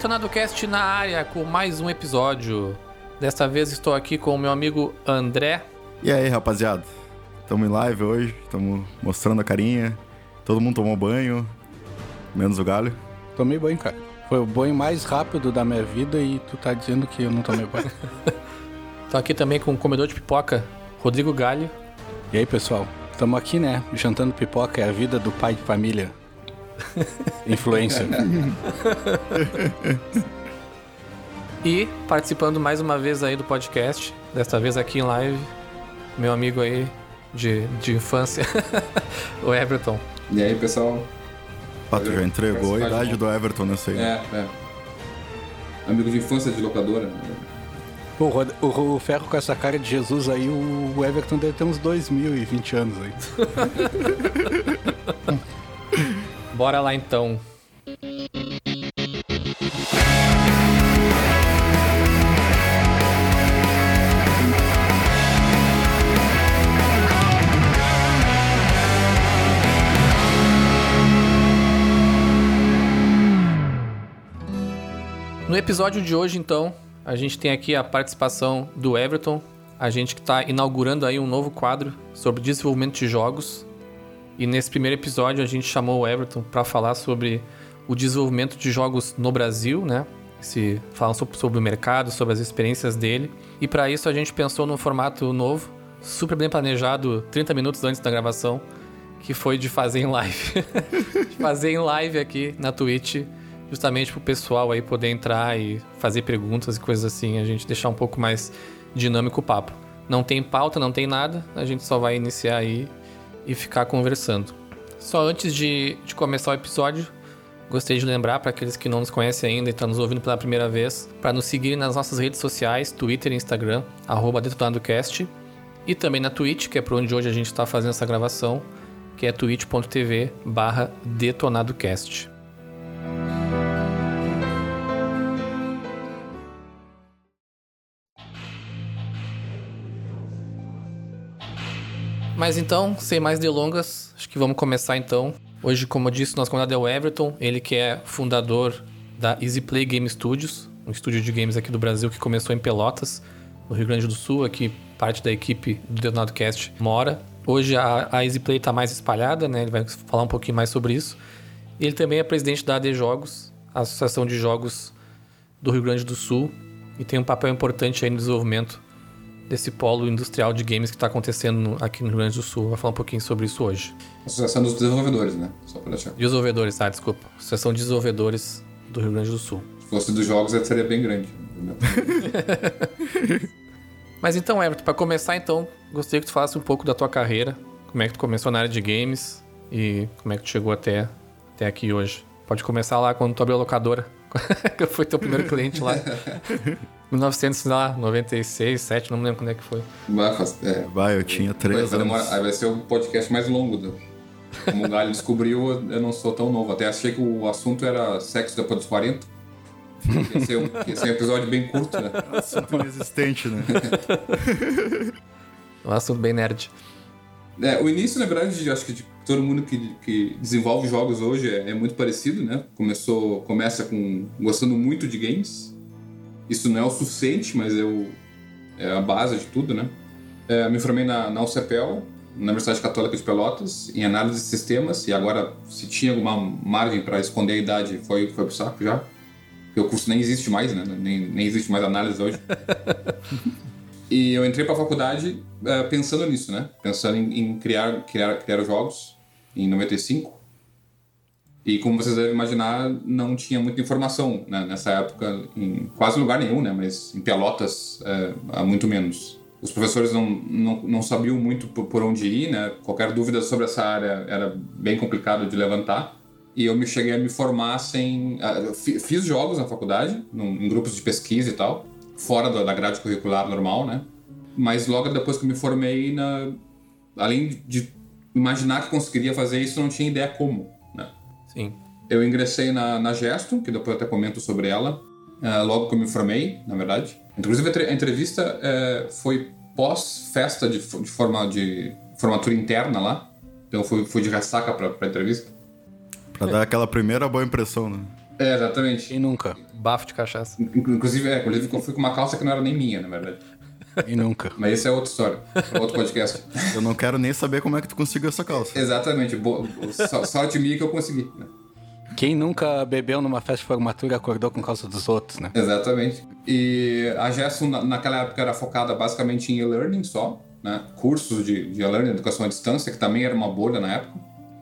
Detonado Cast na área com mais um episódio. Desta vez estou aqui com o meu amigo André. E aí, rapaziada? Estamos em live hoje, estamos mostrando a carinha. Todo mundo tomou banho, menos o galho. Tomei banho, cara. Foi o banho mais rápido da minha vida e tu tá dizendo que eu não tomei banho. Tô aqui também com o comedor de pipoca, Rodrigo Galho. e aí, pessoal? Estamos aqui, né? Jantando pipoca é a vida do pai de família. Influencer. E participando mais uma vez aí do podcast, desta vez aqui em live, meu amigo aí de, de infância, o Everton. E aí, pessoal? Ah, tu já entregou a idade do Everton nessa aí. É, é. Amigo de infância de locadora. né? o, o, o Ferro com essa cara de Jesus aí, o Everton deve ter uns 2020 anos aí. Bora lá então. No episódio de hoje, então, a gente tem aqui a participação do Everton, a gente que está inaugurando aí um novo quadro sobre desenvolvimento de jogos. E nesse primeiro episódio a gente chamou o Everton para falar sobre o desenvolvimento de jogos no Brasil, né? Se falam sobre, sobre o mercado, sobre as experiências dele. E para isso a gente pensou num formato novo, super bem planejado, 30 minutos antes da gravação, que foi de fazer em live. de fazer em live aqui na Twitch, justamente pro pessoal aí poder entrar e fazer perguntas e coisas assim, a gente deixar um pouco mais dinâmico o papo. Não tem pauta, não tem nada, a gente só vai iniciar aí e ficar conversando. Só antes de, de começar o episódio, gostaria de lembrar para aqueles que não nos conhecem ainda e estão nos ouvindo pela primeira vez, para nos seguirem nas nossas redes sociais, Twitter e Instagram, arroba DetonadoCast, e também na Twitch, que é por onde hoje a gente está fazendo essa gravação, que é twitch.tv barra DetonadoCast. Mas então, sem mais delongas, acho que vamos começar então. Hoje, como eu disse, nosso convidado é o Everton, ele que é fundador da Easy Play Game Studios, um estúdio de games aqui do Brasil que começou em Pelotas, no Rio Grande do Sul, aqui parte da equipe do Detonado Cast mora. Hoje a, a Easy Play está mais espalhada, né? Ele vai falar um pouquinho mais sobre isso. Ele também é presidente da AD Jogos, a Associação de Jogos do Rio Grande do Sul, e tem um papel importante aí no desenvolvimento desse polo industrial de games que está acontecendo aqui no Rio Grande do Sul. Vai falar um pouquinho sobre isso hoje. Associação dos Desenvolvedores, né? Só pra deixar. Desenvolvedores, tá? Desculpa. Associação de Desenvolvedores do Rio Grande do Sul. Se fosse dos jogos, ele seria bem grande. Mas então, Everton, para começar, então, gostaria que tu falasse um pouco da tua carreira, como é que tu começou na área de games e como é que tu chegou até, até aqui hoje. Pode começar lá quando tu abriu a locadora, que foi teu primeiro cliente lá. 1996, 7, não me lembro quando é que foi. Vai, faz- é, Vai, eu tinha vai, três vai anos. demorar- aí vai ser o podcast mais longo. Do... Como o Galho descobriu, eu não sou tão novo. Até achei que o assunto era sexo depois dos 40. Ia ser um, ia ser um episódio bem curto, né? Assunto inexistente, né? É um assunto bem nerd. É, o início, na verdade, de- acho que de todo mundo que, que desenvolve jogos hoje é, é muito parecido, né? Começou, começa com gostando muito de games. Isso não é o suficiente, mas é, o- é a base de tudo, né? É, me formei na, na UCPEL, na Universidade Católica de Pelotas, em análise de sistemas, e agora, se tinha alguma margem para esconder a idade, foi, foi pro saco já. Porque o curso nem existe mais, né? Nem, nem existe mais análise hoje. E eu entrei para a faculdade eh, pensando nisso, né? Pensando em, em criar, criar, criar jogos em 95. E como vocês devem imaginar, não tinha muita informação né? nessa época, em quase lugar nenhum, né? Mas em Pelotas, eh, há muito menos. Os professores não, não, não sabiam muito por, onde ir, né? Qualquer dúvida sobre essa área era bem complicado de levantar. E eu me cheguei a me formar sem. Fiz jogos na faculdade, em grupos de pesquisa e tal, fora da, grade curricular normal, né? Mas logo depois que eu me formei, na, além de imaginar que conseguiria fazer isso, não tinha ideia como? Sim. Eu ingressei na, na Gesto, que depois eu até comento sobre ela, eh, logo que eu me formei, na verdade. Inclusive, a entre- a entrevista eh, foi pós-festa de, de, forma, de formatura interna lá. Então, eu fui, fui de ressaca pra, pra entrevista. Pra dar aquela primeira boa impressão, né? É, exatamente. Quem nunca? Bafo de cachaça. Inclusive, é, inclusive eu fui com uma calça que não era nem minha, na verdade. Quem nunca? Mas esse é outra história, outro podcast. Eu não quero nem saber como é que tu conseguiu essa calça. Exatamente, so- sorte minha que eu consegui. né? Quem nunca bebeu numa festa de formatura e acordou com calça dos outros, né? Exatamente. E a Gerson, na- naquela época, era focada basicamente em e-learning só, né? Cursos de, de e-learning, educação à distância, que também era uma bolha na época,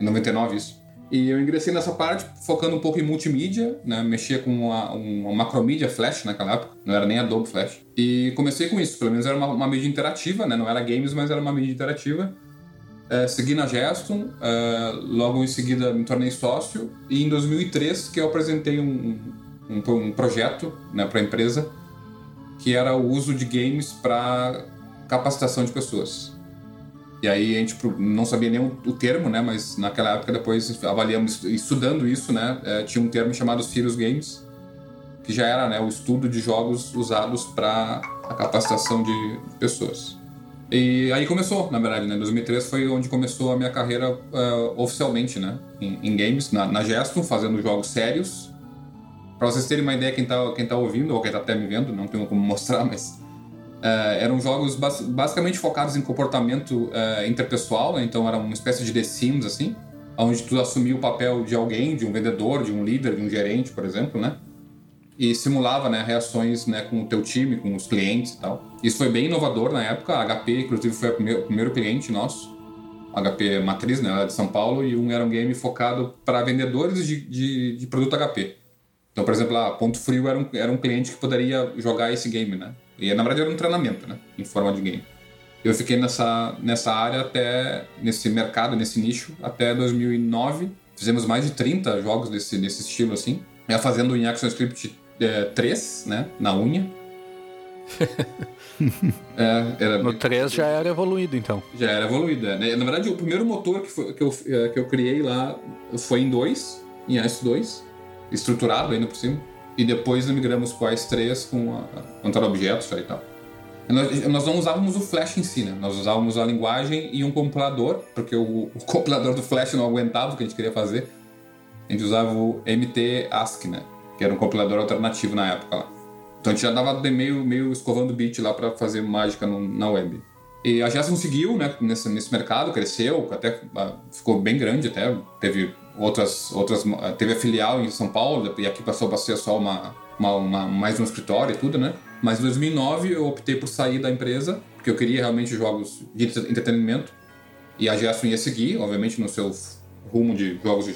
em 99 isso. E eu ingressei nessa parte focando um pouco em multimídia, né? Mexia com uma, uma macromídia Flash naquela época, não era nem Adobe Flash. E comecei com isso, pelo menos era uma, uma mídia interativa, né? Não era games, mas era uma mídia interativa. É, segui na Geston, é, logo em seguida me tornei sócio, e em 2003 que eu apresentei um, um, um projeto né, para a empresa, que era o uso de games para capacitação de pessoas. E aí a gente não sabia nem o, termo, né? Mas naquela época depois avaliamos, estudando isso, né? é, tinha um termo chamado Serious Games, que já era né, o estudo de jogos usados para a capacitação de pessoas. E aí começou, na verdade, né? 2003 foi onde começou a minha carreira eh, oficialmente, né? Em, em games, na, na Geston, fazendo jogos sérios. Pra vocês terem uma ideia, quem tá, quem tá ouvindo, ou quem tá até me vendo, não tenho como mostrar, mas... eh, eram jogos bas- basicamente focados em comportamento eh, interpessoal, né? Então era uma espécie de The Sims, assim. Onde tu assumia o papel de alguém, de um vendedor, de um líder, de um gerente, por exemplo, né? e simulava né, reações né, com o teu time, com os clientes e tal. Isso foi bem inovador na época. A HP, inclusive, foi o primeiro, cliente nosso. A HP matriz, né, ela é de São Paulo, e um era um game focado para vendedores de, de, de produto HP. Então, por exemplo, lá, Ponto Frio era um, era um cliente que poderia jogar esse game, né? E na verdade era um treinamento, né? Em forma de game. Eu fiquei nessa, nessa área até, nesse mercado, nesse nicho, até 2009. Fizemos mais de 30 jogos desse, desse estilo, assim. É, fazendo em ActionScript é, 3, né? Na unha. é, era, No 3 já era evoluído, então. já era evoluído. é, né? Na verdade, o primeiro motor que, foi- que, eu, eh, que eu criei lá foi em 2, em AS2, estruturado ainda por cima. E depois migramos para o AS3 com a, contar objetos e tal. Nós, nós não usávamos o Flash em si, né? Nós usávamos a linguagem e um compilador, porque o, o compilador do Flash não aguentava o que a gente queria fazer. A gente usava o MT-ASCII, né? Que era um compilador alternativo na época lá. Então a gente já dava meio, meio escovando bit lá para fazer mágica no- na web. E a Gerson seguiu né, nesse, nesse mercado, cresceu, até ah, ficou bem grande até. Teve outras, outras. ah, Teve a filial em São Paulo, e aqui passou a ser só uma, uma, uma- mais um escritório e tudo, né? Mas em 2009 eu optei por sair da empresa, porque eu queria realmente jogos de entretenimento. E a Gerson ia seguir, obviamente, no seu rumo de jogos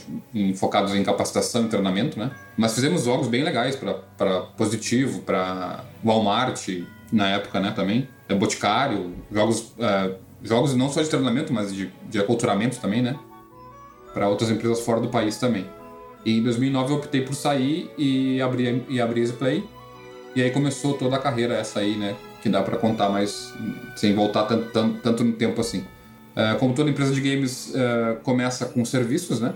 focados em capacitação e treinamento, né? Mas fizemos jogos bem legais para Positivo, para Walmart, na época, né, também. É, Boticário, jogos, é, jogos não só de treinamento, mas de, de aculturamento também, né? Para outras empresas fora do país também. E em 2009 eu optei por sair e abrir, e abrir Easy Play. E aí começou toda a carreira essa aí, né? Que dá para contar mais, sem voltar tanto, tanto, tanto no tempo assim. É, como toda empresa de games começa com serviços, né?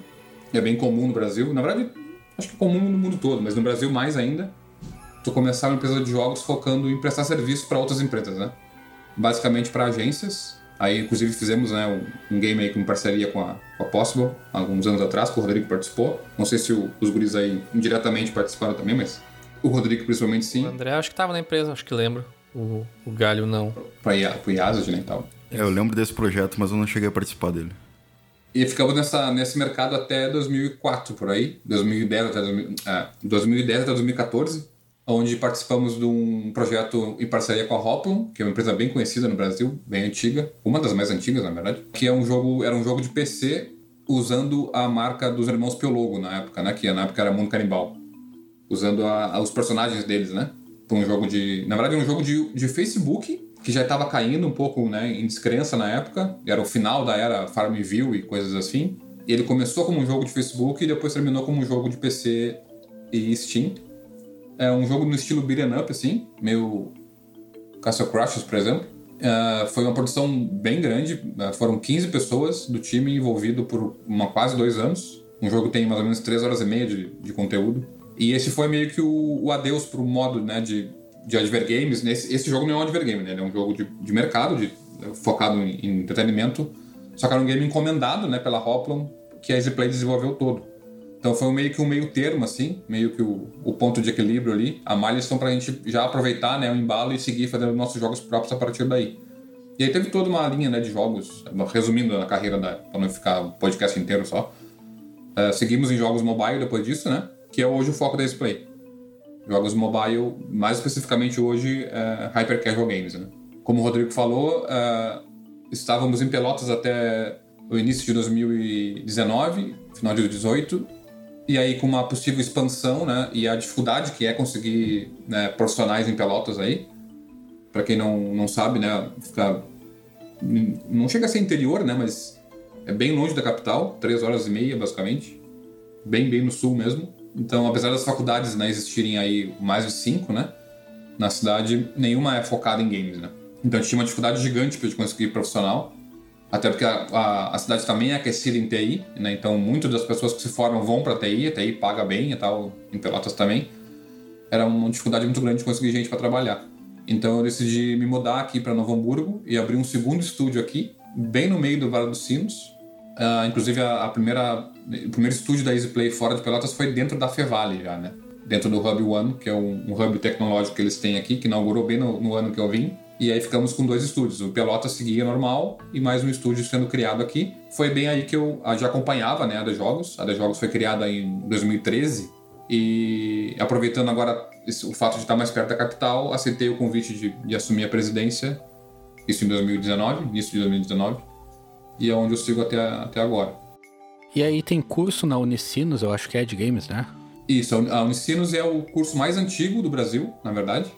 É bem comum no Brasil. Na verdade, acho que comum no mundo todo, mas no Brasil mais ainda. Tu começar uma empresa de jogos focando em prestar serviço para outras empresas, né? Basicamente para agências. Aí, inclusive, fizemos né, um, um game aí com parceria com a, com a Possible, alguns anos atrás, que o Rodrigo participou. Não sei se o- os guris aí indiretamente participaram também, mas o Rodrigo principalmente O sim, André acho que tava na empresa, acho que lembro. O, o Galho não. para o IASAG né, e tal. É, eu lembro desse projeto, mas eu não cheguei a participar dele. E ficamos nessa, nesse mercado até 2004, por aí. 2010 até, 2000, é, 2010 até 2014, onde participamos de um projeto em parceria com a Hoplon, que é uma empresa bem conhecida no Brasil, bem antiga, uma das mais antigas, na verdade, que é um jogo, era um jogo de PC usando a marca dos irmãos Piologo na época, né? Que na época era Mundo Canibal. Usando a- a- os personagens deles, né? Um jogo de... Na verdade, um jogo de, de Facebook, que já estava caindo um pouco né, em descrença na época. Era o final da era Farmville e coisas assim. Ele começou como um jogo de Facebook e depois terminou como um jogo de PC e Steam. É um jogo no estilo beat'em up, assim, meio Castle Crashers, por exemplo. É, foi uma produção bem grande, é, foram 15 pessoas do time envolvido por uma, quase dois anos. Um jogo tem mais ou menos 3 horas e meia de, de conteúdo. E esse foi meio que o, o adeus pro modo né, de, de advergames. Esse, esse jogo não é um advergame, né? ele é um jogo de, de mercado, de, focado em, em entretenimento. Só que era um game encomendado né, pela Hoplon, que a EasyPlay desenvolveu todo. Então foi meio que um meio termo, assim, meio que o, o ponto de equilíbrio ali. A Milestone pra gente já aproveitar né, o embalo e seguir fazendo nossos jogos próprios a partir daí. E aí teve toda uma linha né, de jogos, resumindo a carreira, da, pra não ficar o podcast inteiro só. Uh, seguimos em jogos mobile depois disso, né? Que é hoje o foco da Display. Jogos mobile, mais especificamente hoje, uh, Hyper Casual Games, né? Como o Rodrigo falou, uh, estávamos em Pelotas até o início de 2019, final de 2018, e aí com uma possível expansão, né? E a dificuldade que é conseguir né, profissionais em Pelotas aí. Para quem não, não sabe, né? Fica, não chega a ser interior, né? Mas é bem longe da capital, três horas e meia, basicamente. Bem, bem no sul mesmo. Então, apesar das faculdades né, existirem aí mais de cinco, né? Na cidade, nenhuma é focada em games, né? Então, a gente tinha uma dificuldade gigante para conseguir profissional. Até porque a, a, a, cidade também é aquecida em TI, né? Então, muitas das pessoas que se formam vão para TI, a TI paga bem e tal, em Pelotas também. Era uma dificuldade muito grande de conseguir gente para trabalhar. Então, eu decidi me mudar aqui para Novo Hamburgo e abrir um segundo estúdio aqui, bem no meio do Vale dos Sinos, Uh, inclusive, a, a, primeira, o primeiro estúdio da EasyPlay fora de Pelotas foi dentro da Fevale já, né? Dentro do Hub One, que é um, um hub tecnológico que eles têm aqui, que inaugurou bem no, no, ano que eu vim. E aí ficamos com dois estúdios. O Pelotas seguia normal e mais um estúdio sendo criado aqui. Foi bem aí que eu já acompanhava né, a The Jogos. A The Jogos foi criada em 2013. E aproveitando agora o fato de estar mais perto da capital, aceitei o convite de, de assumir a presidência. Isso em 2019, início de 2019 e é onde eu sigo até, até agora. E aí tem curso na Unicinos, eu acho que é de games, né? Isso, a Unicinos é o curso mais antigo do Brasil, na verdade.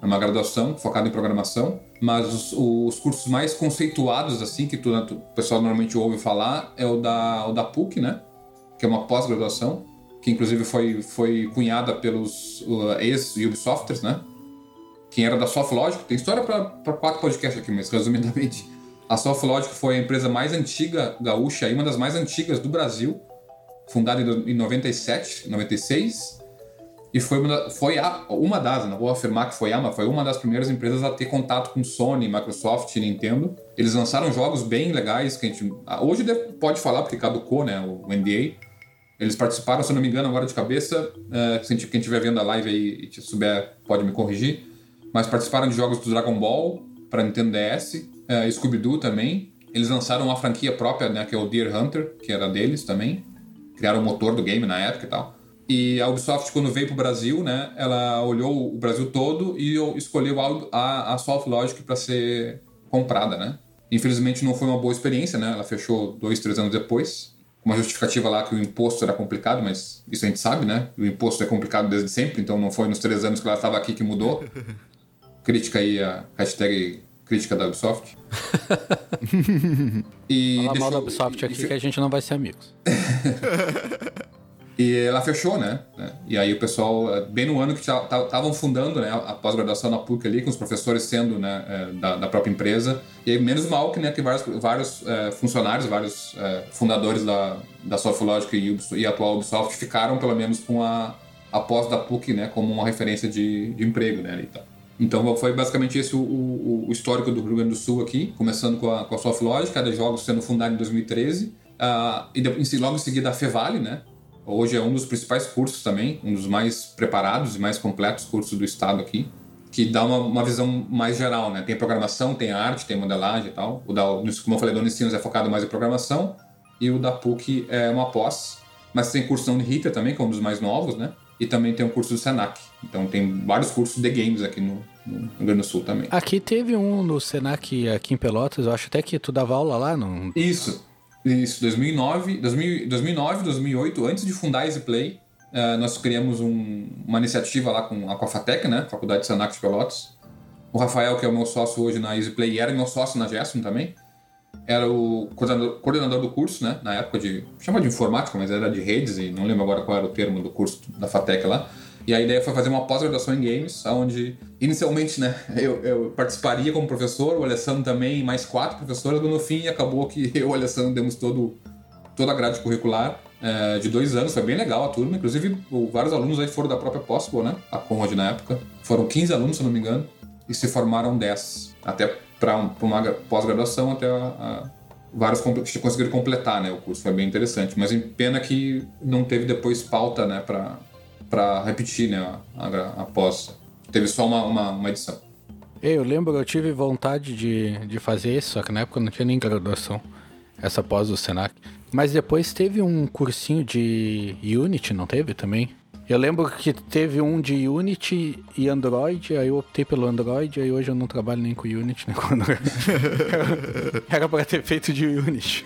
É uma graduação focada em programação, mas os, os cursos mais conceituados, assim, que tu, o pessoal normalmente ouve falar, é o da, o da PUC, né? Que é uma pós-graduação, que inclusive foi, foi cunhada pelos uh, ex-Ubisofters, né? Quem era da Softlogic, tem história para quatro podcasts aqui, mas resumidamente a Softlogic foi a empresa mais antiga gaúcha e uma das mais antigas do Brasil, fundada em 97, 96, e foi uma, foi a, uma das, não vou afirmar que foi a, mas foi uma das primeiras empresas a ter contato com Sony, Microsoft e Nintendo. Eles lançaram jogos bem legais que a gente hoje pode falar porque caducou, né, o NDA. Eles participaram, se não me engano, agora de cabeça, uh, quem estiver vendo a live aí e souber pode me corrigir, mas participaram de jogos do Dragon Ball para Nintendo DS, é, Scooby-Doo também. Eles lançaram uma franquia própria, né, que é o Deer Hunter, que era deles também. Criaram o motor do game na época e tal. E a Ubisoft, quando veio pro Brasil, né, ela olhou o Brasil todo e escolheu a, a Soft Logic para ser comprada, né. Infelizmente não foi uma boa experiência, né, ela fechou dois, três anos depois. Uma justificativa lá que o imposto era complicado, mas isso a gente sabe, né? O imposto é complicado desde sempre, então não foi nos três anos que ela estava aqui que mudou. Crítica aí a hashtag crítica da Ubisoft. e Fala mal da Ubisoft aqui e, que a gente não vai ser amigos. e ela fechou, né? E aí o pessoal, eh, bem no ano que estavam fundando né, a pós-graduação na PUC ali, com os professores sendo né, eh, da, da, própria empresa. E aí, menos mal que, né, que vários, vários é, funcionários, vários é, fundadores da, da Softlogic e, e atual Ubisoft ficaram pelo menos com a, a pós da PUC né, como uma referência de, de emprego né, e tal. Então foi basicamente esse o, o, o, histórico do Rio Grande do Sul aqui, começando com a, com a Softlogic, jogos sendo fundado em 2013, uh, ah, e logo em seguida a Fevale, né? Hoje é um dos principais cursos também, um dos mais preparados e mais completos cursos do estado aqui, que dá uma, uma visão mais geral, né? Tem programação, tem arte, tem modelagem e tal. O da, como eu falei, do Unicinos é focado mais em programação, e o da PUC é uma pós, mas tem curso da Uniriter também, que é um dos mais novos, né? e também tem um curso do Senac. Então tem vários cursos de games aqui no, no Rio Grande do Sul também. Aqui teve um no Senac aqui em Pelotas, eu acho até que tu dava aula lá, não? Isso, isso, 2009, 2009 2008, antes de fundar a EasyPlay, uh, nós criamos um, uma iniciativa lá com a Cofatec, né, Faculdade de de Pelotas. O Rafael, que é o meu sócio hoje na EasyPlay, era meu sócio na Gerson também era o coordenador, coordenador, do curso, né? Na época de. chama de informática, mas era de redes, e não lembro agora qual era o termo do curso da FATEC lá. E a ideia foi fazer uma pós-graduação em games, onde inicialmente, né, eu, eu, participaria como professor, o Alessandro também, mais quatro professores, mas no fim acabou que eu e o Alessandro demos todo, toda a grade curricular é, de dois anos, foi bem legal a turma, inclusive vários alunos aí foram da própria Possible, né, a Conrad na época. Foram 15 alunos, se não me engano, e se formaram 10, até para uma pós-graduação até a, vários que conseguiram completar, né? O curso foi bem interessante, mas pena que não teve depois pauta, né, para para repetir, né, após teve só uma, uma, uma edição. Eu lembro, eu tive vontade de, de fazer isso, só que na época não tinha nem graduação, essa pós do Senac. Mas depois teve um cursinho de Unity, não teve também? Eu lembro que teve um de Unity e Android, aí eu optei pelo Android, aí hoje eu não trabalho nem com Unity, nem com Android. Era para ter feito de Unity.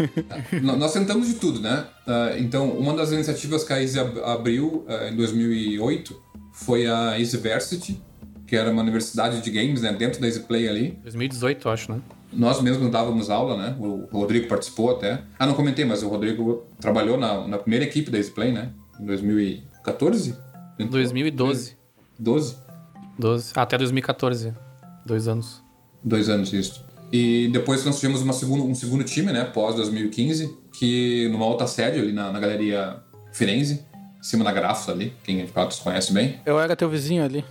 Nós tentamos de tudo, né? Uh, então, uma das iniciativas que a Easy abriu uh, em 2008 foi a Easyversity, que era uma universidade de games, né? Dentro da EasyPlay ali. 2018, eu acho, né? Nós mesmos dávamos aula, né? O Rodrigo participou até. Ah, não comentei, mas o Rodrigo trabalhou na, na primeira equipe da EasyPlay, né? Em 2000 14? 2012. 12? 12. Até 2014. Dois anos. Dois anos, isso. E depois nós tivemos uma segundo, um segundo time, né? Pós 2015, que numa outra sede ali na, na Galeria Firenze, em cima da Grafos ali, quem de Patos conhece bem. Eu era teu vizinho ali.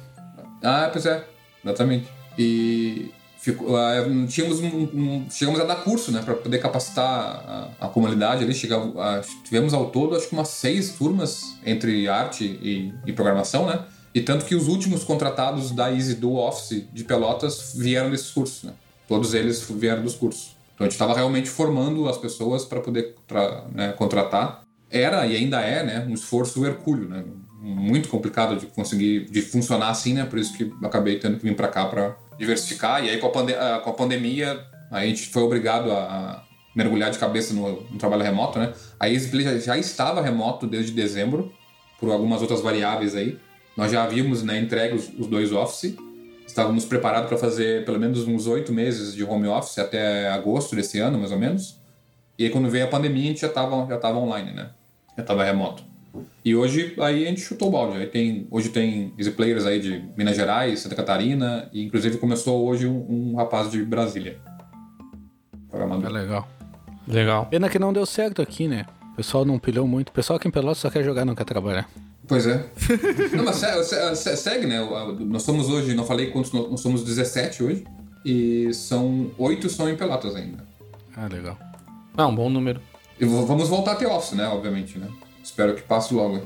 Ah, pois é, exatamente. E Ficou, uh, tínhamos um, um, chegamos a dar curso, né, para poder capacitar a, a comunidade ali. Chegava, uh, tivemos ao todo, acho que umas seis turmas entre arte e, e, programação, né? E tanto que os últimos contratados da Easy do Office de Pelotas vieram desses cursos, né? Todos eles vieram dos cursos. Então a gente estava realmente formando as pessoas para poder né, contratar. Era e ainda é, né, um esforço hercúleo, né? Muito complicado de conseguir de funcionar assim, né? Por isso que acabei tendo que vir para cá para diversificar. E aí, com a, pande com a pandemia, a gente foi obrigado a mergulhar de cabeça no, no trabalho remoto, né? A EasyPlay já, já, estava remoto desde dezembro, por algumas outras variáveis aí. Nós já havíamos né, entregue os, os dois Office. Estávamos preparados para fazer pelo menos uns oito meses de home office até agosto desse ano, mais ou menos. E aí, quando veio a pandemia, a gente já estava já tava online, né? Já estava remoto. E hoje aí a gente chutou o balde. Aí tem, hoje tem easy players aí de Minas Gerais, Santa Catarina, e inclusive começou hoje um, um rapaz de Brasília. Programador. É legal. Legal. Pena que não deu certo aqui, né? O pessoal não pilhou muito. O pessoal aqui em Pelotas só quer jogar, não quer trabalhar. Pois é. não, mas segue, segue, né? Nós somos hoje, não falei quantos, nós somos 17 hoje. E são oito são em Pelotas ainda. Ah, legal. Ah, um bom número. E vamos voltar a ter office, né? Obviamente, né? Espero que passe logo.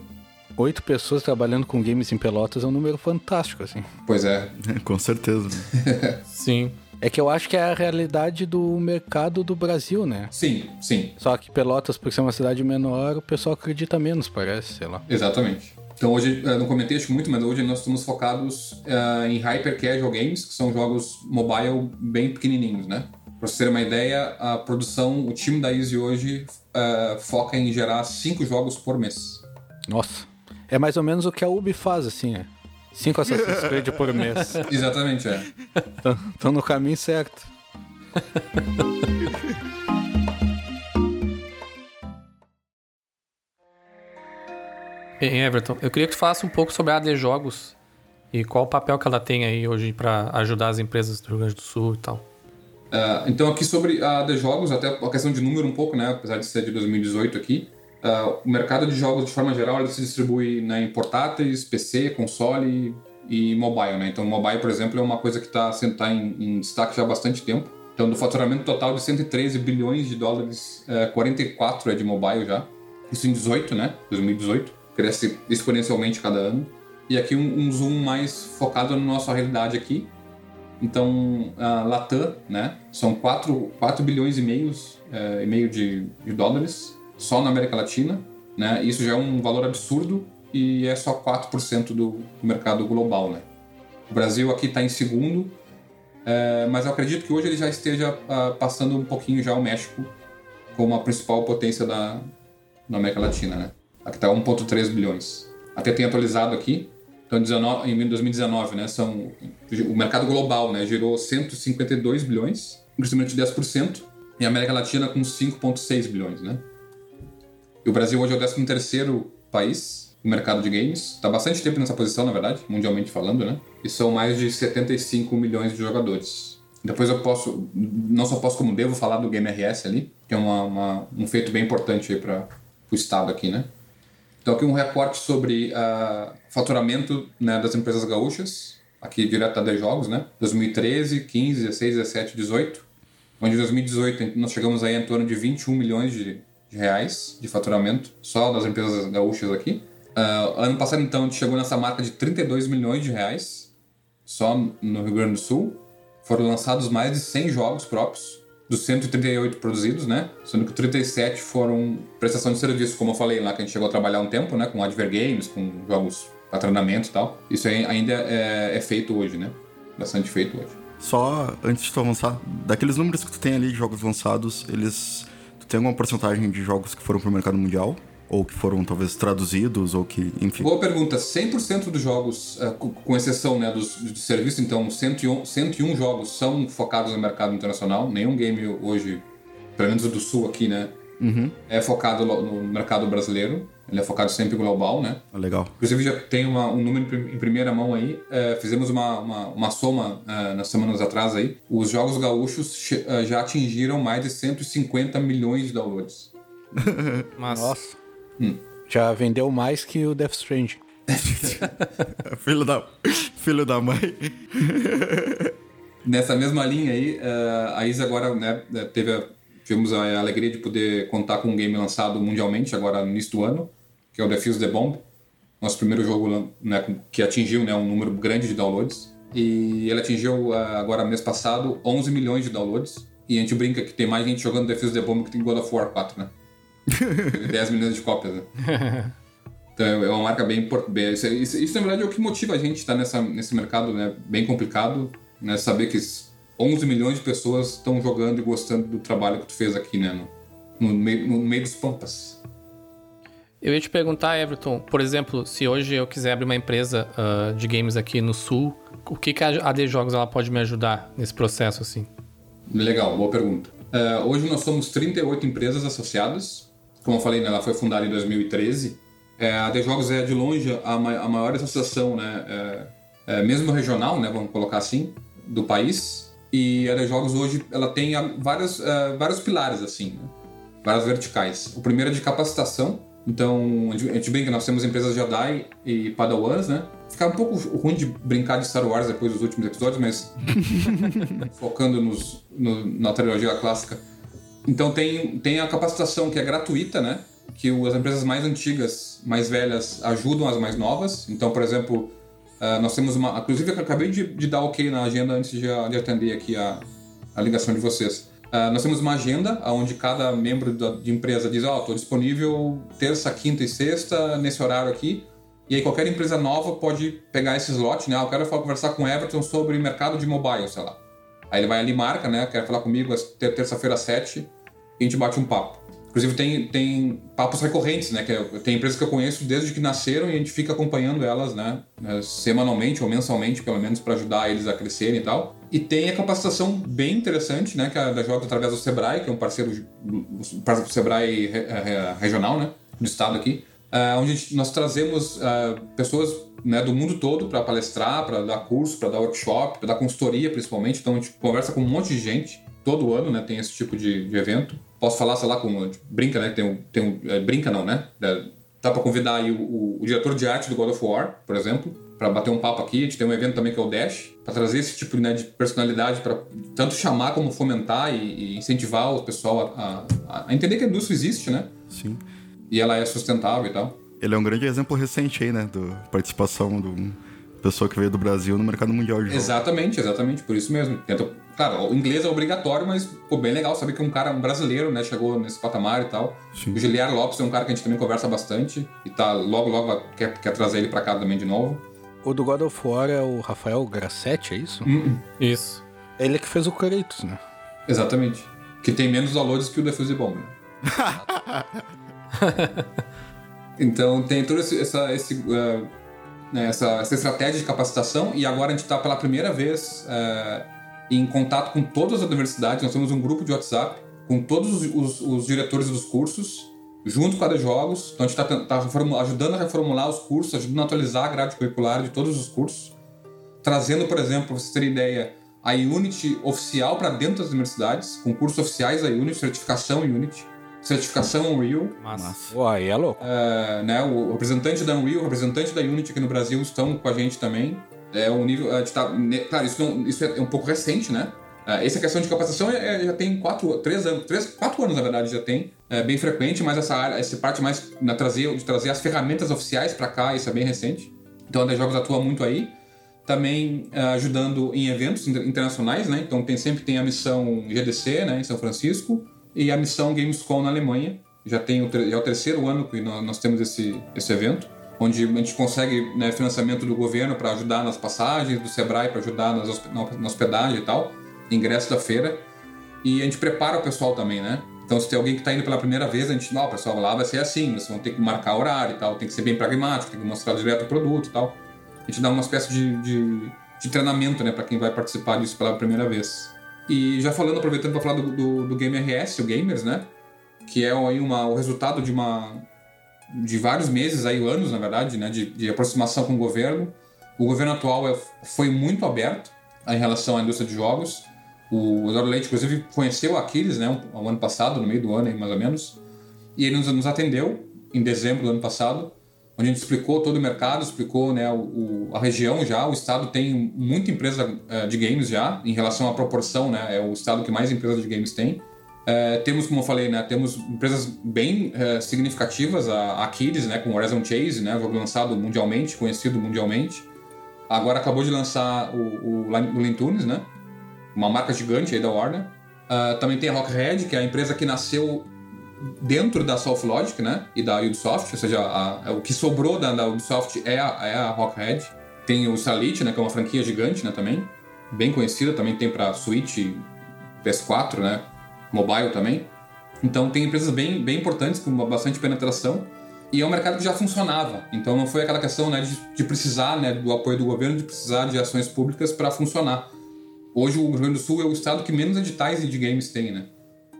Oito pessoas trabalhando com games em Pelotas é um número fantástico, assim. Pois é. com certeza. Sim. É que eu acho que é a realidade do mercado do Brasil, né? Sim, sim. Só que Pelotas, por ser uma cidade menor, o pessoal acredita menos, parece, sei lá. Exatamente. Então hoje, eu não comentei acho muito, mas hoje nós estamos focados uh, em hyper casual games, que são jogos mobile bem pequenininhos, né? Para você ter uma ideia, a produção, o time da Easy hoje uh, foca em gerar cinco jogos por mês. Nossa. É mais ou menos o que a Ubi faz, assim, né? Cinco Assassin's Creed por mês. Exatamente, é. Estão no caminho certo. Bem, Everton, eu queria que tu falasse um pouco sobre a AD Jogos e qual o papel que ela tem aí hoje para ajudar as empresas do Rio Grande do Sul e tal. Uh, então, aqui sobre a AD Jogos, até a questão de número um pouco, né? Apesar de ser de 2018 aqui, uh, o mercado de jogos, de forma geral, ele se distribui né, em portáteis, PC, console e mobile, né? Então, mobile, por exemplo, é uma coisa que está tá em, em, destaque já há bastante tempo. Então, do faturamento total de 113 bilhões de dólares, uh, 44 é de mobile já. Isso em 18, né? 2018. Cresce exponencialmente cada ano. E aqui um, um zoom mais focado na nossa realidade aqui, então, a Latam, né, são 4, 4 bilhões e, meios, é, e meio de, de, dólares só na América Latina. Né? Isso já é um valor absurdo e é só 4% do, do mercado global. Né? O Brasil aqui está em segundo, é, mas eu acredito que hoje ele já esteja a, passando um pouquinho já o México como a principal potência da, da América Latina. Né? Aqui está 1,3 bilhões. Até tem atualizado aqui, então, em 2019, né, são, o mercado global né, girou 152 bilhões, um crescimento de 10%, e a América Latina com 5,6 bilhões. Né? E o Brasil hoje é o 13º país no mercado de games. Está bastante tempo nessa posição, na verdade, mundialmente falando, né? E são mais de 75 milhões de jogadores. Depois eu posso, não só posso como devo falar do Game RS ali, que é uma, uma um feito bem importante para o Estado aqui, né? Então, aqui um reporte sobre uh, faturamento né, das empresas gaúchas, aqui direto da 10 jogos, né? 2013, 15, 16, 17, 18. onde em 2018 nós chegamos aí em torno de 21 milhões de, de reais de faturamento, só das empresas gaúchas aqui. Uh, ano passado, então, a gente chegou nessa marca de 32 milhões de reais, só no Rio Grande do Sul. Foram lançados mais de 100 jogos próprios, dos 138 produzidos, né? Sendo que 37 foram prestação de serviço, como eu falei lá, que a gente chegou a trabalhar um tempo, né? Com Adver Games, com jogos para treinamento e tal. Isso ainda é, é feito hoje, né? Bastante feito hoje. Só antes de tu avançar, daqueles números que tu tem ali de jogos lançados, eles. Tu tem alguma porcentagem de jogos que foram pro mercado mundial? Ou que foram talvez traduzidos, ou que, enfim. Boa pergunta. 100% dos jogos, uh, com exceção né, dos, de serviço, então 101, 101 jogos são focados no mercado internacional. Nenhum game hoje, pelo menos do sul aqui, né? Uhum. É focado no mercado brasileiro. Ele é focado sempre global, né? Ah, legal. Inclusive já tem uma, um número em primeira mão aí. É, fizemos uma, uma, uma soma é, nas semanas atrás aí. Os jogos gaúchos já atingiram mais de 150 milhões de downloads. Nossa. Hum. Já vendeu mais que o Death Stranding. filho, da, filho da mãe. Nessa mesma linha aí, é, a Isa agora né, teve a, tivemos a alegria de poder contar com um game lançado mundialmente agora no início do ano, que é o Defuse the Bomb. Nosso primeiro jogo né, que atingiu né, um número grande de downloads. E ele atingiu agora mês passado 11 milhões de downloads. E a gente brinca que tem mais gente jogando Defuse the Bomb que tem God of War 4, né? 10 milhões de cópias, né? Então é uma marca bem importante. Isso, isso, isso, na verdade é o que motiva a gente estar nessa, nesse mercado né, bem complicado, né? Saber que 11 milhões de pessoas estão jogando e gostando do trabalho que tu fez aqui, né? No, no, meio, no meio dos pampas. Eu ia te perguntar, Everton, por exemplo, se hoje eu quiser abrir uma empresa uh, de games aqui no Sul, o que, que a AD Jogos ela pode me ajudar nesse processo, assim? Legal, boa pergunta. Uh, hoje nós somos 38 empresas associadas. Como eu falei, né, ela foi fundada em 2013. É, a AD Jogos é, de longe, a, ma a maior associação, né, é, é, mesmo regional, né, vamos colocar assim, do país. E a AD Jogos hoje ela tem vários, uh, vários pilares, assim, né? várias verticais. O primeiro é de capacitação. Então, a gente brinca, nós temos empresas Jedi e Padawans, né? Fica um pouco ruim de brincar de Star Wars depois dos últimos episódios, mas focando nos, no, na trilogia clássica. Então tem, tem a capacitação que é gratuita, né? Que as empresas mais antigas, mais velhas, ajudam as mais novas. Então, por exemplo, Uh, nós temos uma. Inclusive, eu acabei de, de, dar ok na agenda antes de, de atender aqui a, a ligação de vocês. Uh, nós temos uma agenda onde cada membro da, de empresa diz: Ó, oh, estou disponível terça, quinta e sexta nesse horário aqui. E aí, qualquer empresa nova pode pegar esse slot, né? Ah, eu quero conversar com o Everton sobre mercado de mobile, sei lá. Aí ele vai ali, marca, né? Quer falar comigo terça-feira às sete e a gente bate um papo. Inclusive tem, tem papos recorrentes, né? Que é, tem empresas que eu conheço desde que nasceram e a gente fica acompanhando elas, né? É, semanalmente ou mensalmente, pelo menos, para ajudar eles a crescerem e tal. E tem a capacitação bem interessante, né? Que é da Jota através do Sebrae, que é um parceiro do Sebrae regional, né? Do estado aqui. Uh, onde gente, nós trazemos uh, pessoas né, do mundo todo para palestrar, para dar curso, para dar workshop, para dar consultoria principalmente. Então a gente conversa com um monte de gente todo ano, né? Tem esse tipo de, de evento. Posso falar, sei lá, como brinca, né? Tem um, tem um, é, brinca não, né? É, dá para convidar aí o, o, o, diretor de arte do God of War, por exemplo, para bater um papo aqui. A gente tem um evento também que é o Dash, para trazer esse tipo né, de personalidade para tanto chamar como fomentar e, e incentivar o pessoal a, a, a, entender que a indústria existe, né? Sim. E ela é sustentável e tal. Ele é um grande exemplo recente aí, né? Da participação do pessoa que veio do Brasil no mercado mundial de jogos. Exatamente, exatamente, por isso mesmo. Então, claro, o inglês é obrigatório, mas pô, bem legal saber que um cara um brasileiro, né, chegou nesse patamar e tal. Sim. O Giliar Lopes é um cara que a gente também conversa bastante e tá logo, logo quer, quer trazer ele para cá também de novo. O do God of War é o Rafael Grassetti, é isso? Uh -uh. Isso. Ele é que fez o Kratos, né? Exatamente. Que tem menos downloads que o Defuse Bomb. Então tem esse, essa, esse uh, essa, essa estratégia de capacitação e agora a gente está pela primeira vez é, em contato com todas as universidades. Nós temos um grupo de WhatsApp com todos os, os, diretores dos cursos, junto com a de jogos. Então a gente está tá ajudando a reformular os cursos, ajudando a atualizar a grade curricular de todos os cursos, trazendo, por exemplo, para vocês terem ideia, a Unity oficial para dentro das universidades, com cursos oficiais da Unity, certificação Unity certificação Unreal. Massa. Uai, é louco. Uh, né, o representante da Unreal, o representante da Unity aqui no Brasil estão com a gente também. É um nível. A gente tá, claro, isso, não, isso é um pouco recente, né? Uh, essa questão de capacitação é, é, já tem quatro, três anos, três, quatro anos na verdade já tem, é bem frequente, mas essa área, essa parte mais na trazer, de trazer as ferramentas oficiais para cá, isso é bem recente. Então a Jogos atua muito aí, também uh, ajudando em eventos internacionais, né? Então tem sempre tem a missão GDC, né, em São Francisco, e a missão Gamescom na Alemanha. Já tem o, é o terceiro ano que nós, nós temos esse, esse evento onde a gente consegue né, financiamento do governo para ajudar nas passagens, do Sebrae para ajudar nas, na hospedagem e tal ingresso da feira. E a gente prepara o pessoal também, né? Então, se tem alguém que está indo pela primeira vez, a gente, não, pessoal, lá vai ser assim, vocês vão ter que marcar horário e tal, tem que ser bem pragmático, tem que mostrar direto o produto e tal. A gente dá uma espécie de, de, de treinamento, né, para quem vai participar disso pela primeira vez. E já falando, aproveitando para falar do, do, do Game RS, o Gamers, né, que é aí uma, o resultado de uma de vários meses, aí anos, na verdade, né, de, de aproximação com o governo. O governo atual é, foi muito aberto em relação à indústria de jogos. O Eduardo Leite, inclusive, conheceu o Aquiles, né, um, um ano passado, no meio do ano, mais ou menos, e ele nos, nos, atendeu em dezembro do ano passado, onde a gente explicou todo o mercado, explicou né, o, a região já, o estado tem muita empresa uh, de games já, em relação à proporção, né, é o estado que mais empresas de games tem. Uh, temos, como eu falei, né, temos empresas bem uh, significativas, a Aquiles, né, com Horizon Chase, né, jogo lançado mundialmente, conhecido mundialmente. Agora acabou de lançar o, o, o Lintunes, né, uma marca gigante aí da Warner. Uh, também tem a Rockhead, que é a empresa que nasceu dentro da Softlogic, né? E da Ubisoft, ou seja, a, a, o que sobrou da, da Ubisoft é a, é a Rockhead. Tem o Salit, né? Que é uma franquia gigante, né? Também. Bem conhecida, também tem para Switch, PS4, né? Mobile também. Então tem empresas bem, bem importantes com bastante penetração. E é um mercado que já funcionava. Então não foi aquela questão né, de, de precisar né, do apoio do governo, de precisar de ações públicas para funcionar. Hoje o Rio Grande do Sul é o estado que menos editais de games tem, né?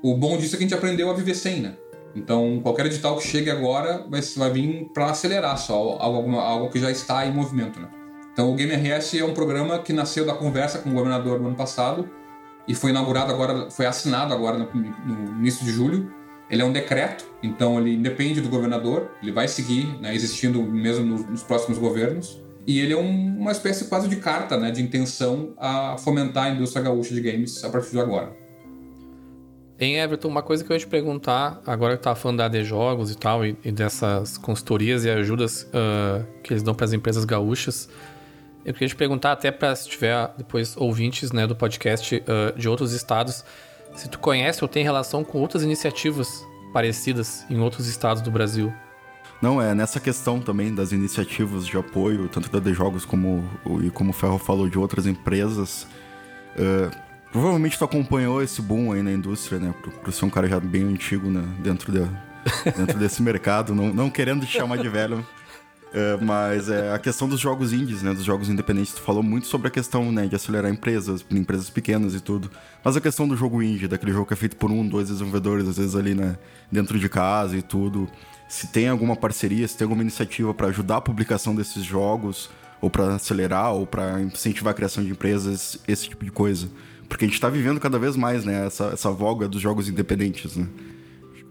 O bom disso é que a gente aprendeu a viver sem, né? Então, qualquer edital que chegue agora vai, vai vir para acelerar só algo, algo que já está em movimento, né? Então, o Game RS é um programa que nasceu da conversa com o governador no ano passado e foi inaugurado agora, foi assinado agora no, no início de julho. Ele é um decreto, então ele depende do governador, ele vai seguir né, existindo mesmo nos, nos próximos governos. E ele é um, uma espécie quase de carta né, de intenção a fomentar a indústria gaúcha de games a partir de agora. Em Everton, uma coisa que eu ia te perguntar, agora que tá falando da AD Jogos e tal, e, e dessas consultorias e ajudas uh, que eles dão para as empresas gaúchas, eu queria te perguntar, até para se tiver depois ouvintes né, do podcast uh, de outros estados, se tu conhece ou tem relação com outras iniciativas parecidas em outros estados do Brasil. Não, é nessa questão também das iniciativas de apoio, tanto da De Jogos como, e como o Ferro falou, de outras empresas. Uh, provavelmente tu acompanhou esse boom aí na indústria, né? Por, por ser um cara já bem antigo né? dentro, de, dentro desse mercado, não, não querendo te chamar de velho. Uh, mas é a questão dos jogos indies, né? Dos jogos independentes. Tu falou muito sobre a questão né, de acelerar empresas, empresas pequenas e tudo. Mas a questão do jogo indie, daquele jogo que é feito por um, dois desenvolvedores, às vezes ali, né? Dentro de casa e tudo se tem alguma parceria, se tem alguma iniciativa para ajudar a publicação desses jogos, ou para acelerar, ou para incentivar a criação de empresas, esse tipo de coisa. Porque a gente está vivendo cada vez mais, né, essa, essa voga dos jogos independentes, né?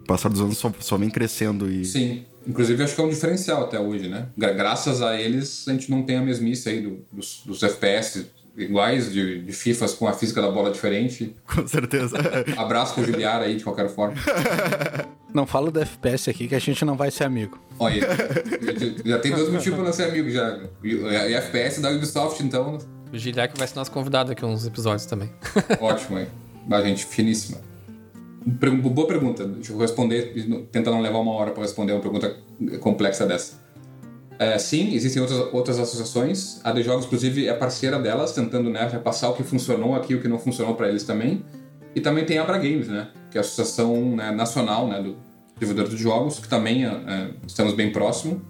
O passar dos anos só, só vem crescendo e... Sim, inclusive acho que é um diferencial até hoje, né? Graças a eles, a gente não tem a mesmice aí do, dos, dos FPS iguais de, de FIFAs com a física da bola diferente. Com certeza. Abraço com o Juliar aí, de qualquer forma. Não fala do FPS aqui que a gente não vai ser amigo. Olha, já, já tem dois motivos pra não ser amigo já. E FPS da Ubisoft, então. O Giliac vai ser nosso convidado aqui uns episódios também. Ótimo, aí. A gente finíssima. Boa pergunta. Deixa eu responder, tentar não levar uma hora para responder uma pergunta complexa dessa. É, sim, existem outras, outras associações. A de Jogos, inclusive, é parceira delas, tentando né, repassar o que funcionou aqui e o que não funcionou para eles também. E também tem a Abra Games, né, que é a associação né, nacional né, do desenvolvedor de jogos, que também é, é, estamos bem próximo.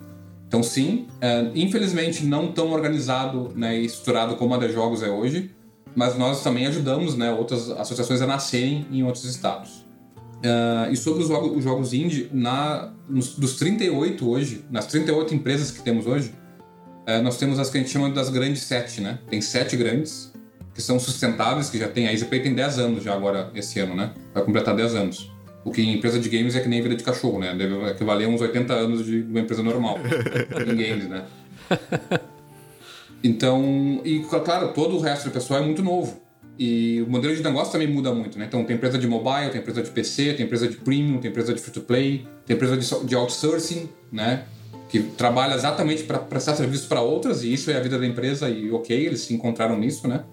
Então, sim, é, infelizmente não tão organizado né, e estruturado como a de Jogos é hoje, mas nós também ajudamos né, outras associações a nascerem em outros estados. Uh, e sobre os jogos, os jogos indie, na, nos, dos 38 hoje, nas 38 empresas que temos hoje, uh, nós temos as que a gente chama das grandes sete, né? Tem sete grandes, que são sustentáveis, que já tem. A EasyPlay tem 10 anos já agora, esse ano, né? Vai completar 10 anos. O que em empresa de games é que nem vida de cachorro, né? Deve equivaler uns 80 anos de uma empresa normal em games, né? Então, e claro, todo o resto do pessoal é muito novo. E o modelo de negócio também muda muito, né? Então tem empresa de mobile, tem empresa de PC, tem empresa de premium, tem empresa de free-to-play, tem empresa de, de outsourcing, né? Que trabalha exatamente para prestar serviço para outras, e isso é a vida da empresa, e ok, eles se encontraram nisso, né?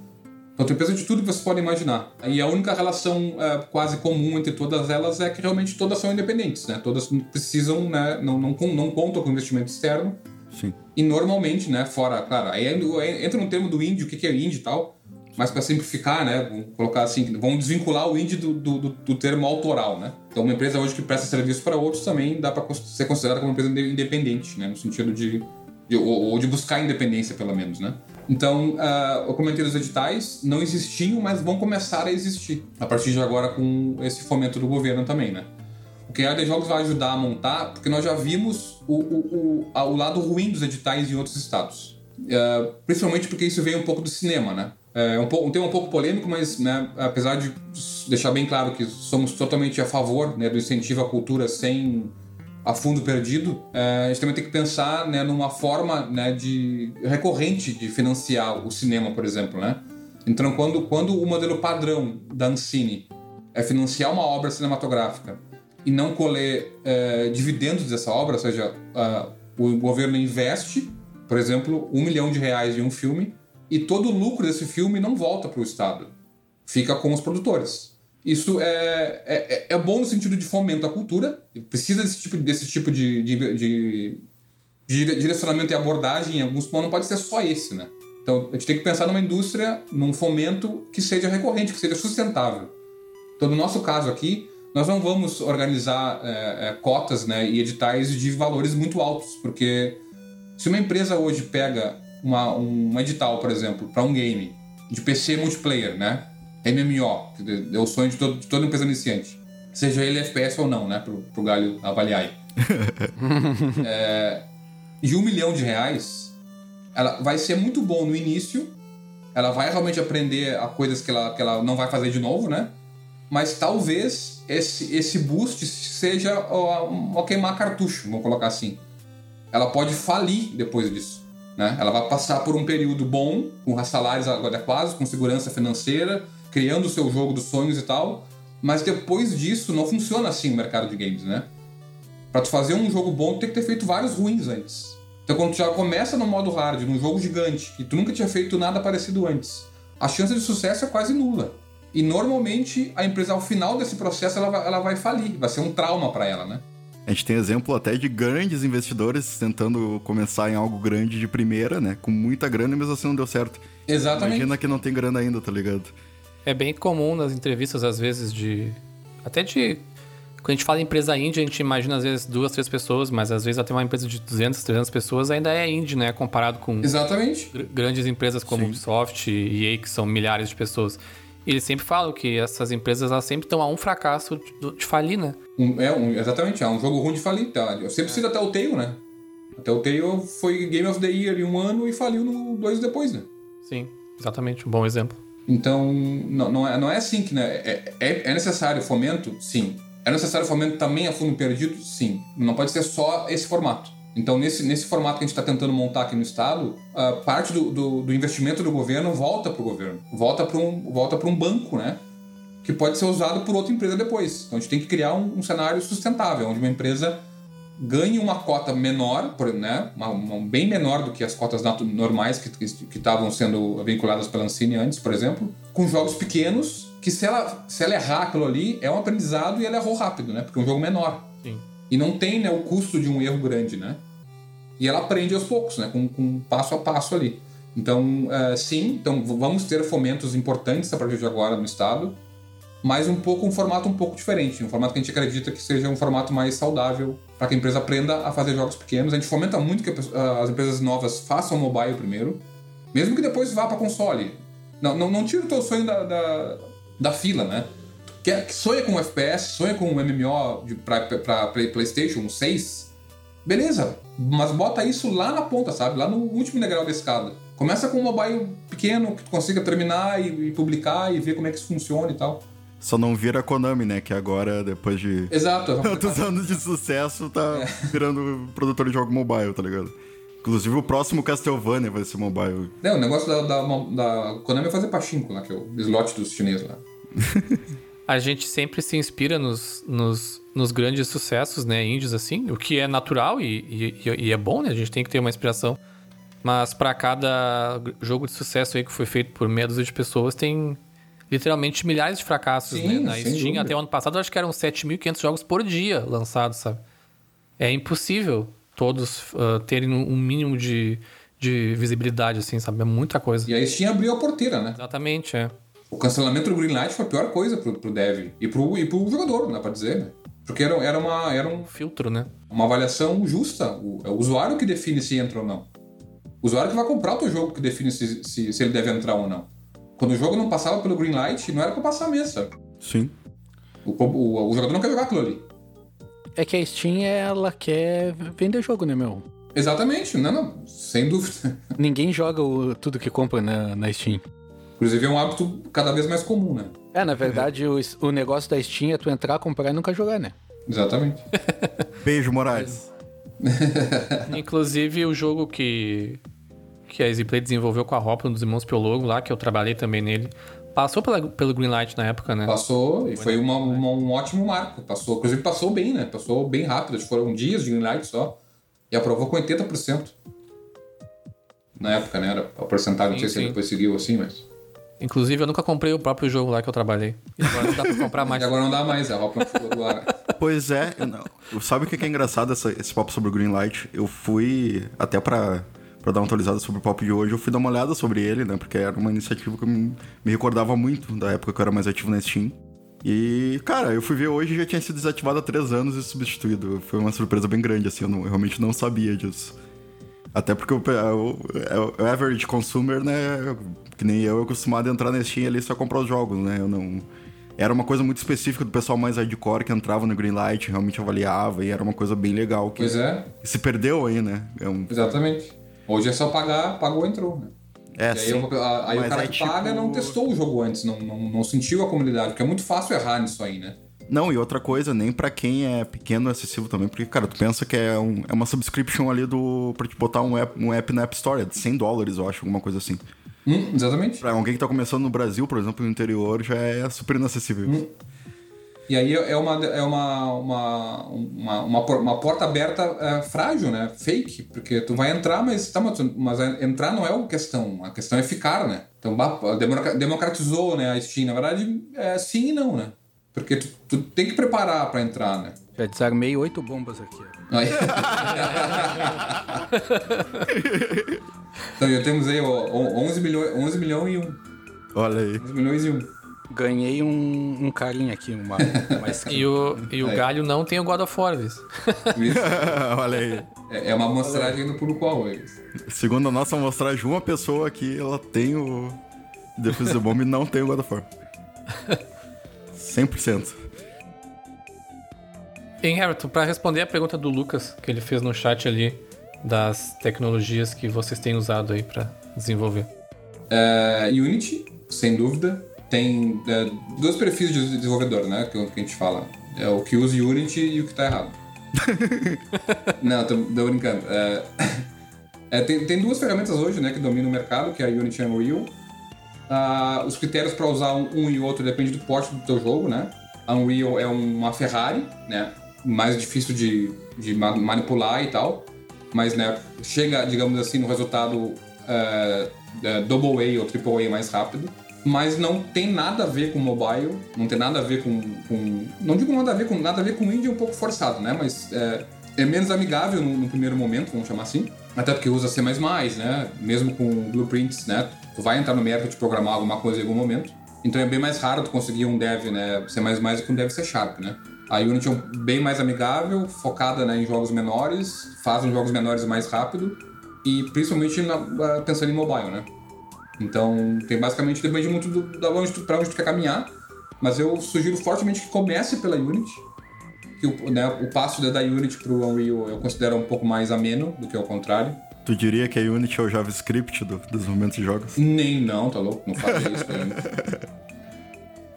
Então tem empresa de tudo que você pode imaginar. E a única relação é, quase comum entre todas elas é que realmente todas são independentes, né? Todas precisam, né? Não, não, não contam com investimento externo. Sim. E normalmente, né? Fora, claro, aí entra no termo do indie, o que é indie e tal. Mas para simplificar, né? Vamos colocar assim, vamos desvincular o indie do, do, do, termo autoral, né? Então uma empresa hoje que presta serviço para outros também dá para ser considerada como uma empresa independente, né? No sentido de, de ou, ou de buscar independência, pelo menos, né? Então, uh, eu comentei dos editais, não existiam, mas vão começar a existir a partir de agora com esse fomento do governo também, né? O que a AD Jogos vai ajudar a montar, porque nós já vimos o, o, o, o lado ruim dos editais em outros estados. Uh, principalmente porque isso veio um pouco do cinema, né? É um, um tema um pouco polêmico, mas né, apesar de deixar bem claro que somos totalmente a favor né, do incentivo à cultura sem a fundo perdido, é, a gente também tem que pensar né, numa forma né, de recorrente de financiar o cinema, por exemplo, né? Então, quando, quando o modelo padrão da Ancine é financiar uma obra cinematográfica e não colher é, dividendos dessa obra, ou seja, o governo investe, por exemplo, um milhão de reais em um filme e todo o lucro desse filme não volta para o Estado, fica com os produtores. Isso é, é, é, bom no sentido de fomento à cultura, precisa desse tipo, desse tipo de, de, de, de direcionamento e abordagem em alguns pontos, não pode ser só esse, né? Então a gente tem que pensar numa indústria, num fomento que seja recorrente, que seja sustentável. Então, no nosso caso aqui, nós não vamos organizar é, é, cotas né, e editais de valores muito altos, porque se uma empresa hoje pega uma, um edital, por exemplo, para um game de PC multiplayer, né? MMO, que é o sonho de, todo, de toda empresa iniciante. Seja ele FPS ou não, né? Pro, pro Galho avaliar aí. é, de um milhão de reais, ela vai ser muito bom no início. Ela vai realmente aprender a coisas que ela, que ela não vai fazer de novo, né? Mas talvez esse, esse boost seja o, o queimar cartucho, vamos colocar assim. Ela pode falir depois disso. Né? Ela vai passar por um período bom, com salários adequados, com segurança financeira, criando o seu jogo dos sonhos e tal. Mas depois disso, não funciona assim o mercado de games, né? Pra tu fazer um jogo bom, tu tem que ter feito vários ruins antes. Então quando tu já começa no modo hard, num jogo gigante, que tu nunca tinha feito nada parecido antes, a chance de sucesso é quase nula. E normalmente a empresa, ao final desse processo, ela vai, ela vai falir, vai ser um trauma para ela, né? A gente tem exemplo até de grandes investidores tentando começar em algo grande de primeira, né? Com muita grana mesmo assim não deu certo. Exatamente. Imagina que não tem grana ainda, tá ligado? É bem comum nas entrevistas, às vezes, de. Até de. Quando a gente fala em empresa indie, a gente imagina às vezes duas, três pessoas, mas às vezes até uma empresa de 200, 300 pessoas ainda é indie, né? Comparado com. Exatamente. Gr grandes empresas como Sim. Ubisoft e EA, que são milhares de pessoas. E eles sempre falam que essas empresas elas sempre estão a um fracasso de, de falir, né? Um, é, um, exatamente, é um jogo ruim de falir. Tá? Eu sempre cito até o Tail, né? Até o Tail foi Game of the Year em um ano e faliu no dois depois, né? Sim, exatamente, um bom exemplo. Então, não, não, é, não é assim que. Né? É, é, é necessário fomento? Sim. É necessário fomento também a fundo perdido? Sim. Não pode ser só esse formato. Então, nesse, nesse formato que a gente está tentando montar aqui no Estado, uh, parte do, do, do, investimento do governo volta para o governo, volta para um, volta um banco, né? Que pode ser usado por outra empresa depois. Então, a gente tem que criar um, um cenário sustentável, onde uma empresa ganhe uma cota menor, né? Uma, uma, bem menor do que as cotas normais que estavam sendo vinculadas pela Ancine antes, por exemplo, com jogos pequenos, que se ela, se ela errar aquilo ali, é um aprendizado e ela errou rápido, né? Porque é um jogo menor. Sim. E não tem né, o custo de um erro grande, né? E ela aprende aos poucos, né? Com, com passo a passo ali. Então, uh, sim, então vamos ter fomentos importantes a partir de agora no Estado, mas um pouco um formato um pouco diferente, um formato que a gente acredita que seja um formato mais saudável para que a empresa aprenda a fazer jogos pequenos. A gente fomenta muito que as empresas novas façam mobile primeiro, mesmo que depois vá para console. Não, não, não tira o teu sonho da, da, da fila, né? quer, que sonha com um FPS, sonha com um MMO para PlayStation 6, beleza, mas bota isso lá na ponta, sabe? Lá no último degrau da escada. Começa com um mobile pequeno que tu consiga terminar e, e publicar e ver como é que isso funciona e tal. Só não vira a Konami, né? Que agora, depois de Exato. tantos anos de sucesso, tá é. virando produtor de jogo mobile, tá ligado? Inclusive o próximo Castlevania vai ser mobile. É, o negócio da, da, da Konami é fazer pachinko lá, que é o slot dos chineses lá. A gente sempre se inspira nos, nos, nos grandes sucessos, né, índios, assim, o que é natural e, e, e é bom, né? A gente tem que ter uma inspiração. Mas para cada jogo de sucesso aí que foi feito por meia dúzia de pessoas, tem literalmente milhares de fracassos, Sim, né? Na Steam, dúvida. até o ano passado, acho que eram 7.500 jogos por dia lançados, sabe? É impossível todos ah, terem um mínimo de, de visibilidade, assim, sabe? É muita coisa. E a Steam abriu a porteira, né? Exatamente, é. O cancelamento do Greenlight foi a pior coisa pro, pro dev e pro, e pro jogador, não dá pra dizer, né? Porque era, era, uma, era um, Filtro, né? uma avaliação justa. O, é o usuário que define se entra ou não. O usuário que vai comprar o teu jogo que define se, se, se ele deve entrar ou não. Quando o jogo não passava pelo Greenlight, não era pra passar mesmo, sabe? Sim. O, o, o jogador não quer jogar aquilo ali. É que a Steam, ela quer vender jogo, né, meu? Exatamente, não, não, sem dúvida. Ninguém joga o- tudo que compra na, na Steam. Inclusive é um hábito cada vez mais comum, né? É, na verdade, o, o negócio da Steam é tu entrar, comprar e nunca jogar, né? Exatamente. Beijo, Moraes. Inclusive o jogo que, que a EasyPlay desenvolveu com a Hopla, um dos irmãos Piologo lá, que eu trabalhei também nele, passou pela, pelo Greenlight na época, né? Passou e foi uma, uma- um ótimo marco. Passou, inclusive passou bem, né? Passou bem rápido, acho que foram dias de Greenlight só. E aprovou com 80%. Na época, né? Era a porcentagem, não sei Sim, se ele sim. depois seguiu assim, mas. Inclusive eu nunca comprei o próprio jogo lá que eu trabalhei. E agora não dá pra comprar mais. E agora não dá mais, a Hopla ficou do ar. Pois é, não- sabe o que que é engraçado essa- esse papo sobre o Greenlight? Eu fui, até pra, pra dar uma atualizada sobre o papo de hoje, eu fui dar uma olhada sobre ele, né? Porque era uma iniciativa que me, me recordava muito da época que eu era mais ativo na Steam. E, cara, eu fui ver hoje e já tinha sido desativado há três anos e substituído. Foi uma surpresa bem grande, assim, eu, não- eu realmente não sabia disso. Até porque o, o, o average consumer, né, que nem eu, é acostumado a entrar na Steam ali só comprar os jogos, né? Eu não... Era uma coisa muito específica do pessoal mais hardcore que entrava no Greenlight, realmente avaliava, e era uma coisa bem legal que Pois é, se perdeu aí, né? É um... exatamente. Hoje é só pagar, pagou, entrou, né? É, aí, sim. o- a- aí o cara é que tipo- paga não testou o jogo antes, não, não, não sentiu a comunidade, porque é muito fácil errar nisso aí, né? Não, e outra coisa, nem pra quem é pequeno é acessível também, porque, cara, tu pensa que é, um, é uma subscription ali do. pra te botar um app, um app na App Store, é de 100 dólares, eu acho, alguma coisa assim. Hum, exatamente. Pra alguém que tá começando no Brasil, por exemplo, no interior, já é super inacessível. Hum. E aí é uma, é uma, uma, uma, uma, uma porta aberta é, frágil, né? Fake, porque tu vai entrar, mas, tá, mas, mas entrar não é a questão, a questão é ficar, né? Então democratizou né, a Steam, na verdade, é sim e não, né? Porque tu, tu tem que preparar pra entrar, né? Já desarmei oito bombas aqui. Aí... então já temos aí ó, 11 milhões, 11 milhões e um. Olha aí. 11 milhões e um. Ganhei um, um carinha aqui, uma, uma skin. E o, e o É. galho não tem o God of War. Isso. Olha aí. É é uma amostragem do público-alvo. é isso. Segundo a nossa amostragem, uma pessoa aqui, ela tem o Defuse the Bomb e não tem o God of War. 100%. Em Hamilton, pra responder a pergunta do Lucas, que ele fez no chat ali, das tecnologias que vocês têm usado aí pra desenvolver. É, Unity, sem dúvida, tem é, dois perfis de desenvolvedor, né? Que, que a gente fala. É o que usa Unity e o que tá errado. Não, tô, tô brincando. É, é, tem, tem duas ferramentas hoje, né, que dominam o mercado, que é a Unity e Unreal. Ah, os critérios para usar um, um e outro depende do porte do teu jogo, né? A Unreal é uma Ferrari, né? Mais difícil de, de ma- manipular e tal. Mas, né, chega, digamos assim, no resultado é, é, Double A ou Triple A mais rápido. Mas não tem nada a ver com mobile, não tem nada a ver com. com- não digo nada a ver com. Nada a ver com indie é um pouco forçado, né? Mas é, é menos amigável no, no primeiro momento, vamos chamar assim. Até porque usa C, né? Mesmo com blueprints, né? Tu vai entrar no mérito de programar alguma coisa em algum momento. Então é bem mais raro tu conseguir um dev, né? C do que um dev C Sharp, né? A Unity é bem mais amigável, focada né, em jogos menores, faz os jogos menores mais rápido e principalmente na- pensando em mobile, né? Então, tem basicamente depende muito do, da onde tu, pra onde tu quer caminhar. Mas eu sugiro fortemente que comece pela Unity. Que o, né, o passo da Unity pro Unreal eu considero um pouco mais ameno do que o contrário. Tu diria que a Unity é o JavaScript do desenvolvimento de jogos? Nem não, tá louco? Não faria isso pra Unity.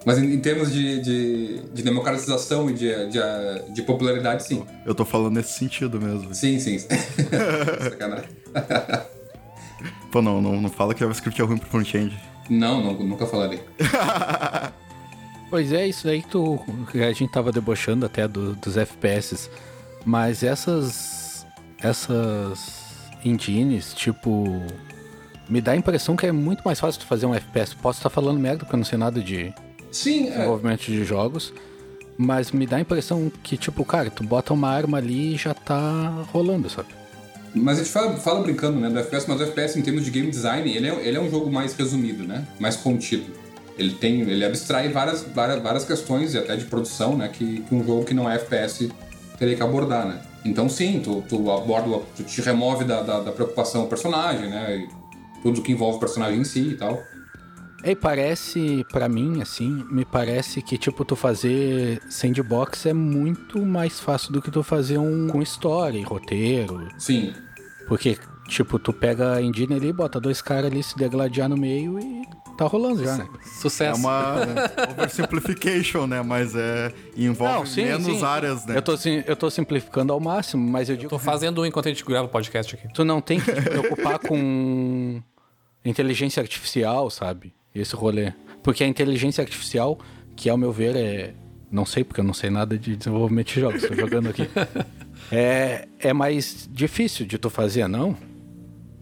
Mas em, em termos de, de, de democratização e de, de, de popularidade, sim. Eu tô falando nesse sentido mesmo. Sim, sim. Sacanagem. Pô, não, não, não fala que JavaScript é ruim pro front-end. Não, não, nunca falarei. Pois é, isso aí que, tu, a gente tava debochando até do- dos FPS. Mas essas. Essas engines, tipo. Me dá a impressão que é muito mais fácil tu fazer um FPS. Posso estar falando merda porque eu não sei nada de Sim, é, desenvolvimento de jogos. Mas me dá a impressão que, tipo, cara, tu bota uma arma ali e já tá rolando, sabe? Mas a gente fala, fala brincando, né, do FPS, mas o FPS em termos de game design, ele é, ele é um jogo mais resumido, né? Mais contido. Ele tem, ele abstrai várias, várias, várias questões e até de produção, né, que, que um jogo que não é FPS teria que abordar, né? Então sim, tu, tu aborda, tu te remove da, da, da preocupação do personagem, né? E tudo que envolve o personagem em si e tal. E parece, pra mim, assim, me parece que, tipo, tu fazer sandbox é muito mais fácil do que tu fazer um com história roteiro. Sim, Porque, tipo, tu pega a engine ali, bota dois caras ali se degladiar no meio e tá rolando já, né? É Sucesso. uma oversimplification, né? Mas é. envolve menos áreas, né? Eu tô, sim- eu tô simplificando ao máximo, mas eu digo Tô fazendo um enquanto a gente grava o podcast aqui. tu não tem que te preocupar com inteligência artificial, sabe? Esse rolê. Porque a inteligência artificial, que ao meu ver é. Não sei, porque eu não sei nada de desenvolvimento de jogos, tô jogando aqui. É, é mais difícil de tu fazer, não?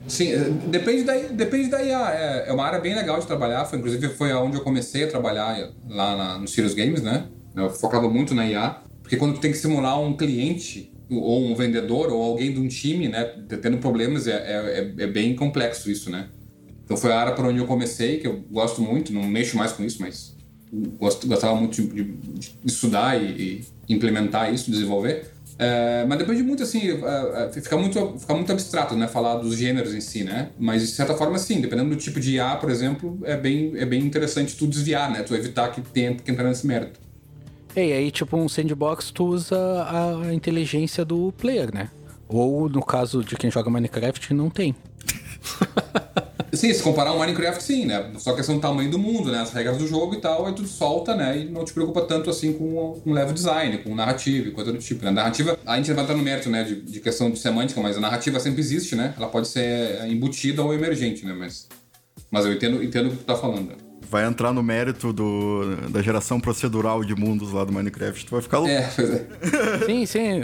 Sim, eh, depende da, depende da IA. É, é uma área bem legal de trabalhar. Foi, inclusive, foi onde eu comecei a trabalhar lá na, no Sirius Games, né? Eu focava muito na IA. Porque quando tu tem que simular um cliente, ou um vendedor, ou alguém de um time, né? Tendo problemas, é, é, é- é bem complexo isso, né? Então foi a área por onde eu comecei, que eu gosto muito. Não mexo mais com isso, mas gostava muito de, de- de estudar e, e implementar isso, desenvolver. É, mas depende muito, assim, é, é, fica muito, fica muito abstrato, né, falar dos gêneros em si, né? Mas, de certa forma, sim, dependendo do tipo de IA, por exemplo, é bem, é bem interessante tu desviar, né? Tu evitar que tenha que entrar nesse mérito. E aí, tipo, um sandbox, tu usa a inteligência do player, né? Ou, no caso de quem joga Minecraft, não tem. Sim, se comparar o Minecraft, sim, né? Só questão do tamanho do mundo, né? As regras do jogo e tal, aí tu solta, né? E não te preocupa tanto assim com, com level design, com narrativa e coisa do tipo. Né? A narrativa, a gente vai entrar no mérito, né? De, de questão de semântica, mas a narrativa sempre existe, né? Ela pode ser embutida ou emergente, né? Mas, mas eu entendo, entendo o que tu tá falando. Vai entrar no mérito do, da geração procedural de mundos lá do Minecraft. Tu vai ficar louco. É, pois é. Sim, sim.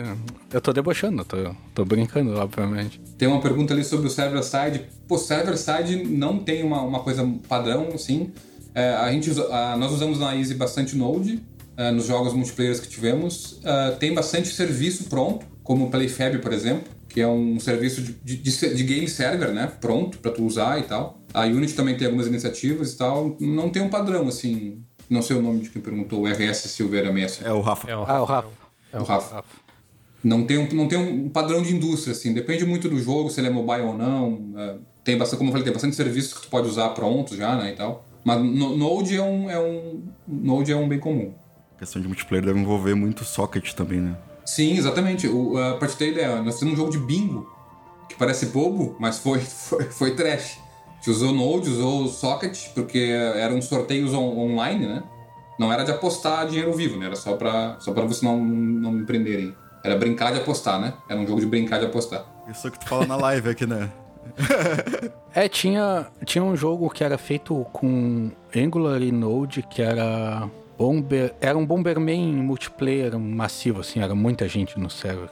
Eu tô debochando, tô, tô brincando, obviamente. Tem uma pergunta ali sobre o server-side. Pô, server-side não tem uma, uma coisa padrão, assim. É, a gente usa- a- nós usamos na Easy bastante Node, é, nos jogos multiplayer que tivemos. É, tem bastante serviço pronto, como o PlayFab, por exemplo, que é um serviço de, de, de game server, né? Pronto para tu usar e tal. A Unity também tem algumas iniciativas e tal. Não tem um padrão, assim. Não sei o nome de quem perguntou, o RS Silveira Messi. É o Rafa. É o Ah, o Rafa. o Rafa. Não tem, um, não tem um padrão de indústria, assim. Depende muito do jogo, se ele é mobile ou não. É, tem bastante, como eu falei, tem bastante serviços que tu pode usar prontos já, né, e tal. Mas no- Node é um, é um, Node é um bem comum. A questão de multiplayer deve envolver muito socket também, né? Sim, exatamente. O, uh, pra te ter ideia, nós fizemos um jogo de bingo, que parece bobo, mas foi, foi, foi trash. A gente usou Node, usou Socket, porque eram sorteios on- online, né? Não era de apostar dinheiro vivo, né? Era só pra, só pra vocês não, não me prenderem. Era brincar de apostar, né? Era um jogo de brincar de apostar. Isso que tu fala na live aqui, né? É, tinha, tinha um jogo que era feito com Angular e Node, que era Bomber, era um Bomberman multiplayer massivo, assim, era muita gente no server.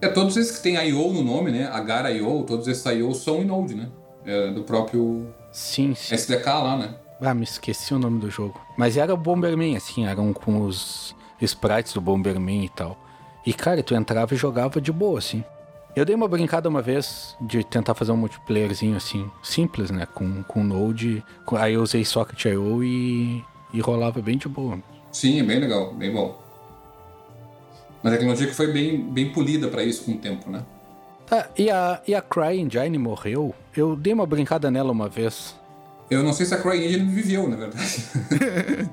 É, todos esses que tem I.O. no nome, né? Agar.io, todos esses I.O. são em Node, né? É do próprio Sim, sim. SDK lá, né? Ah, me esqueci o nome do jogo. Mas era Bomberman, assim, eram com os sprites do Bomberman e tal. E, cara, tu entrava e jogava de boa, assim. Eu dei uma brincada uma vez de tentar fazer um multiplayerzinho, assim, simples, né? Com, com Node. com- Aí eu usei Socket.io e, e rolava bem de boa. Sim, é bem legal, bem bom. Mas a tecnologia que foi bem, bem polida pra isso com o tempo, né? Tá, e a, e a CryEngine morreu? Eu dei uma brincada nela uma vez. Eu não sei se a CryEngine viveu, na verdade.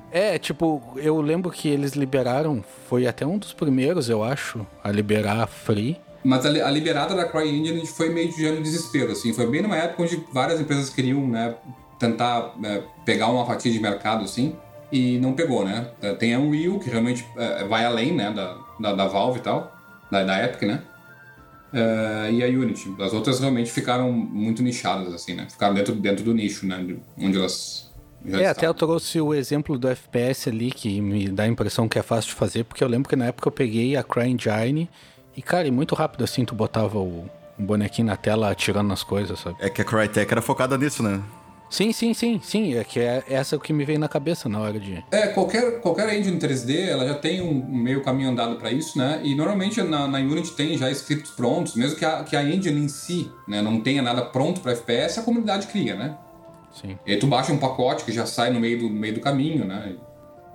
É, tipo, eu lembro que eles liberaram, foi até um dos primeiros, eu acho, a liberar free. Mas a, a liberada da CryEngine foi meio de no desespero, assim. Foi bem numa época onde várias empresas queriam, né, tentar é, pegar uma fatia de mercado, assim, e não pegou, né? É, Tem a Unreal, que realmente é, vai além, né, da, da, da Valve e tal, da, da Epic, né? uh, e a Unity. As outras realmente ficaram muito nichadas, assim, né? Ficaram dentro, dentro do nicho, né? Onde elas. é, até eu trouxe o exemplo do FPS ali, que me dá a impressão que é fácil de fazer, porque eu lembro que na época eu peguei a CryEngine e, cara, e muito rápido assim tu botava o bonequinho na tela atirando nas coisas, sabe? É que a Crytek era focada nisso, né? Sim, sim, sim, sim. É que é essa o que me veio na cabeça na hora de. É, qualquer, qualquer engine 3D, ela já tem um meio caminho andado para isso, né? E normalmente na, na, Unity tem já scripts prontos, mesmo que a, que a engine em si né, não tenha nada pronto para FPS, a comunidade cria, né? Sim. E aí tu baixa um pacote que já sai no meio do, meio do caminho, né?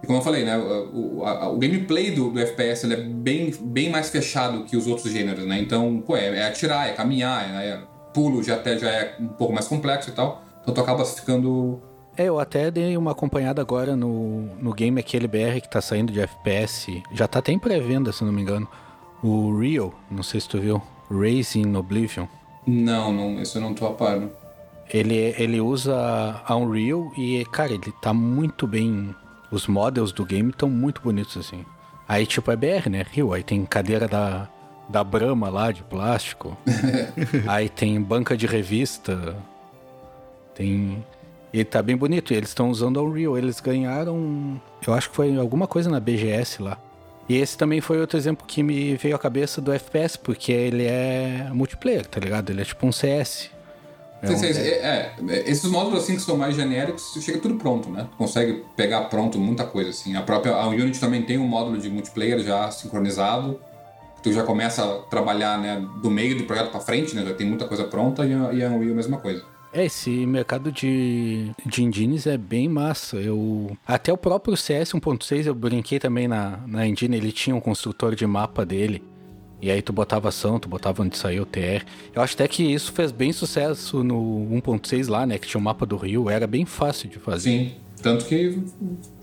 E como eu falei, né, o, a, o gameplay do, do FPS é bem, bem mais fechado que os outros gêneros, né? Então, pô, é, é atirar, é caminhar, é, é pulo já até já é um pouco mais complexo e tal. Então tu acaba ficando. É, eu até dei uma acompanhada agora no, no game aquele BR que tá saindo de FPS. Já tá até em pré-venda, se não me engano. O Real, não sei se tu viu. Racing Oblivion. Não, não, isso eu não tô a par. Ele, ele usa a Unreal e, cara, ele tá muito bem. Os models do game estão muito bonitos assim. Aí, tipo, é BR, né? Rio. Aí tem cadeira da, da Brahma lá, de plástico. aí tem banca de revista. Tem. E tá bem bonito. E eles estão usando a Unreal. Eles ganharam. Eu acho que foi alguma coisa na BGS lá. E esse também foi outro exemplo que me veio à cabeça do FPS, porque ele é multiplayer, tá ligado? Ele é tipo um CS. É, um... é, é, esses módulos assim que são mais genéricos, chega tudo pronto, né? Tu consegue pegar pronto muita coisa assim. A própria a Unity também tem um módulo de multiplayer já sincronizado. Tu já começa a trabalhar, né, do meio do projeto para frente, né? Já tem muita coisa pronta e a, e a Unreal a mesma coisa. É, esse mercado de, engines é bem massa. Eu Até o próprio CS 1.6 eu brinquei também na, na engine, ele tinha um construtor de mapa dele. E aí tu botava ação, tu botava onde saiu o TR. Eu acho até que isso fez bem sucesso no 1.6 lá, né? Que tinha o mapa do Rio, era bem fácil de fazer. Sim, tanto que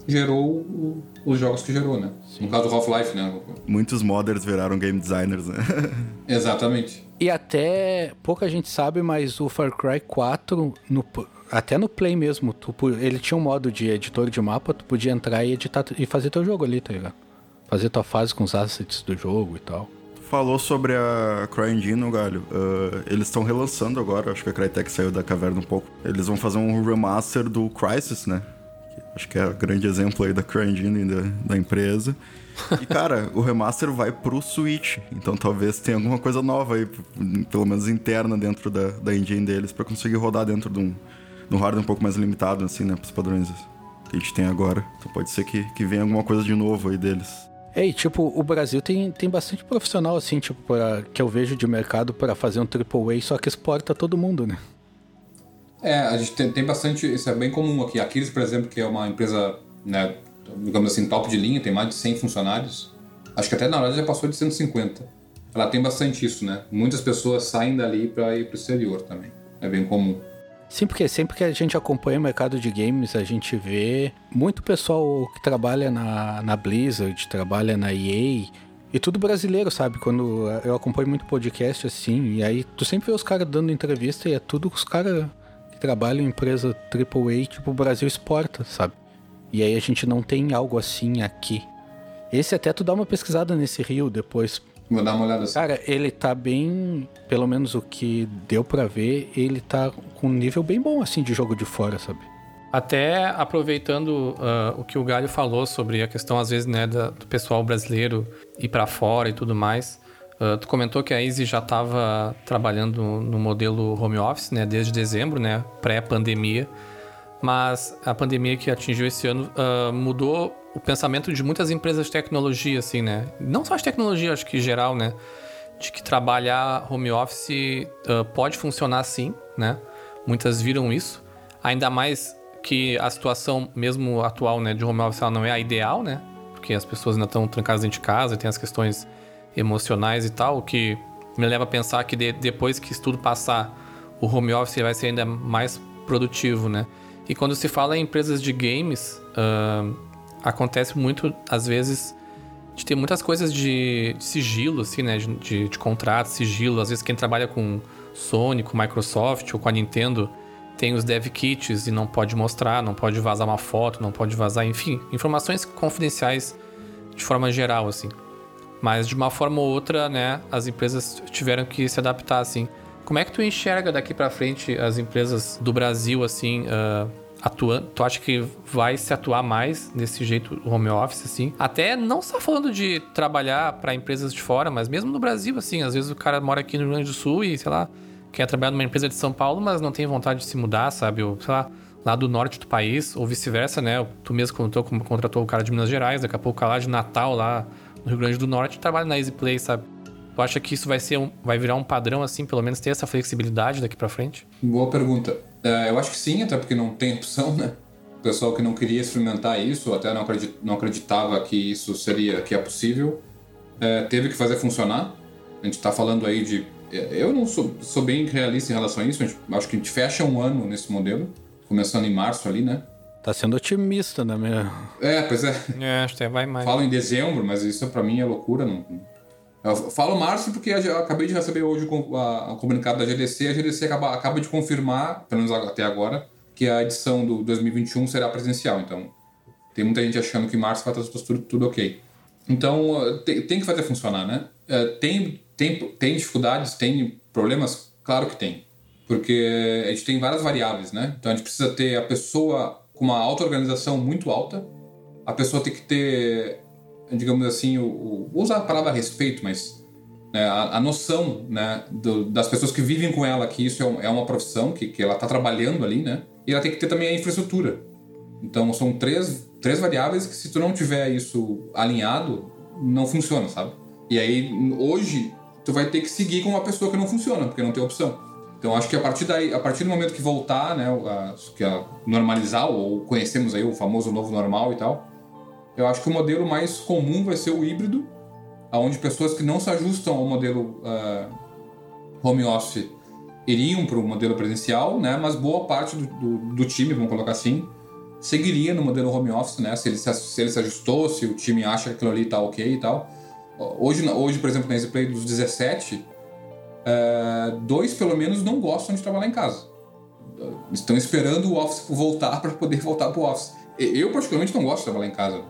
gerou os jogos que gerou, né? Sim. No caso do Half-Life, né? Muitos modders viraram game designers, né? Exatamente. E até pouca gente sabe, mas o Far Cry 4, no, até no Play mesmo, tu, ele tinha um modo de editor de mapa, tu podia entrar e editar e fazer teu jogo ali, tá ligado? Fazer tua fase com os assets do jogo e tal. Tu falou sobre a CryEngine, Galho. Uh, eles estão relançando agora, acho que a Crytek saiu da caverna um pouco. Eles vão fazer um remaster do Crysis, né? Acho que é o grande exemplo aí da CryEngine da, da empresa. E, cara, o remaster vai pro Switch. Então talvez tenha alguma coisa nova aí, pelo menos interna dentro da, da engine deles, para conseguir rodar dentro de um, de um hardware um pouco mais limitado, assim, né? Pros padrões que a gente tem agora. Então pode ser que, que venha alguma coisa de novo aí deles. É, e tipo, o Brasil tem, tem bastante profissional, assim, tipo, pra, que eu vejo de mercado para fazer um AAA, só que exporta todo mundo, né? É, a gente tem, tem bastante, isso é bem comum aqui. A Kiris, por exemplo, que é uma empresa, né, digamos assim, top de linha, tem mais de 100 funcionários. Acho que até na hora já passou de 150. Ela tem bastante isso, né? Muitas pessoas saem dali para ir para o exterior também. É bem comum. Sim, porque sempre que a gente acompanha o mercado de games, a gente vê muito pessoal que trabalha na, na Blizzard, trabalha na EA, e tudo brasileiro, sabe? Quando eu acompanho muito podcast assim, e aí tu sempre vê os caras dando entrevista e é tudo os caras trabalham em empresa AAA, tipo, o Brasil exporta, sabe? E aí a gente não tem algo assim aqui. Esse até tu dá uma pesquisada nesse rio depois. Vou dar uma olhada assim. Cara, ele tá bem. Pelo menos o que deu para ver, ele tá com um nível bem bom, assim, de jogo de fora, sabe? Até aproveitando uh, o que o Galho falou sobre a questão, às vezes, né, da, do pessoal brasileiro ir para fora e tudo mais. Uh, tu comentou que a Easy já estava trabalhando no modelo home office, né, desde dezembro, né, pré-pandemia. Mas a pandemia que atingiu esse ano uh, mudou o pensamento de muitas empresas de tecnologia, assim, né? Não só de tecnologia, acho que geral, né? De que trabalhar home office uh, pode funcionar sim, né? Muitas viram isso. Ainda mais que a situação mesmo atual, né, de home office ela não é a ideal, né? Porque as pessoas ainda estão trancadas dentro de casa, tem as questões emocionais e tal, o que me leva a pensar que de, depois que isso tudo passar, o home office vai ser ainda mais produtivo, né? E quando se fala em empresas de games, uh, acontece muito, às vezes, de ter muitas coisas de, de sigilo, assim, né? De, de, de, contrato, sigilo. Às vezes quem trabalha com Sony, com Microsoft ou com a Nintendo tem os dev kits e não pode mostrar, não pode vazar uma foto, não pode vazar, enfim, informações confidenciais de forma geral, assim. Mas de uma forma ou outra, né, as empresas tiveram que se adaptar assim. Como é que tu enxerga daqui para frente as empresas do Brasil assim, uh, atuando? Tu acha que vai se atuar mais desse jeito home office assim? Até não só falando de trabalhar para empresas de fora, mas mesmo no Brasil assim, às vezes o cara mora aqui no Rio Grande do Sul e, sei lá, quer trabalhar numa empresa de São Paulo, mas não tem vontade de se mudar, sabe? Ou, sei lá, lá do norte do país, ou vice-versa, né? Tu mesmo contratou, contratou o cara de Minas Gerais, daqui a pouco lá de Natal, lá no Rio Grande do Norte, trabalha na Easy Play, sabe? Tu acha que isso vai ser um, vai virar um padrão assim, pelo menos ter essa flexibilidade daqui para frente? Boa pergunta. É, eu acho que sim, até porque não tem opção, né? O pessoal que não queria experimentar isso, até não, acredit, não acreditava que isso seria, que é possível, é, teve que fazer funcionar. A gente está falando aí de, é, eu não sou, sou bem realista em relação a isso. A gente, acho que a gente fecha um ano nesse modelo, começando em março ali, né? Tá sendo otimista, né, meu? É, pois é. É, acho que vai mais. Falo em dezembro, mas isso para mim é loucura. Não, eu falo março porque eu acabei de receber hoje o comunicado da GDC. A GDC acaba, acaba de confirmar, pelo menos até agora, que a edição do 2021 será presencial. Então, tem muita gente achando que março vai estar tudo, tudo ok. Então, tem, tem, que fazer funcionar, né? É, tem, tem, tem dificuldades, tem problemas? Claro que tem. Porque a gente tem várias variáveis, né? Então, a gente precisa ter a pessoa com uma auto-organização muito alta, a pessoa tem que ter digamos assim, o, o vou usar a palavra respeito, mas né, a, a, noção né, do, das pessoas que vivem com ela que isso é, é uma profissão, que, que ela está trabalhando ali, né? E ela tem que ter também a infraestrutura. Então são três, três variáveis que se tu não tiver isso alinhado, não funciona, sabe? E aí hoje tu vai ter que seguir com uma pessoa que não funciona, porque não tem opção. Então acho que a partir daí, a partir do momento que voltar, né, a, que a normalizar ou conhecemos aí o famoso novo normal e tal, eu acho que o modelo mais comum vai ser o híbrido, onde pessoas que não se ajustam ao modelo uh, home office iriam para o modelo presencial, né? Mas boa parte do, do, do, time, vamos colocar assim, seguiria no modelo home office, né? Se ele se, se, ele se ajustou, se o time acha que aquilo ali está ok e tal. Hoje, hoje por exemplo, na EasyPlay dos 17, uh, dois pelo menos não gostam de trabalhar em casa. Estão esperando o office voltar para poder voltar para o office. Eu, particularmente, não gosto de trabalhar em casa.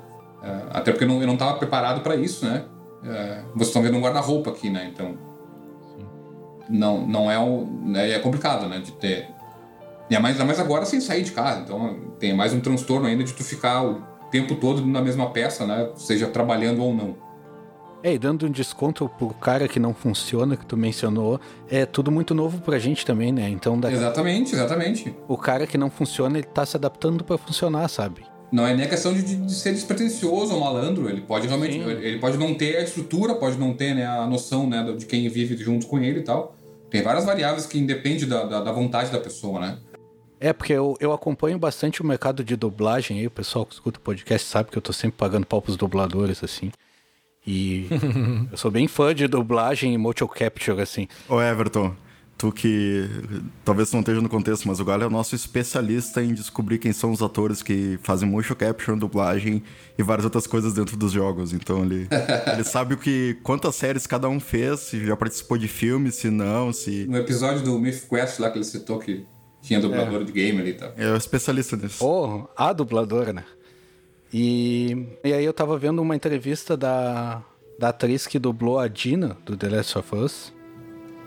É, até porque eu não, estava preparado para isso, né? É, vocês estão vendo um guarda-roupa aqui, né? Então. Não, não é um. É, é complicado, né? De ter. E é mais, é mais agora sem sair de casa. Então tem mais um transtorno ainda de tu ficar o tempo todo na mesma peça, né? Seja trabalhando ou não. É, e dando um desconto pro cara que não funciona, que tu mencionou, é tudo muito novo pra gente também, né? Então daqui... Exatamente, exatamente. O cara que não funciona, ele tá se adaptando para funcionar, sabe? Não é nem a questão de, de, ser despretensioso ou malandro. Ele pode realmente. Sim. Ele pode não ter a estrutura, pode não ter né, a noção né, de quem vive junto com ele e tal. Tem várias variáveis que independem da, da, da vontade da pessoa, né? É, porque eu, eu acompanho bastante o mercado de dublagem aí, o pessoal que escuta o podcast sabe que eu tô sempre pagando pau pros dubladores, assim. E eu sou bem fã de dublagem e motion capture, assim. Ô Everton, tu que talvez não esteja no contexto, mas o Galo é o nosso especialista em descobrir quem são os atores que fazem motion capture, dublagem e várias outras coisas dentro dos jogos. Então ele, ele sabe o que quantas séries cada um fez, se já participou de filmes, se não, se No episódio do Myth Quest lá que ele citou que tinha dublador é. de game ali e tal. É o especialista nisso. Oh, a dubladora, né? E, e aí eu tava vendo uma entrevista da, da atriz que dublou a Dina do The Last of Us.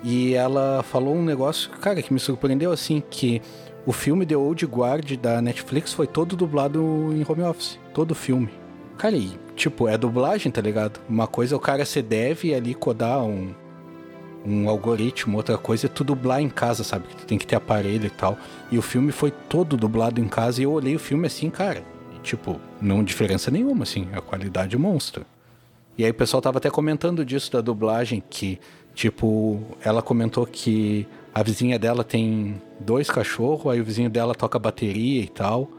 E ela falou um negócio, cara, que me surpreendeu assim, que o filme The Old Guard da Netflix foi todo dublado em home office. Todo o filme. Cara, e, tipo, é dublagem, tá ligado? Uma coisa é o cara se deve ali codar um, um algoritmo, outra coisa é tu dublar em casa, sabe? Que tu tem que ter aparelho e tal. E o filme foi todo dublado em casa e eu olhei o filme assim, cara. Tipo, não diferença nenhuma, assim. A qualidade monstra. E aí o pessoal tava até comentando disso da dublagem, que Tipo, ela comentou que a vizinha dela tem dois cachorros, aí o vizinho dela toca bateria e tal.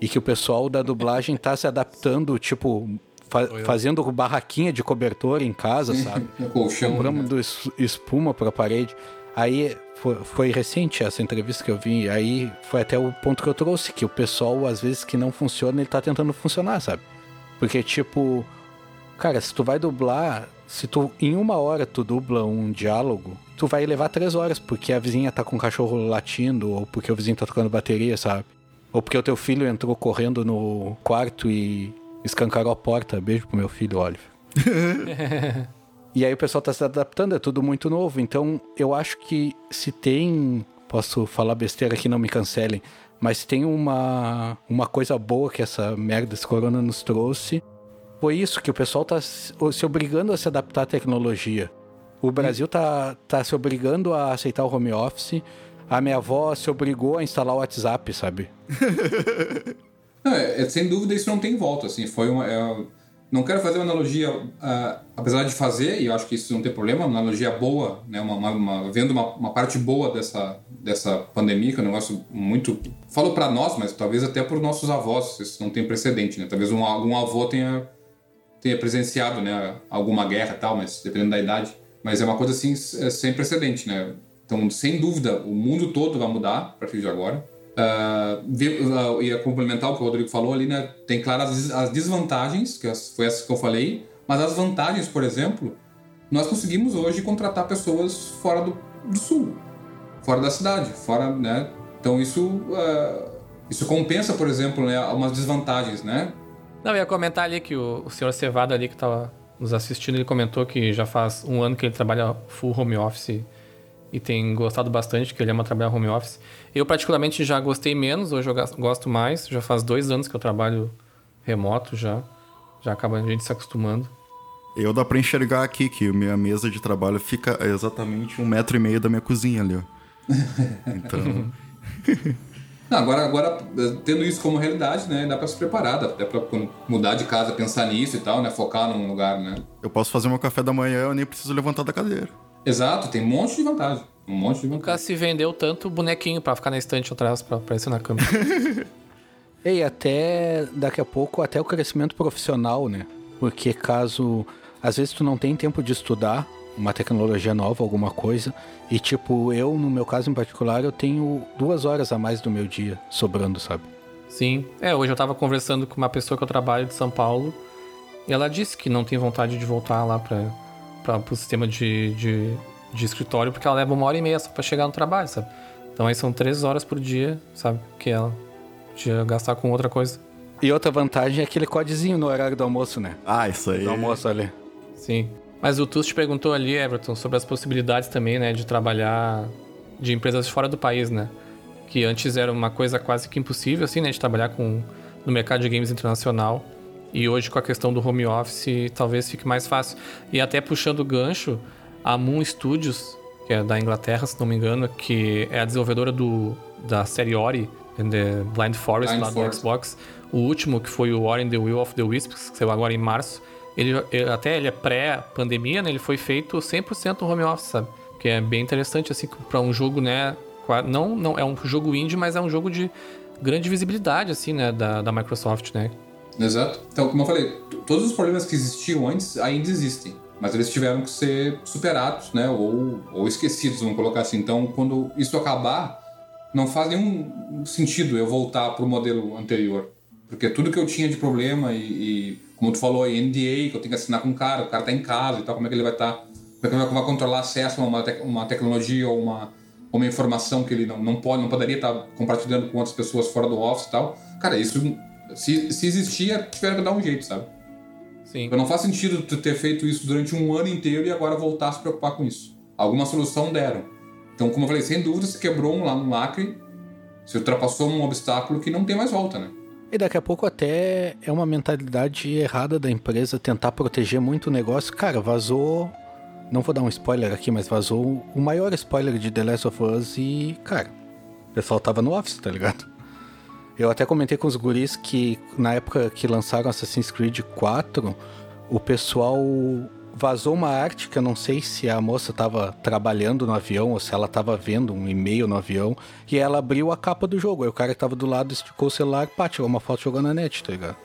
E que o pessoal da dublagem tá se adaptando, tipo, fa fazendo barraquinha de cobertor em casa, sabe? Colchão. Comprando né? espuma pra parede. Aí foi, foi, recente essa entrevista que eu vi, aí foi até o ponto que eu trouxe, que o pessoal, às vezes, que não funciona, ele tá tentando funcionar, sabe? Porque, tipo, cara, se tu vai dublar, se tu em uma hora tu dubla um diálogo, tu vai levar três horas, porque a vizinha tá com o cachorro latindo, ou porque o vizinho tá tocando bateria, sabe? Ou porque o teu filho entrou correndo no quarto e escancarou a porta. Beijo pro meu filho, Oliver. e aí o pessoal tá se adaptando, é tudo muito novo. Então eu acho que se tem. Posso falar besteira aqui, não me cancelem. Mas se tem uma, uma coisa boa que essa merda, esse corona nos trouxe, foi isso, que o pessoal tá se obrigando a se adaptar à tecnologia. O Brasil tá, tá se obrigando a aceitar o home office. A minha avó se obrigou a instalar o WhatsApp, sabe? não, é, é, sem dúvida isso não tem volta, assim. Foi uma. É, não quero fazer uma analogia, uh, apesar de fazer, e eu acho que isso não tem problema, uma analogia boa, né? Uma, uma, uma vendo uma, uma, parte boa dessa, dessa pandemia, que é um negócio muito. Falo para nós, mas talvez até para os nossos avós, isso não tem precedente, né? Talvez um, algum avô tenha, tenha presenciado, né? Alguma guerra e tal, mas dependendo da idade. Mas é uma coisa assim, é sem precedente, né? Então, sem dúvida, o mundo todo vai mudar a partir de agora. Uh, uh, ia complementar o que o Rodrigo falou ali, né? Tem claras as desvantagens, que foi essa que eu falei, mas as vantagens, por exemplo, nós conseguimos hoje contratar pessoas fora do, do sul, fora da cidade, fora, né? Então isso uh, isso compensa, por exemplo, né, algumas desvantagens, né? Não, eu ia comentar ali que o, o senhor Cevado ali que estava nos assistindo, ele comentou que já faz um ano que ele trabalha full home office e tem gostado bastante, que ele ama trabalhar home office. Eu, particularmente, já gostei menos, hoje eu gosto mais. Já faz dois anos que eu trabalho remoto já. Já acaba a gente se acostumando. Eu dá pra enxergar aqui que a minha mesa de trabalho fica exatamente um metro e meio da minha cozinha ali, ó. Então... Não, agora, agora, tendo isso como realidade, né, dá para se preparar, dá até para mudar de casa, pensar nisso e tal, né, focar num lugar, né. Eu posso fazer meu café da manhã, eu nem preciso levantar da cadeira. Exato, tem um monte de vantagem, um monte de. Nunca se vendeu tanto bonequinho para ficar na estante atrás, para aparecer na cama. e até daqui a pouco, até o crescimento profissional, né, porque caso, às vezes tu não tem tempo de estudar, uma tecnologia nova, alguma coisa. E tipo, eu, no meu caso em particular, eu tenho duas horas a mais do meu dia sobrando, sabe? Sim. É, hoje eu tava conversando com uma pessoa que eu trabalho de São Paulo. E ela disse que não tem vontade de voltar lá para o sistema de, de, de, escritório, porque ela leva uma hora e meia só pra chegar no trabalho, sabe? Então aí são três horas por dia, sabe? Que ela podia gastar com outra coisa. E outra vantagem é aquele codezinho no horário do almoço, né? Ah, isso aí. Do almoço ali. Sim. Mas o Tus te perguntou ali, Everton, sobre as possibilidades também, né, de trabalhar de empresas fora do país, né? Que antes era uma coisa quase que impossível, assim, né, de trabalhar com, no mercado de games internacional. E hoje, com a questão do home office, talvez fique mais fácil. E até puxando o gancho, a Moon Studios, que é da Inglaterra, se não me engano, que é a desenvolvedora do, da série Ori, The Blind Forest, Blind lá Forest. do Xbox. O último, que foi o Ori and the Will of the Wisps, que saiu agora em março ele, até ele é pré-pandemia, né? Ele foi feito 100% home office, sabe? Que é bem interessante, assim, para um jogo, né? Não, não é um jogo indie, mas é um jogo de grande visibilidade, assim, né? Da, da Microsoft, né? Exato. Então, como eu falei, todos os problemas que existiam antes ainda existem. Mas eles tiveram que ser superados, né? Ou, ou esquecidos, vamos colocar assim. Então, quando isso acabar, não faz nenhum sentido eu voltar para o modelo anterior. Porque tudo que eu tinha de problema e, e como tu falou NDA, que eu tenho que assinar com um cara, o cara tá em casa e tal, como é que ele vai estar. Tá, como é que ele vai controlar acesso a uma, uma tecnologia ou uma, uma informação que ele não, não pode, não poderia estar tá compartilhando com outras pessoas fora do office e tal. Cara, isso, se, se existia, tiveram que dar um jeito, sabe? Sim. Então não faz sentido tu ter feito isso durante um ano inteiro e agora voltar a se preocupar com isso. Alguma solução deram. Então, como eu falei, sem dúvida se quebrou um lá no lacre, se ultrapassou um obstáculo que não tem mais volta, né? E daqui a pouco até é uma mentalidade errada da empresa tentar proteger muito o negócio. Cara, vazou. Não vou dar um spoiler aqui, mas vazou o maior spoiler de The Last of Us e, cara, o pessoal tava no office, tá ligado? Eu até comentei com os guris que na época que lançaram Assassin's Creed 4, o pessoal vazou uma arte que eu não sei se a moça estava trabalhando no avião ou se ela estava vendo um e-mail no avião e ela abriu a capa do jogo. Aí o cara que tava do lado esticou o celular e tirou uma foto jogando na net, tá ligado?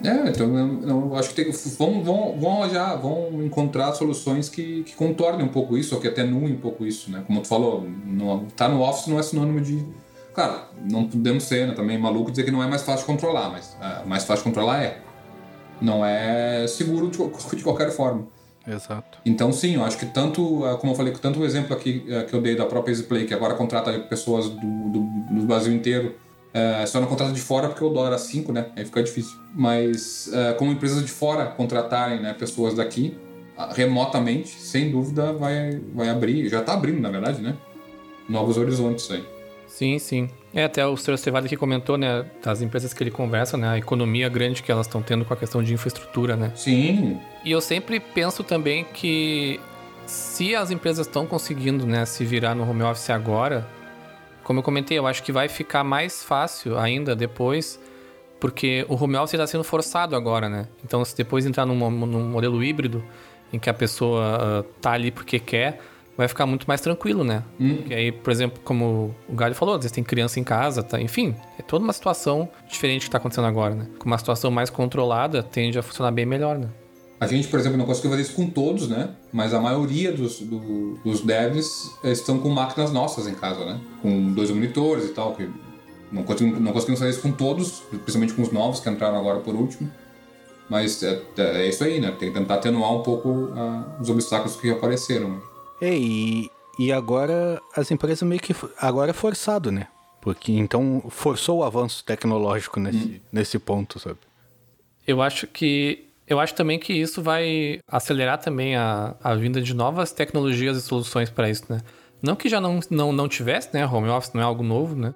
É, então eu, acho que tem, vão, vão, vão vão encontrar soluções que, que contornem um pouco isso, ou que atenuem um pouco isso, né? Como tu falou, no, tá no office não é sinônimo de. Claro, não podemos ser né, também maluco dizer que não é mais fácil de controlar, mas é, mais fácil de controlar é. Não é seguro de, de qualquer forma. Exato. Então, sim, eu acho que tanto, ah, como eu falei, tanto o exemplo aqui ah, que eu dei da própria EasyPlay, que agora contrata pessoas do, do, do Brasil inteiro É, só não contrata de fora porque o dólar era 5, né? Aí fica difícil. Mas é, como empresas de fora contratarem né, pessoas daqui, remotamente, sem dúvida, vai, vai abrir, já está abrindo, na verdade, né? Novos horizontes aí. Sim, sim. É, até o Sr. Cevada que comentou, né, das empresas que ele conversa, né, a economia grande que elas estão tendo com a questão de infraestrutura, né? Sim. E eu sempre penso também que se as empresas estão conseguindo, né, se virar no home office agora, como eu comentei, eu acho que vai ficar mais fácil ainda depois, porque o home office está sendo forçado agora, né? Então, se depois entrar num, num modelo híbrido, em que a pessoa uh, tá ali porque quer, vai ficar muito mais tranquilo, né? Hum. Porque aí, por exemplo, como o Galho falou, às vezes tem criança em casa, tá? enfim, é toda uma situação diferente que tá acontecendo agora, né? Com uma situação mais controlada, tende a funcionar bem melhor, né? A gente, por exemplo, não conseguiu fazer isso com todos, né? Mas a maioria dos, do, dos devs estão com máquinas nossas em casa, né? Com dois monitores e tal. Que não, conseguimos, não conseguimos fazer isso com todos, principalmente com os novos que entraram agora por último. Mas é, é isso aí, né? Tem que tentar atenuar um pouco uh, os obstáculos que apareceram. É, e, e agora as empresas meio que. Agora é forçado, né? Porque então forçou o avanço tecnológico nesse, hum. nesse ponto, sabe? Eu acho que eu acho também que isso vai acelerar também a, a vinda de novas tecnologias e soluções para isso, né? Não que já não, não, não tivesse, né? Home office não é algo novo, né?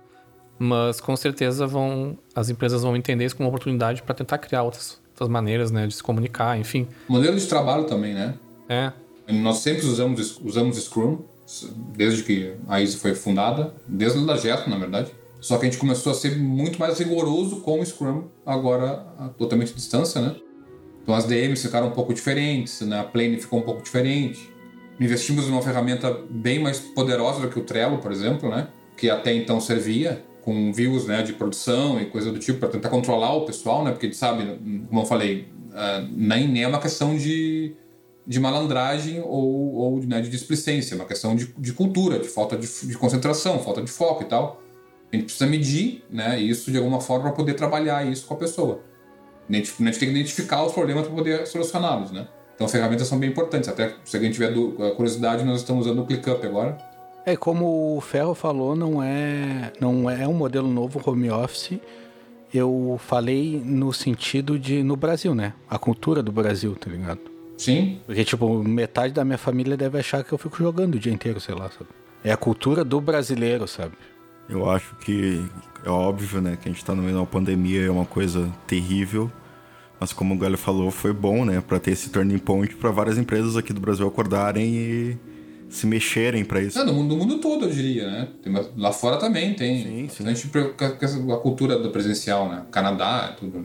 Mas com certeza vão as empresas vão entender isso como uma oportunidade para tentar criar outras, outras maneiras, né? De se comunicar, enfim. Modelo de trabalho também, né? É. Nós sempre usamos, usamos Scrum, desde que a Easy foi fundada, desde a Gesto, na verdade. Só que a gente começou a ser muito mais rigoroso com o Scrum, agora totalmente à distância, né? Então as DMs ficaram um pouco diferentes, né? a Plane ficou um pouco diferente. Investimos numa ferramenta bem mais poderosa do que o Trello, por exemplo, né? que até então servia com views né, de produção e coisa do tipo para tentar controlar o pessoal, né? Porque sabe, como eu falei, uh, nem é uma questão de, de malandragem ou, ou né, de displicência, é uma questão de, de cultura, de falta de, de, concentração, falta de foco e tal. A gente precisa medir né, isso de alguma forma para poder trabalhar isso com a pessoa. A gente, a gente tem que identificar os problemas para poder solucioná-los, né? Então, ferramentas são bem importantes. Até se alguém tiver curiosidade, nós estamos usando o ClickUp agora. É, como o Ferro falou, não é, não é um modelo novo home office. Eu falei no sentido de no Brasil, né? A cultura do Brasil, tá ligado? Sim. Porque, tipo, metade da minha família deve achar que eu fico jogando o dia inteiro, sei lá, sabe? É a cultura do brasileiro, sabe? Eu acho que é óbvio, né, que a gente tá no meio de uma pandemia, é uma coisa terrível. Mas como o Galho falou, foi bom, né, para ter esse turning point para várias empresas aqui do Brasil acordarem e se mexerem para isso. É, no mundo, no mundo todo, eu diria, né? Tem, lá fora também tem. Sim, sim. A gente a cultura do presencial, né? Canadá, tudo.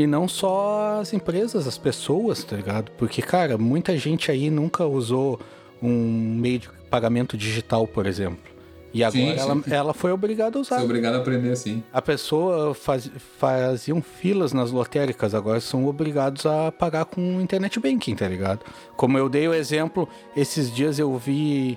E não só as empresas, as pessoas, tá ligado? Porque, cara, muita gente aí nunca usou um meio de pagamento digital, por exemplo. E agora sim, ela, sim. ela foi obrigada a usar. Foi obrigada a aprender, sim. A pessoa faz, faziam filas nas lotéricas, agora são obrigados a pagar com internet banking, tá ligado? Como eu dei o exemplo, esses dias eu vi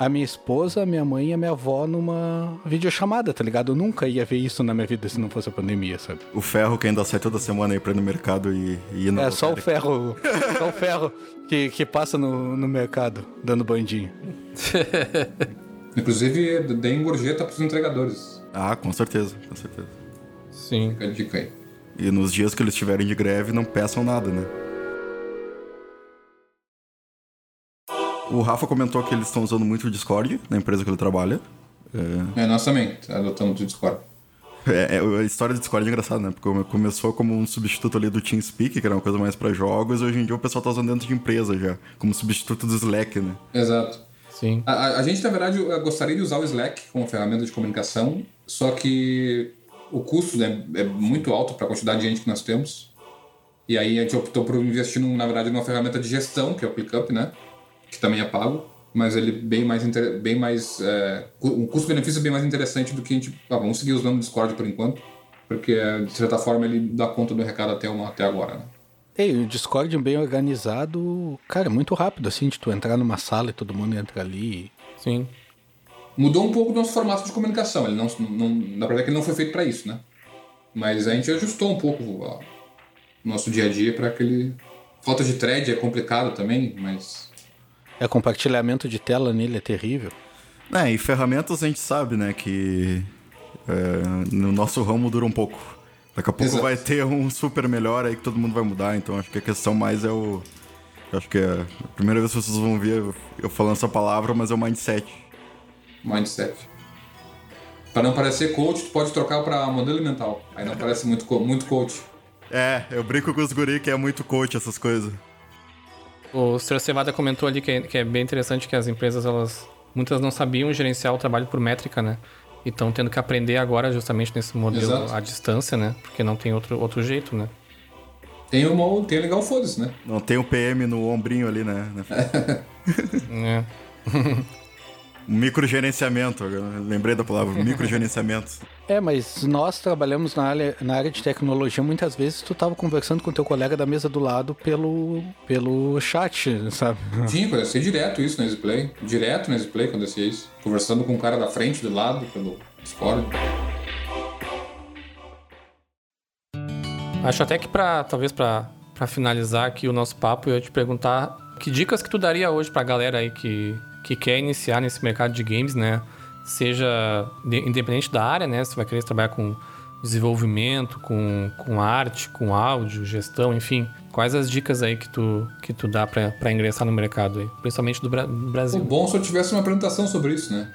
a minha esposa, a minha mãe e a minha avó numa videochamada, tá ligado? Eu nunca ia ver isso na minha vida se não fosse a pandemia, sabe? O ferro que ainda sai toda semana aí pra ir no mercado e, e ir na É, lotérica. só o ferro. só o ferro que, que passa no, no mercado, dando bandinho. Inclusive, deem gorjeta para os entregadores. Ah, com certeza, com certeza. Sim. Fica a dica aí. E nos dias que eles estiverem de greve, não peçam nada, né? O Rafa comentou que eles estão usando muito o Discord na empresa que ele trabalha. É, é nós também adotamos o Discord. É, é, a história do Discord é engraçada, né? Porque começou como um substituto ali do TeamSpeak, que era uma coisa mais para jogos, e hoje em dia o pessoal tá usando dentro de empresa já, como substituto do Slack, né? Exato. Sim. A, a, gente, na verdade, gostaria de usar o Slack como ferramenta de comunicação, só que o custo né, é muito alto para a quantidade de gente que nós temos. E aí a gente optou por investir, na verdade, numa ferramenta de gestão, que é o ClickUp, né? Que também é pago, mas ele bem mais, bem mais é, um custo-benefício bem mais interessante do que a gente... Ah, vamos seguir usando o Discord por enquanto, porque, de certa forma, ele dá conta do recado até, uma, até agora, né? E o Discord bem organizado, cara, é muito rápido, assim, de tu entrar numa sala e todo mundo entra ali. Sim. Mudou um pouco o nosso formato de comunicação. Ele não, não, na verdade, ele não foi feito para isso, né? Mas a gente ajustou um pouco o nosso dia a dia para aquele. Falta de thread é complicado também, mas. É, compartilhamento de tela nele é terrível. É, e ferramentas a gente sabe, né, que É, no nosso ramo dura um pouco. Daqui a pouco Exato. vai ter um super melhor aí que todo mundo vai mudar, então acho que a questão mais é o. Acho que é a primeira vez que vocês vão ver eu- falando essa palavra, mas é o mindset. Mindset. Pra não parecer coach, tu pode trocar pra modelo mental. Aí não parece muito, muito coach. É, eu brinco com os guri que é muito coach essas coisas. O Sr. Cevada comentou ali que é, que é bem interessante que as empresas, elas muitas não sabiam gerenciar o trabalho por métrica, né? E estão tendo que aprender agora justamente nesse modelo Exato. à distância, né? Porque não tem outro, outro jeito, né? Tem uma, tem legal, foda-se, né? Não tem o PM no ombrinho ali, né? É. Um microgerenciamento, lembrei da palavra, microgerenciamento. É, mas nós trabalhamos na área, na área de tecnologia, muitas vezes tu tava conversando com teu colega da mesa do lado pelo, pelo chat, sabe? Tinha, acontecia direto isso na Xplay. Direto na Xplay acontecia isso. Conversando com o cara da frente, do lado, pelo Discord. Acho até que para talvez para finalizar aqui o nosso papo, eu ia te perguntar que dicas que tu daria hoje pra galera aí que, que quer iniciar nesse mercado de games, né? Seja de- independente da área, né? Se vai querer trabalhar com desenvolvimento, com, com arte, com áudio, gestão, enfim. Quais as dicas aí que tu, que tu dá pra pra ingressar no mercado aí? Principalmente do, Bra- do O Brasil. bom se eu tivesse uma apresentação sobre isso, né?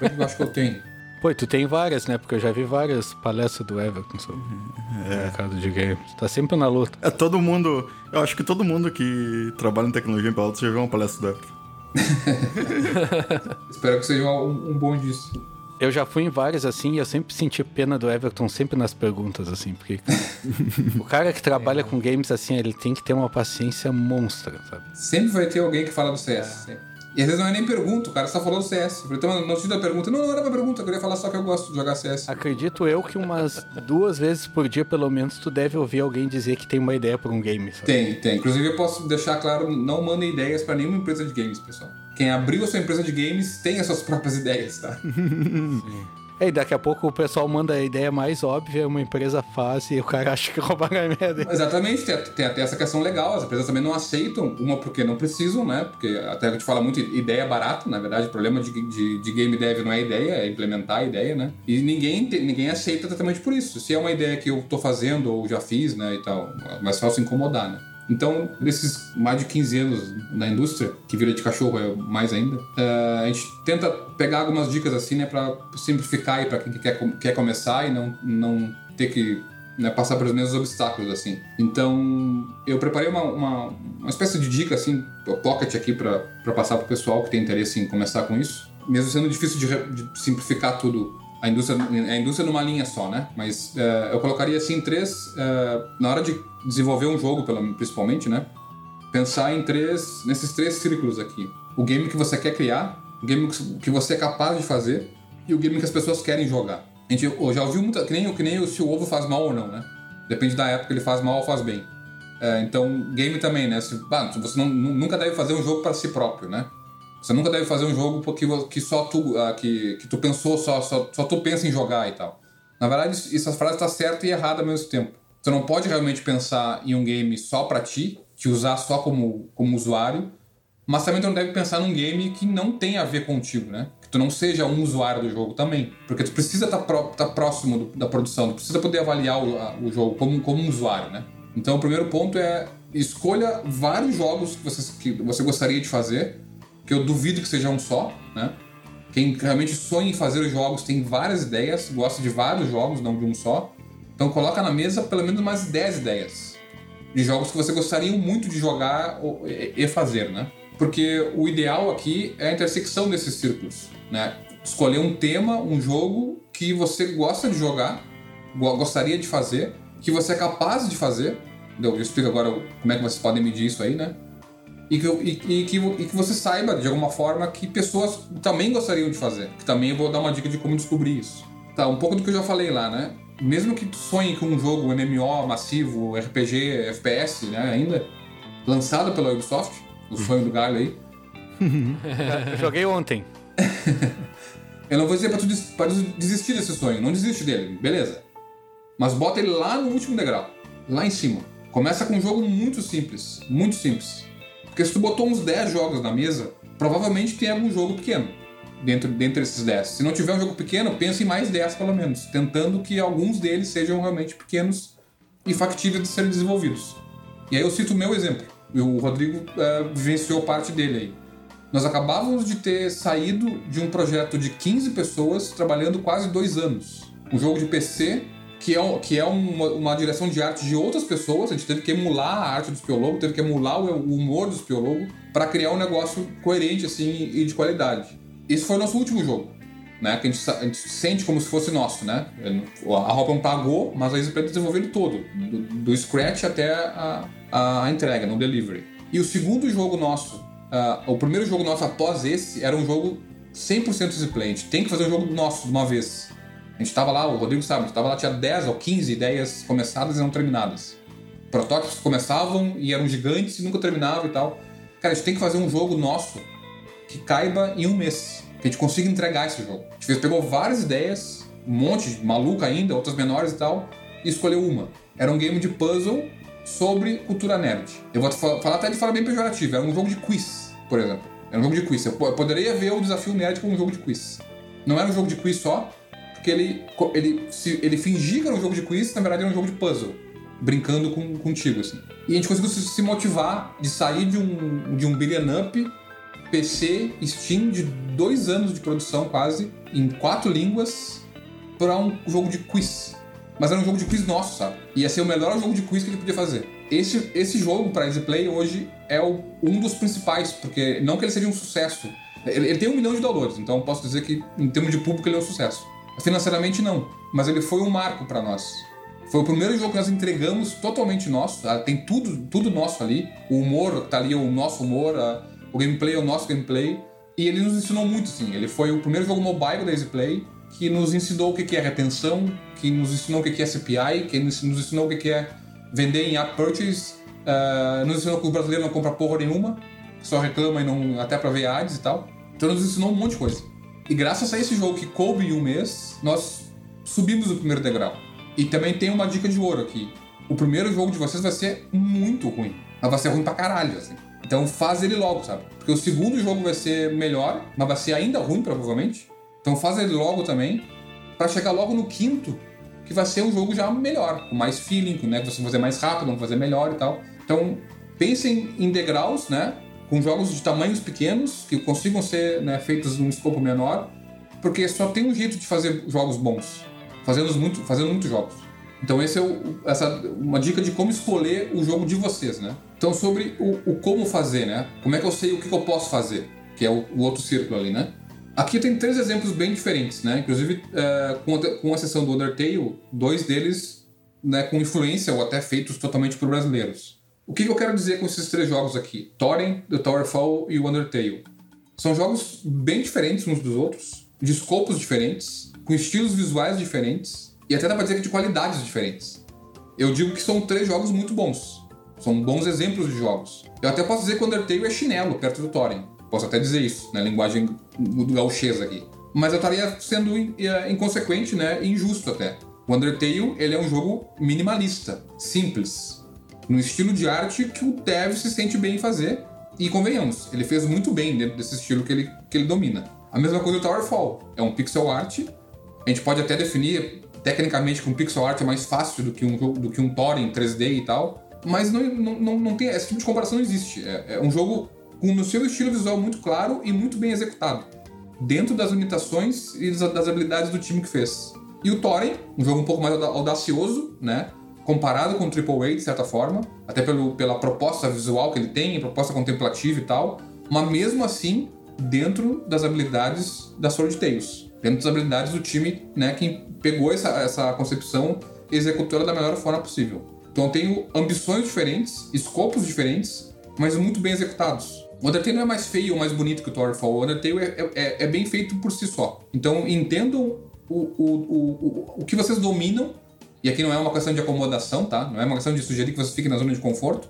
Eu acho que eu tenho. Pô, tu tem várias, né? Porque eu já vi várias palestras do Everton sobre o mercado de games. Tá sempre na luta. É todo mundo. Eu acho que todo mundo que trabalha em tecnologia em Pelotas já viu uma palestra do Everton. Espero que seja um, um bom disso. Eu já fui em várias assim e eu sempre senti pena do Everton, sempre nas perguntas, assim, porque o cara que trabalha com games assim, ele tem que ter uma paciência monstra, sabe? Sempre vai ter alguém que fala do CS. sempre. E às vezes não é nem pergunta, o cara só falou do CS. Eu falei, então, não fiz a pergunta. Não, não era uma pergunta, eu queria falar só que eu gosto de jogar CS. Acredito eu que umas duas vezes por dia, pelo menos, tu deve ouvir alguém dizer que tem uma ideia por um game, sabe? Tem, tem. Inclusive, eu posso deixar claro, não mandem ideias pra nenhuma empresa de games, pessoal. Quem abriu a sua empresa de games tem as suas próprias ideias, tá? É, e daqui a pouco o pessoal manda a ideia mais óbvia, uma empresa faz e o cara acha que roubaram a minha ideia. Exatamente, tem, até essa questão legal. As empresas também não aceitam, uma porque não precisam, né? Porque até a gente fala muito ideia barata, na verdade, o problema de, de, de game dev não é a ideia, é implementar a ideia, né? E ninguém, ninguém aceita exatamente por isso. Se é uma ideia que eu tô fazendo ou já fiz, né, e tal, é mais fácil incomodar, né? Então, nesses mais de 15 anos na indústria, que vira de cachorro é mais ainda, eh, a gente tenta pegar algumas dicas assim, né, pra simplificar aí pra quem quer, quer começar e não, não ter que né, passar pelos mesmos obstáculos, assim. Então, eu preparei uma, uma, uma espécie de dica, assim, pocket aqui pra passar pro pessoal que tem interesse em começar com isso. Mesmo sendo difícil de, de simplificar tudo, a indústria, a indústria numa linha só, né? Mas eh, eu colocaria, assim, três... eh, na hora de desenvolver um jogo, principalmente, né? Pensar em três... nesses três círculos aqui. O game que você quer criar, o game que você é capaz de fazer e o game que as pessoas querem jogar. A gente já ouviu muita. Que nem, que nem se o ovo faz mal ou não, né? Depende da época, ele faz mal ou faz bem. É, então, game também, né? Se, você não- nu- nunca deve fazer um jogo para si próprio, né? Você nunca deve fazer um jogo porque vo- que só tu, ah, que, que tu pensou, só, só, só tu pensa em jogar e tal. Na verdade, essa frase está certa e errada ao mesmo tempo. Você não pode realmente pensar em um game só para ti, te usar só como, como usuário, mas também tu não deve pensar num game que não tem a ver contigo, né? Que tu não seja um usuário do jogo também. Porque tu precisa estar próximo do- da produção, tu precisa poder avaliar o, a- o jogo como, como um usuário, né? Então o primeiro ponto é escolha vários jogos que você, que você gostaria de fazer, que eu duvido que seja um só, né? Quem realmente sonha em fazer os jogos tem várias ideias, gosta de vários jogos, não de um só. Então coloca na mesa pelo menos umas 10 ideias de jogos que você gostaria muito de jogar e fazer, né? Porque o ideal aqui é a intersecção desses círculos, né? Escolher um tema, um jogo que você gosta de jogar, go- gostaria de fazer, que você é capaz de fazer. Eu explico agora como é que vocês podem medir isso aí, né? E que, e, e que, e que você saiba, de alguma forma, que pessoas também gostariam de fazer. Que também eu vou dar uma dica de como descobrir isso. Tá, um pouco do que eu já falei lá, né? Mesmo que tu sonhe com um jogo MMO massivo, RPG, FPS, né, ainda, lançado pela Ubisoft, o sonho do galho aí, Eu joguei ontem. eu não vou dizer pra tu des- pra des- desistir desse sonho, não desiste dele, beleza. Mas bota ele lá no último degrau, lá em cima. Começa com um jogo muito simples, muito simples. Porque se tu botou uns 10 jogos na mesa, provavelmente tem algum jogo pequeno. Dentro, dentro desses 10. Se não tiver um jogo pequeno, pense em mais 10 pelo menos, tentando que alguns deles sejam realmente pequenos e factíveis de serem desenvolvidos. E aí eu cito o meu exemplo. O Rodrigo uh, vivenciou parte dele aí. Nós acabávamos de ter saído de um projeto de 15 pessoas trabalhando quase dois anos. Um jogo de PC que é, que é uma, uma, direção de arte de outras pessoas. A gente teve que emular a arte do Spiologo, teve que emular o, humor do Spiologo para criar um negócio coerente assim e de qualidade. Esse foi o nosso último jogo, né? Que a gente, a gente sente como se fosse nosso, né? A Hopper pagou, mas a Easyplay desenvolveu ele todo, do, do scratch até a, a, entrega, no delivery. E o segundo jogo nosso, uh, o primeiro jogo nosso após esse, era um jogo 100% Easyplay. A gente tem que fazer um jogo nosso de uma vez. A gente tava lá, o Rodrigo sabe, a gente tava lá, tinha 10 ou 15 ideias começadas e não terminadas. Protótipos começavam e eram gigantes e nunca terminavam e tal. Cara, a gente tem que fazer um jogo nosso que caiba em um mês. Que a gente consiga entregar esse jogo. A gente fez, pegou várias ideias, um monte, maluca ainda, outras menores e tal, e escolheu uma. Era um game de puzzle sobre cultura nerd. Eu vou falar até de forma bem pejorativa. Era um jogo de quiz, por exemplo. Era um jogo de quiz. Eu poderia ver o desafio nerd como um jogo de quiz. Não era um jogo de quiz só, porque ele, ele, se, ele fingia que era um jogo de quiz, na verdade era um jogo de puzzle. Brincando com, contigo, assim. E a gente conseguiu se, se motivar de sair de um, de um beat'em up PC Steam de dois anos de produção quase, em quatro línguas, para um jogo de quiz. Mas era um jogo de quiz nosso, sabe? Ia ser o melhor jogo de quiz que gente podia fazer. Esse, esse jogo para Easy Play hoje é o, um dos principais, porque não que ele seja um sucesso. Ele, ele, tem um milhão de dólares, então posso dizer que em termos de público ele é um sucesso. Financeiramente não, mas ele foi um marco para nós. Foi o primeiro jogo que nós entregamos totalmente nosso, tá? tem tudo, tudo nosso ali. O humor tá ali, o nosso humor, o gameplay é o nosso gameplay. E ele nos ensinou muito, sim. Ele foi o primeiro jogo mobile da EasyPlay que nos ensinou o que é retenção, que nos ensinou o que é CPI, que nos ensinou o que é vender em app purchase, uh, nos ensinou que o brasileiro não compra porra nenhuma, só reclama e não até pra ver ads e tal. Então nos ensinou um monte de coisa. E graças a esse jogo que coube em um mês, nós subimos o primeiro degrau. E também tem uma dica de ouro aqui. O primeiro jogo de vocês vai ser muito ruim. Mas vai ser ruim pra caralho, assim. Então faz ele logo, sabe? Porque o segundo jogo vai ser melhor, mas vai ser ainda ruim, provavelmente. Então faz ele logo também, para chegar logo no quinto, que vai ser um jogo já melhor, com mais feeling, né? Que você vai fazer mais rápido, vai fazer melhor e tal. Então pensem em degraus, né? Com jogos de tamanhos pequenos, que consigam ser né, feitos num escopo menor, porque só tem um jeito de fazer jogos bons, fazendo muito, fazendo muitos jogos. Então esse é o, essa uma dica de como escolher o jogo de vocês, né? Então sobre o, o como fazer, né? Como é que eu sei o que, eu posso fazer, que é o, o, outro círculo ali, né? Aqui tem três exemplos bem diferentes, né? Inclusive é, com, com exceção do Undertale, dois deles né, com influência ou até feitos totalmente por brasileiros. O que, que eu quero dizer com esses três jogos aqui? Thorin, The Towerfall e o Undertale. São jogos bem diferentes uns dos outros, de escopos diferentes, com estilos visuais diferentes, e até dá pra dizer que de qualidades diferentes. Eu digo que são três jogos muito bons. São bons exemplos de jogos. Eu até posso dizer que o Undertale é chinelo perto do Thorin. Posso até dizer isso, na né? linguagem gauchesa aqui. Mas eu estaria sendo é, inconsequente, né? injusto até. O Undertale, ele é um jogo minimalista, simples, no estilo de arte que o dev se sente bem em fazer. E convenhamos, ele fez muito bem dentro desse estilo que ele, que ele domina. A mesma coisa do Towerfall. É um pixel art. A gente pode até definir tecnicamente que um pixel art é mais fácil do que um do que um Thor em 3D e tal, mas não, não, não, tem esse tipo de comparação não existe. É, é um jogo com o seu estilo visual muito claro e muito bem executado, dentro das limitações e das habilidades do time que fez. E o Thorin, um jogo um pouco mais audacioso, né? Comparado com o AAA, de certa forma, até pelo, pela proposta visual que ele tem, proposta contemplativa e tal, mas mesmo assim, dentro das habilidades da Sword Tales dentro das habilidades do time, né, que pegou essa, essa concepção e executou ela da melhor forma possível. Então eu tenho ambições diferentes, escopos diferentes, mas muito bem executados. O Undertale não é mais feio ou mais bonito que o Towerfall. O Undertale é, é, é bem feito por si só. Então entendam o, o, o, o, que vocês dominam, e aqui não é uma questão de acomodação, tá? Não é uma questão de sugerir que vocês fiquem na zona de conforto,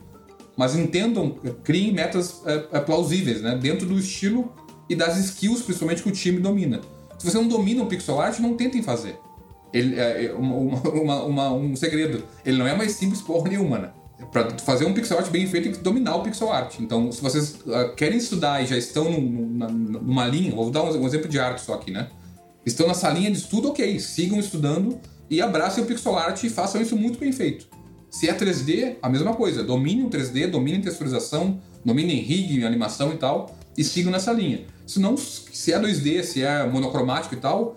mas entendam, criem metas é, é, plausíveis, né? Dentro do estilo e das skills, principalmente, que o time domina. Se você não domina o pixel art, não tentem fazer. Ele, é, é uma, uma, uma, um segredo. Ele não é mais simples porra nenhuma, né? para fazer um pixel art bem feito, tem que dominar o pixel art. Então, se vocês uh, querem estudar e já estão num, na, numa linha, vou dar um, um, exemplo de arte só aqui, né? Estão nessa linha de estudo, ok, sigam estudando e abracem o pixel art e façam isso muito bem feito. Se é 3D, a mesma coisa. Dominem o 3D, dominem texturização, dominem rig, animação e tal, e sigam nessa linha. Se não, se é 2D, se é monocromático e tal,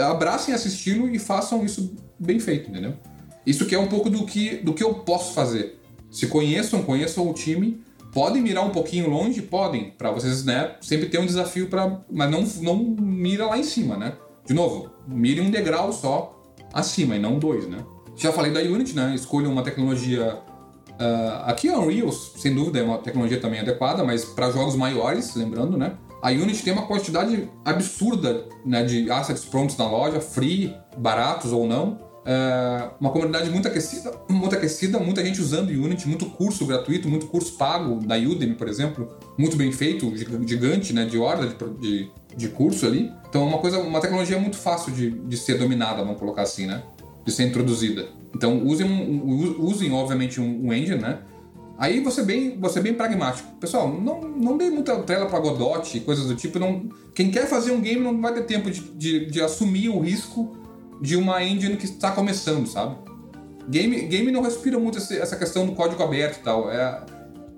abracem esse estilo e façam isso bem feito, entendeu? Isso que é um pouco do que, do que eu posso fazer. Se conheçam, conheçam o time, podem mirar um pouquinho longe, podem, para vocês, né, sempre ter um desafio para, mas não não mira lá em cima, né? De novo, mire um degrau só acima e não dois, né? Já falei da Unity, né? Escolha uma tecnologia uh, aqui a Unreal, sem dúvida, é uma tecnologia também adequada, mas para jogos maiores, lembrando, né? A Unity tem uma quantidade absurda né, de assets prontos na loja, free, baratos ou não. É uma comunidade muito aquecida, muito aquecida, muita gente usando Unity, muito curso gratuito, muito curso pago da Udemy, por exemplo, muito bem feito, gigante, né, de horda de, de, curso ali. Então é uma coisa, uma tecnologia muito fácil de, de ser dominada, vamos colocar assim, né, de ser introduzida. Então usem, usem obviamente um, engine, né, Aí você bem, você bem pragmático. Pessoal, não, não dê muita tela para Godot e coisas do tipo. Não, quem quer fazer um game não vai ter tempo de, de, de assumir o risco de uma engine que está começando, sabe? Game, game não respira muito essa questão do código aberto e tal. É,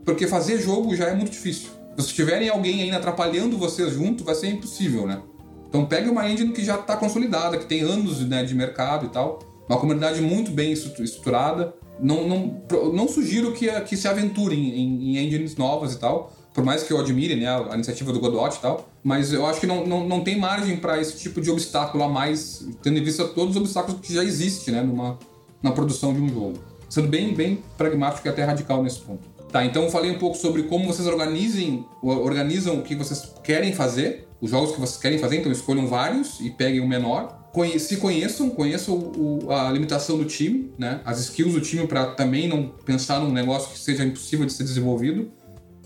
porque fazer jogo já é muito difícil. Se tiverem alguém ainda atrapalhando vocês junto, vai ser impossível, né? Então pegue uma engine que já está consolidada, que tem anos né, de mercado e tal. Uma comunidade muito bem estruturada. Não, não, não sugiro que, que se aventurem em, em engines novas e tal por mais que eu admire né, a iniciativa do Godot e tal, mas eu acho que não, não, não tem margem para esse tipo de obstáculo a mais, tendo em vista todos os obstáculos que já existem né, numa, na produção de um jogo. Sendo bem, bem pragmático e até radical nesse ponto. Tá, então eu falei um pouco sobre como vocês organizem, organizam o que vocês querem fazer, os jogos que vocês querem fazer, então escolham vários e peguem o menor. Se conheçam, conheçam o, a limitação do time, né? as skills do time para também não pensar num negócio que seja impossível de ser desenvolvido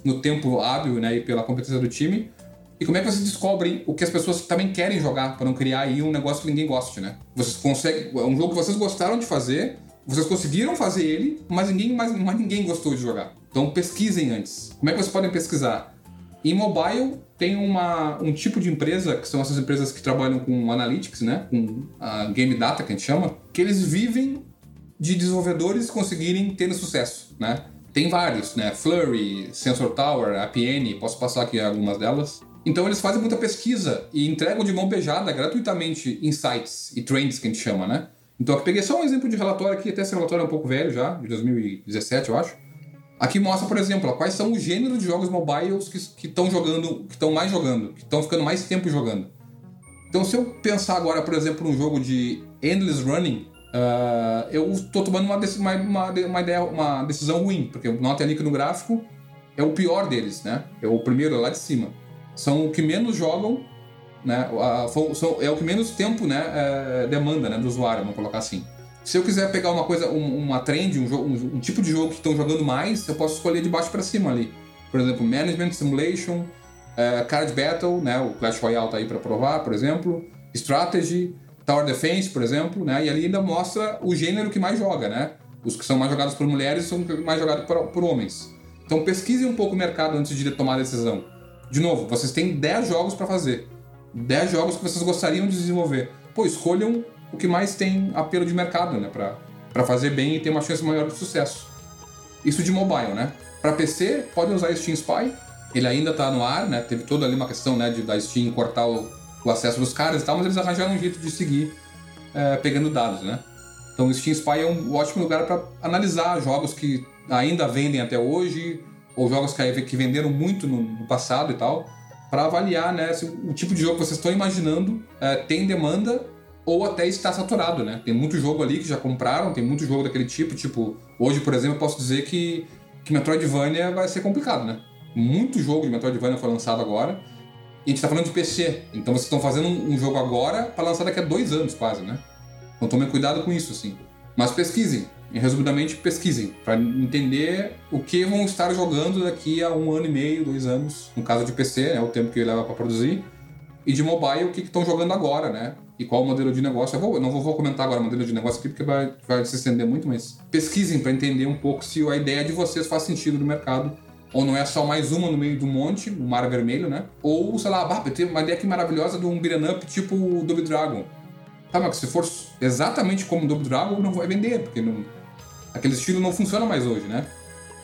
no tempo hábil né, e pela competência do time. E como é que vocês descobrem o que as pessoas também querem jogar para não criar aí um negócio que ninguém goste, né? Vocês conseguem, é um jogo que vocês gostaram de fazer, vocês conseguiram fazer ele, mas ninguém mais, mais ninguém gostou de jogar. Então pesquisem antes. Como é que vocês podem pesquisar? Em mobile tem uma, um tipo de empresa, que são essas empresas que trabalham com analytics, né? Com a game data que a gente chama, que eles vivem de desenvolvedores conseguirem ter sucesso, né? Tem vários, né? Flurry, Sensor Tower, APN, posso passar aqui algumas delas. Então eles fazem muita pesquisa e entregam de mão beijada gratuitamente insights e trends que a gente chama, né? Então eu peguei só um exemplo de relatório aqui, até esse relatório é um pouco velho já, de 2017 eu acho. Aqui mostra, por exemplo, quais são os gêneros de jogos mobiles que estão jogando, que estão mais jogando, que estão ficando mais tempo jogando. Então se eu pensar agora, por exemplo, num jogo de endless running, Uh, eu estou tomando uma, uma, uma, ideia, uma decisão ruim, porque nota ali que no gráfico é o pior deles, né? É o primeiro lá de cima. São o que menos jogam, né? Uh, são, é o que menos tempo né, é, demanda né, do usuário, vamos colocar assim. Se eu quiser pegar uma coisa, um, uma trend, um, um, um, tipo de jogo que estão jogando mais, eu posso escolher de baixo para cima ali. Por exemplo, Management Simulation, uh, Card Battle, né? O Clash Royale tá aí para provar, por exemplo. Strategy, Tower Defense, por exemplo, né? E ali ainda mostra o gênero que mais joga, né? Os que são mais jogados por mulheres são mais jogados por, por homens. Então pesquisem um pouco o mercado antes de tomar a decisão. De novo, vocês têm 10 jogos para fazer. 10 jogos que vocês gostariam de desenvolver. Pô, escolham o que mais tem apelo de mercado, né? Pra fazer bem e ter uma chance maior de sucesso. Isso de mobile, né? Para PC, podem usar Steam Spy. Ele ainda tá no ar, né? Teve toda ali uma questão, né, de da Steam cortar o, o acesso dos caras e tal, mas eles arranjaram um jeito de seguir é, pegando dados, né? Então o Steam Spy é um ótimo lugar para analisar jogos que ainda vendem até hoje, ou jogos que, que venderam muito no, no passado e tal, para avaliar né, se o tipo de jogo que vocês estão imaginando é, tem demanda ou até está saturado, né? Tem muito jogo ali que já compraram, tem muito jogo daquele tipo, tipo, hoje, por exemplo, eu posso dizer que, que Metroidvania vai ser complicado, né? Muito jogo de Metroidvania foi lançado agora, e a gente tá falando de PC. Então vocês estão fazendo um, jogo agora para lançar daqui a dois anos, quase, né? Então tomem cuidado com isso, assim. Mas pesquisem. Resumidamente, pesquisem. para entender o que vão estar jogando daqui a um ano e meio, dois anos. No caso de PC, é o tempo que leva para produzir. e de mobile o que estão jogando agora, né? E qual o modelo de negócio. Eu, vou, eu não vou, vou, comentar agora o modelo de negócio aqui porque vai, vai se estender muito, mas pesquisem para entender um pouco se a ideia de vocês faz sentido no mercado. Ou não é só mais uma no meio do monte, o mar vermelho, né? Ou, sei lá, bah, tenho uma ideia aqui maravilhosa de um beat'em up tipo o Double Dragon. Tá, mas se for exatamente como o Double Dragon, não vai vender, porque não, aquele estilo não funciona mais hoje, né?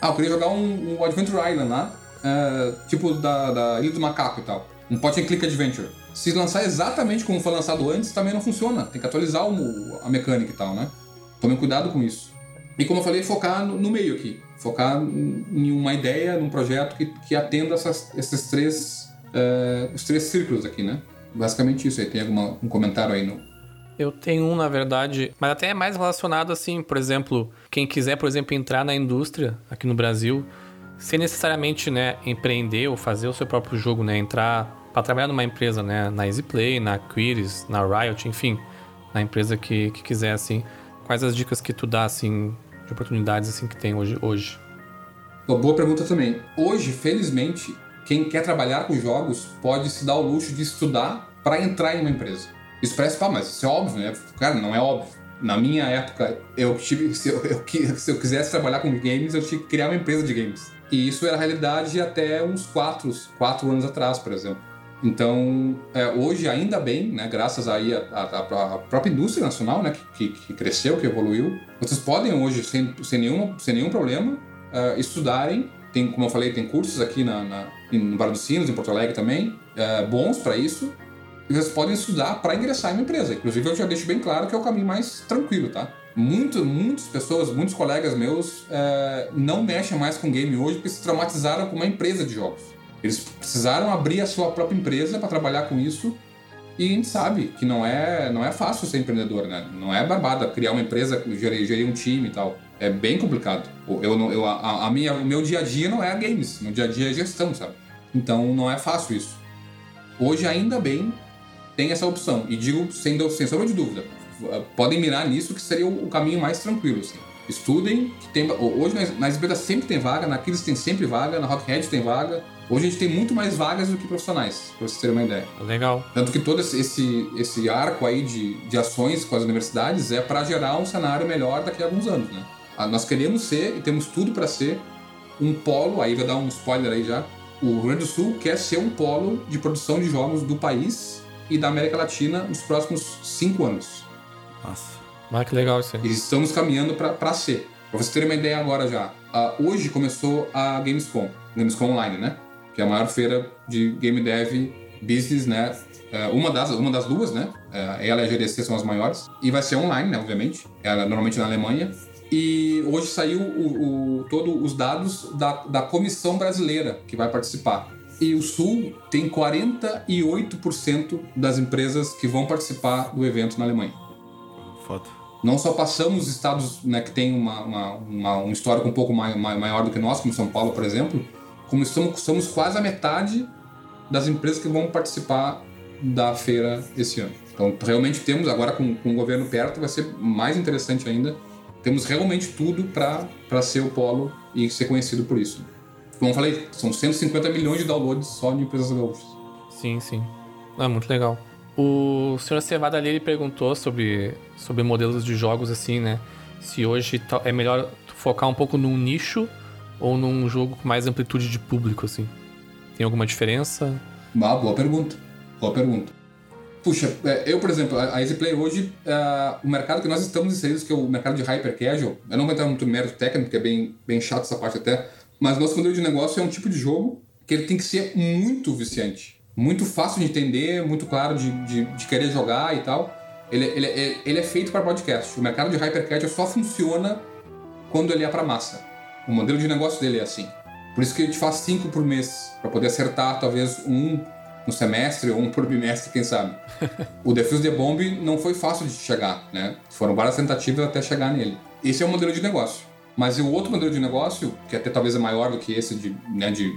Ah, eu queria jogar um, um Adventure Island lá, uh, tipo da, da Ilha do Macaco e tal. Um point and click adventure. Se lançar exatamente como foi lançado antes, também não funciona. Tem que atualizar o, a mecânica e tal, né? Tomem cuidado com isso. E como eu falei, focar no, no meio aqui. Focar em uma ideia, num projeto que, que atenda essas, esses três, uh, os três círculos aqui, né? Basicamente isso aí. Tem algum um comentário aí no, eu tenho um, na verdade, mas até é mais relacionado assim, por exemplo, quem quiser, por exemplo, entrar na indústria aqui no Brasil, sem necessariamente, né, empreender ou fazer o seu próprio jogo, né, entrar para trabalhar numa empresa, né, na EasyPlay, na Quiris, na Riot, enfim, na empresa que, que quiser, assim. Quais as dicas que tu dá, assim, de oportunidades, assim, que tem hoje? hoje? boa pergunta também. Hoje, felizmente, quem quer trabalhar com jogos pode se dar o luxo de estudar para entrar em uma empresa. Isso parece, pá, mas isso é óbvio, né? Cara, não é óbvio. Na minha época, eu tive, se eu, eu, se eu quisesse trabalhar com games, eu tinha que criar uma empresa de games. E isso era realidade até uns quatro, quatro anos atrás, por exemplo. Então, é, hoje, ainda bem, né, graças aí à própria indústria nacional, né, que, que, cresceu, que evoluiu, vocês podem hoje, sem, sem, nenhum, sem nenhum problema, uh, estudarem. Tem, como eu falei, tem cursos aqui na, na, no Bar dos Sinos, em Porto Alegre também, uh, bons para isso vocês podem estudar para ingressar em uma empresa. Inclusive, eu já deixo bem claro que é o caminho mais tranquilo, tá? Muito, muitas pessoas, muitos colegas meus é, não mexem mais com game hoje porque se traumatizaram com uma empresa de jogos. Eles precisaram abrir a sua própria empresa para trabalhar com isso e a gente sabe que não é, não é fácil ser empreendedor, né? Não é barbada criar uma empresa, gerir, gerir um time e tal. É bem complicado. Eu, eu, a, a minha, o meu dia a dia não é games, meu dia a dia é gestão, sabe? Então não é fácil isso. Hoje, ainda bem, tem essa opção. E digo sem, sem sombra de dúvida, podem mirar nisso que seria o, caminho mais tranquilo. Assim. Estudem, que tem, hoje nas, nas empresas sempre tem vaga, na Aquiles tem sempre vaga, na Rockhead tem vaga. Hoje a gente tem muito mais vagas do que profissionais, para vocês terem uma ideia. Legal. Tanto que todo esse, esse arco aí de, de ações com as universidades é para gerar um cenário melhor daqui a alguns anos, né? Ah, nós queremos ser, e temos tudo para ser, um polo, aí vai dar um spoiler aí já, o Rio Grande do Sul quer ser um polo de produção de jogos do país e da América Latina nos próximos cinco anos. Nossa. Ah, que legal isso aí. E estamos caminhando para ser. Para vocês terem uma ideia agora já. Uh, hoje começou a Gamescom, Gamescom Online, né? Que é a maior feira de game dev business, né? Uh, uma, das, uma das duas, né? Uh, ela e a GDC são as maiores. E vai ser online, né? Obviamente. Ela é normalmente na Alemanha. E hoje saiu o, o, todos os dados da, da comissão brasileira que vai participar. E o Sul tem 48% das empresas que vão participar do evento na Alemanha. Foda. Não só passamos estados né, que têm uma, uma, uma, um histórico um pouco mai, maior do que nós, como São Paulo, por exemplo, como estamos, somos quase a metade das empresas que vão participar da feira esse ano. Então, realmente temos, agora com, com o governo perto, vai ser mais interessante ainda. Temos realmente tudo para ser o polo e ser conhecido por isso. Como eu falei, são 150 milhões de downloads só de empresas gaúchas. Sim, sim. É muito legal. O senhor Cevada ali ele perguntou sobre, sobre modelos de jogos assim, né? Se hoje é melhor focar um pouco num nicho ou num jogo com mais amplitude de público, assim. Tem alguma diferença? Ah, boa pergunta. Boa pergunta. Puxa, é, eu, por exemplo, a EasyPlay hoje, uh, o mercado que nós estamos inseridos, que é o mercado de hyper casual, eu não vou entrar muito no mérito técnico, porque é bem, bem chato essa parte até, mas nosso modelo de negócio é um tipo de jogo que ele tem que ser muito viciante. Muito fácil de entender, muito claro de, de, de querer jogar e tal. Ele, ele, ele é feito para podcast. O mercado de hypercasual só funciona quando ele é para massa. O modelo de negócio dele é assim. Por isso que a gente faz cinco por mês, para poder acertar talvez um no semestre ou um por bimestre, quem sabe. o Defuse the Bomb não foi fácil de chegar, né? Foram várias tentativas até chegar nele. Esse é o modelo de negócio. Mas o outro modelo de negócio, que até talvez é maior do que esse de, né, de,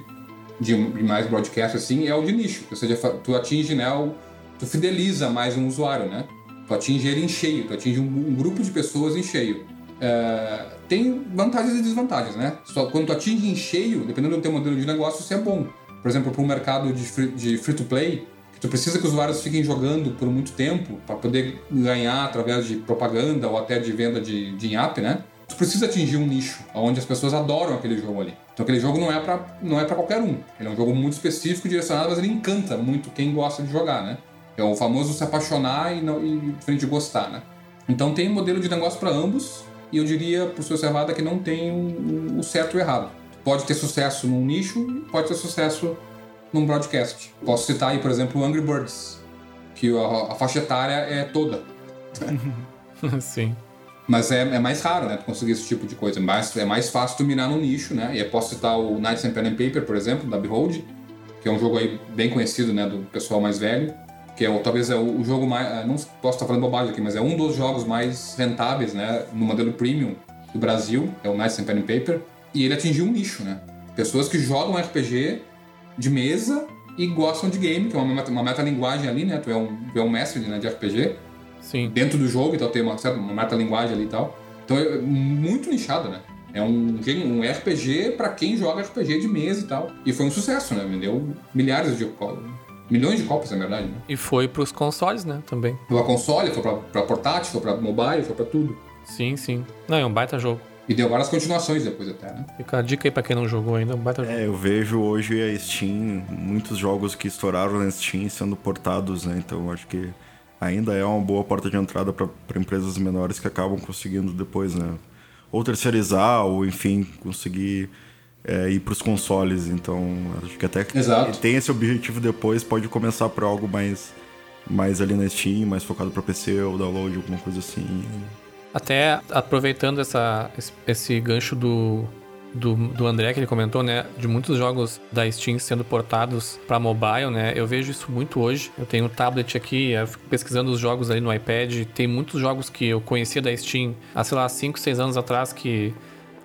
de mais broadcast assim, é o de nicho. Ou seja, tu atinge, né, o, tu fideliza mais um usuário, né? Tu atinge ele em cheio, tu atinge um, um grupo de pessoas em cheio. É, tem vantagens e desvantagens, né? Só quando tu atinge em cheio, dependendo do teu modelo de negócio, isso é bom. Por exemplo, para o mercado de free, de free to play, tu precisa que os usuários fiquem jogando por muito tempo para poder ganhar através de propaganda ou até de venda de, de in-app, né? Tu precisa atingir um nicho onde as pessoas adoram aquele jogo ali. Então aquele jogo não é para não é para qualquer um. Ele é um jogo muito específico, direcionado, mas ele encanta muito quem gosta de jogar, né? É o famoso se apaixonar e, não, e diferente de gostar, né? Então tem um modelo de negócio para ambos e eu diria pro seu Servada que não tem o um, um certo ou errado. Pode ter sucesso num nicho, pode ter sucesso num broadcast. Posso citar aí, por exemplo, o Angry Birds, que a, a faixa etária é toda. Sim. Mas é, é, mais raro, né? Tu conseguir esse tipo de coisa. Mas é mais fácil tu mirar no nicho, né? E eu posso citar o Knights and Pen and Paper, por exemplo, da Behold, que é um jogo aí bem conhecido, né? Do pessoal mais velho. Que é talvez é o, o jogo mais. É, não posso estar falando bobagem aqui, mas é um dos jogos mais rentáveis, né? No modelo premium do Brasil. É o Knights and Pen and Paper. E ele atingiu um nicho, né? Pessoas que jogam RPG de mesa e gostam de game, que é uma, uma metalinguagem ali, né? Tu é um, é um mestre né, de RPG. Sim. Dentro do jogo, então tem uma, certa, uma metalinguagem ali e tal. Então é muito nichado, né? É um, um RPG para quem joga RPG de mesa e tal. E foi um sucesso, né? Vendeu milhares de milhões de cópias, na verdade. Né? E foi pros consoles, né? Também. Foi pra console, foi pra, pra portátil, foi pra mobile, foi pra tudo. Sim, sim. Não, é um baita jogo. E deu várias continuações depois até, né? Fica a dica aí pra quem não jogou ainda, um baita jogo. É, eu vejo hoje a Steam, muitos jogos que estouraram na Steam sendo portados, né? Então eu acho que ainda é uma boa porta de entrada para empresas menores que acabam conseguindo depois, né? Ou terceirizar, ou enfim, conseguir é, ir para os consoles. Então, acho que até que tem esse objetivo depois, pode começar por algo mais, mais ali na Steam, mais focado para PC ou download, alguma coisa assim. Até aproveitando essa, esse gancho do, do, do André que ele comentou, né, de muitos jogos da Steam sendo portados para mobile, né? Eu vejo isso muito hoje. Eu tenho um tablet aqui, eu fico pesquisando os jogos ali no iPad. Tem muitos jogos que eu conhecia da Steam há, sei lá, 5, 6 anos atrás que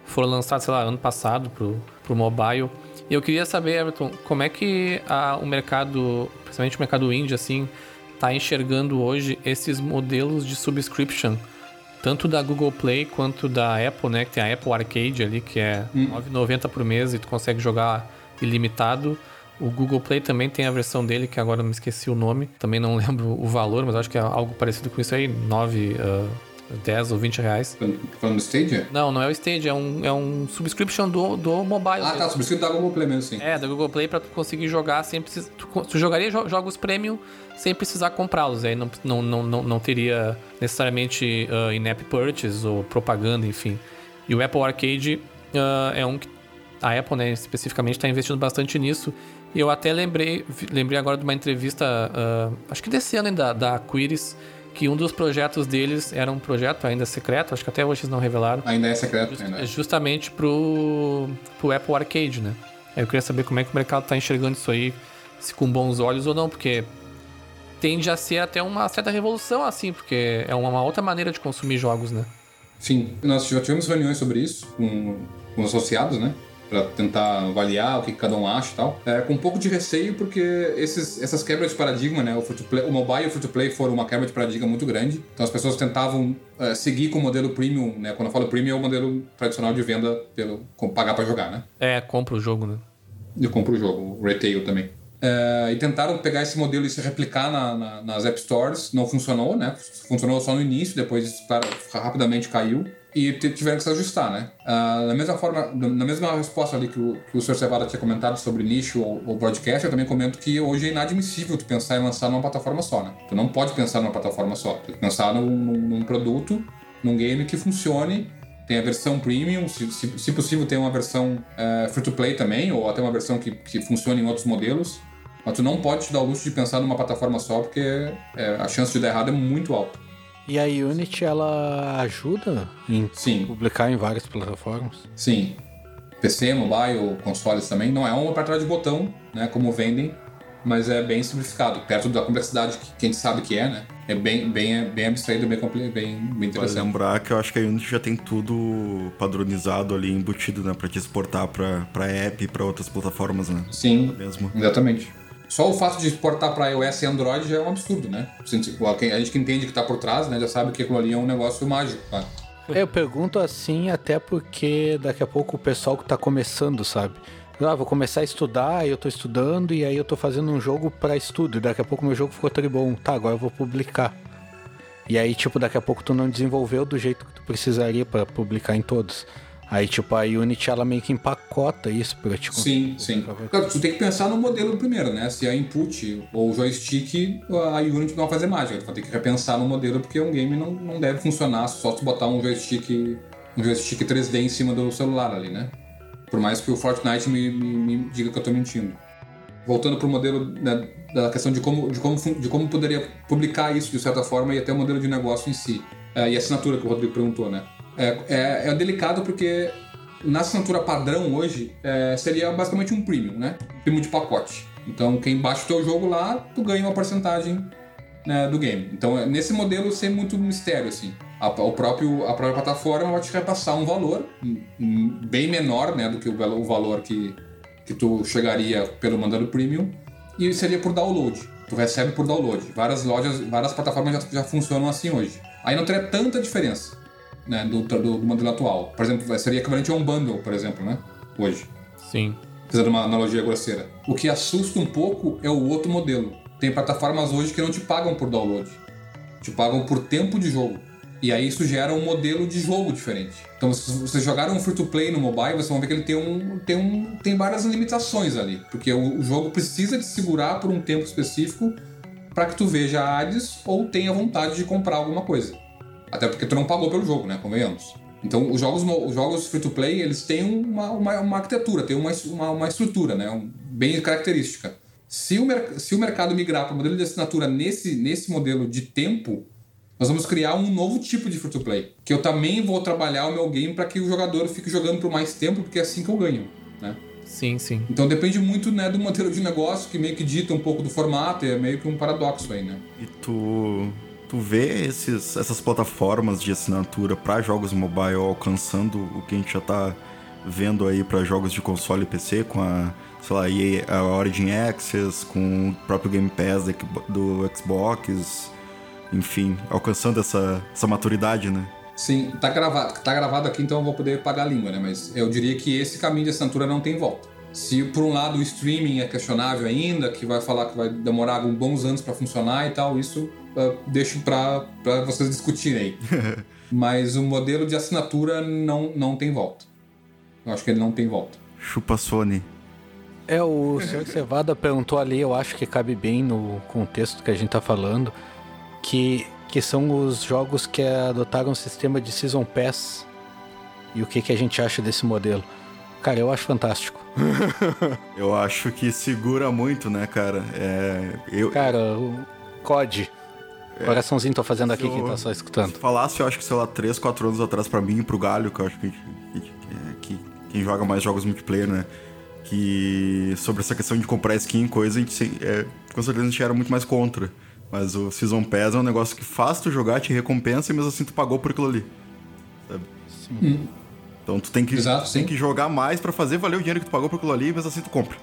foram lançados, sei lá, ano passado pro, pro mobile. E eu queria saber, Everton, como é que a, o mercado, principalmente o mercado indie, assim, tá enxergando hoje esses modelos de subscription tanto da Google Play quanto da Apple, né? Que tem a Apple Arcade ali, que é hum. 9,90 por mês e tu consegue jogar ilimitado. O Google Play também tem a versão dele, que agora eu me esqueci o nome. Também não lembro o valor, mas acho que é algo parecido com isso aí. 9, uh, 10 ou 20 reais. Falando do Stadia? Não, não é o Stadia, é um, é um subscription do, do mobile. Ah, mesmo. tá, subscription da Google Play mesmo, sim. É, da Google Play pra tu conseguir jogar sem precisar. Tu, tu jogaria jo jogos premium sem precisar comprá-los. Aí não, não, não, não, não teria necessariamente uh, in-app purchase ou propaganda, enfim. E o Apple Arcade uh, é um que a Apple, né, especificamente, está investindo bastante nisso. E eu até lembrei, lembrei agora de uma entrevista, uh, acho que desse ano ainda, da Quiris, que um dos projetos deles era um projeto ainda secreto, acho que até hoje eles não revelaram. Ainda é secreto, just, ainda. É. Justamente pro, pro Apple Arcade, né? Eu queria saber como é que o mercado está enxergando isso aí, se com bons olhos ou não, porque tende a ser até uma certa revolução, assim, porque é uma outra maneira de consumir jogos, né? Sim, nós já tivemos reuniões sobre isso com, com associados, né? Para tentar avaliar o que cada um acha e tal. É, com um pouco de receio, porque esses, essas quebras de paradigma, né? O, free play, o mobile e o free to play foram uma quebra de paradigma muito grande. Então as pessoas tentavam é, seguir com o modelo premium, né? Quando eu falo premium, é o modelo tradicional de venda pelo pagar para jogar, né? É, compra o jogo, né? E compra o jogo, o retail também. É, e tentaram pegar esse modelo e se replicar na, na, nas App Stores. Não funcionou, né? Funcionou só no início, depois claro, rapidamente caiu. E tiveram que se ajustar, né? Uh, da mesma forma, na mesma resposta ali que o, que o Sr. Cevada tinha comentado sobre nicho ou, ou, broadcast, eu também comento que hoje é inadmissível tu pensar em lançar numa plataforma só, né? Tu não pode pensar numa plataforma só. Tu tem que pensar num, num, produto, num game que funcione tem a versão premium, se, se, se possível tem uma versão uh, free-to-play também, ou até uma versão que, que funcione em outros modelos. Mas tu não pode te dar o luxo de pensar numa plataforma só, porque é, a chance de dar errado é muito alta. E a Unity, ela ajuda em Sim. publicar em várias plataformas? Sim. PC, mobile, consoles também. Não é um apertar de botão, né, como vendem, mas é bem simplificado, perto da complexidade que a gente sabe que é, né? É bem, bem, bem abstraído, bem, bem, bem interessante. Vale lembrar que eu acho que a Unity já tem tudo padronizado ali, embutido, né? Pra te exportar pra, pra app e pra outras plataformas, né? Sim, mesmo. exatamente. Só o fato de exportar para iOS e Android já é um absurdo, né? A gente que entende que está por trás, né, já sabe que aquilo ali é um negócio mágico, tá? Eu pergunto assim até porque daqui a pouco o pessoal que está começando, sabe? Ah, vou começar a estudar, eu tô estudando e aí eu tô fazendo um jogo para estudo. Daqui a pouco meu jogo ficou tribom. Tá, agora eu vou publicar. E aí, tipo, daqui a pouco tu não desenvolveu do jeito que tu precisaria para publicar em todos. Aí, tipo, a Unity, ela meio que empacota isso pra te Sim, sim. Claro, tu tem que pensar no modelo primeiro, né? Se é input ou joystick, a Unity não vai fazer mágica. Tu vai ter que repensar no modelo, porque um game não, não deve funcionar só tu botar um joystick, um joystick 3D em cima do celular ali, né? Por mais que o Fortnite me, me, me diga que eu tô mentindo. Voltando pro modelo né, da questão de como, de, como, de como poderia publicar isso de certa forma e até o modelo de negócio em si. É, e a assinatura que o Rodrigo perguntou, né? É, é, é delicado porque na assinatura padrão hoje é, seria basicamente um premium, né? Um premium de pacote. Então, quem baixa o teu jogo lá, tu ganha uma porcentagem né, do game. Então, é, nesse modelo, sem muito mistério, assim. A, o próprio, a própria plataforma vai te repassar um valor bem menor né, do que o, o valor que, que tu chegaria pelo mandando premium e seria por download. Tu recebe por download. Várias lojas, várias plataformas já, já funcionam assim hoje. Aí não teria tanta diferença né, do, do, do, modelo atual. Por exemplo, seria equivalente a um bundle, por exemplo, né? Hoje. Sim. Fazendo uma analogia grosseira. O que assusta um pouco é o outro modelo. Tem plataformas hoje que não te pagam por download. Te pagam por tempo de jogo. E aí isso gera um modelo de jogo diferente. Então, se vocês jogaram um free-to-play no mobile, vocês vão ver que ele tem, um, tem, um, tem várias limitações ali. Porque o, o jogo precisa te segurar por um tempo específico para que tu veja ads ou tenha vontade de comprar alguma coisa. Até porque tu não pagou pelo jogo, né? Convenhamos. Então, os jogos, os jogos free-to-play, eles têm uma, uma, uma, arquitetura, têm uma, uma, uma estrutura, né? Um, bem característica. Se o, se o mercado migrar para o modelo de assinatura nesse, nesse modelo de tempo, nós vamos criar um novo tipo de free-to-play. Que eu também vou trabalhar o meu game para que o jogador fique jogando por mais tempo, porque é assim que eu ganho, né? Sim, sim. Então depende muito né, do modelo de negócio, que meio que dita um pouco do formato, é meio que um paradoxo aí, né? E tu tu vê esses, essas plataformas de assinatura para jogos mobile alcançando o que a gente já tá vendo aí para jogos de console e PC com a, sei lá, EA, a Origin Access, com o próprio Game Pass do Xbox, enfim, alcançando essa, essa maturidade, né? Sim, tá gravado, tá gravado aqui, então eu vou poder pagar a língua, né? Mas eu diria que esse caminho de assinatura não tem volta. Se por um lado o streaming é questionável ainda, que vai falar que vai demorar alguns bons anos para funcionar e tal, isso uh, deixo para vocês discutirem aí. Mas o modelo de assinatura não, não tem volta. Eu acho que ele não tem volta. Chupa Sony. É, o senhor Cevada perguntou ali, eu acho que cabe bem no contexto que a gente tá falando, que, que são os jogos que adotaram o sistema de Season Pass e o que, que a gente acha desse modelo. Cara, eu acho fantástico. eu acho que segura muito, né, cara? É, eu... Cara, o COD. É, Coraçãozinho tô fazendo aqui, eu, quem tá só escutando. Falasse, eu acho que, sei lá, 3, 4 anos atrás pra mim e pro Galho, que eu acho que, que, que, que quem joga mais jogos multiplayer, né? Que sobre essa questão de comprar skin e coisa, a gente, é, com certeza a gente era muito mais contra. Mas o Season Pass é um negócio que faz tu jogar, te recompensa e mesmo assim tu pagou por aquilo ali. Sabe? Sim. Hum. Então tu tem que, Exato, tem que jogar mais para fazer valer o dinheiro que tu pagou por aquilo ali, mas assim tu compra.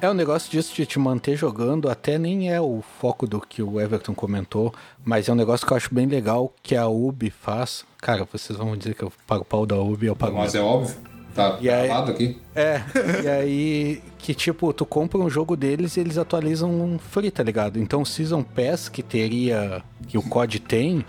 é o um negócio disso de te manter jogando, até nem é o foco do que o Everton comentou, mas é um negócio que eu acho bem legal que a UB faz. Cara, vocês vão dizer que eu pago pau da UB, eu pago. Mas é óbvio. Tá e aí, aqui. É, e aí que tipo, tu compra um jogo deles e eles atualizam um free, tá ligado? Então o Season Pass que teria, que o COD tem,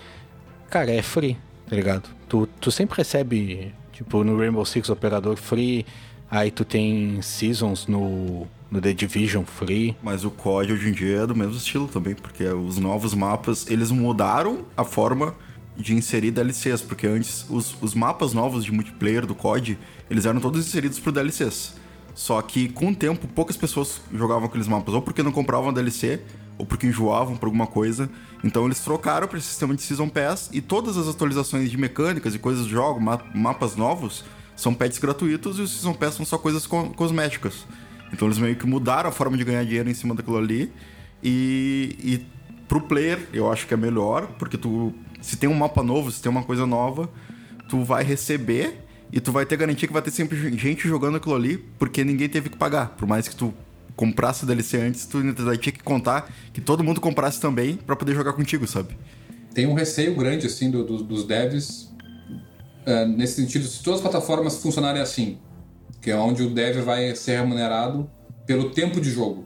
cara, é free, tá ligado? Tu, tu sempre recebe, tipo, no Rainbow Six Operador Free, aí tu tem Seasons no, no The Division Free. Mas o COD hoje em dia é do mesmo estilo também, porque os novos mapas, eles mudaram a forma de inserir DLCs, porque antes os, os mapas novos de multiplayer do COD, eles eram todos inseridos por DLCs. Só que com o tempo, poucas pessoas jogavam aqueles mapas, ou porque não compravam DLC, ou porque enjoavam por alguma coisa. Então eles trocaram para esse sistema de Season Pass e todas as atualizações de mecânicas e coisas do jogo, ma mapas novos, são pets gratuitos e os Season Pass são só coisas co cosméticas. Então eles meio que mudaram a forma de ganhar dinheiro em cima daquilo ali. E, e pro player, eu acho que é melhor, porque tu, se tem um mapa novo, se tem uma coisa nova, tu vai receber e tu vai ter garantia que vai ter sempre gente jogando aquilo ali, porque ninguém teve que pagar. Por mais que tu comprasse o DLC antes, tu ainda tinha que contar que todo mundo comprasse também para poder jogar contigo, sabe? Tem um receio grande, assim, do, do, dos devs, uh, nesse sentido, se todas as plataformas funcionarem assim, que é onde o dev vai ser remunerado pelo tempo de jogo.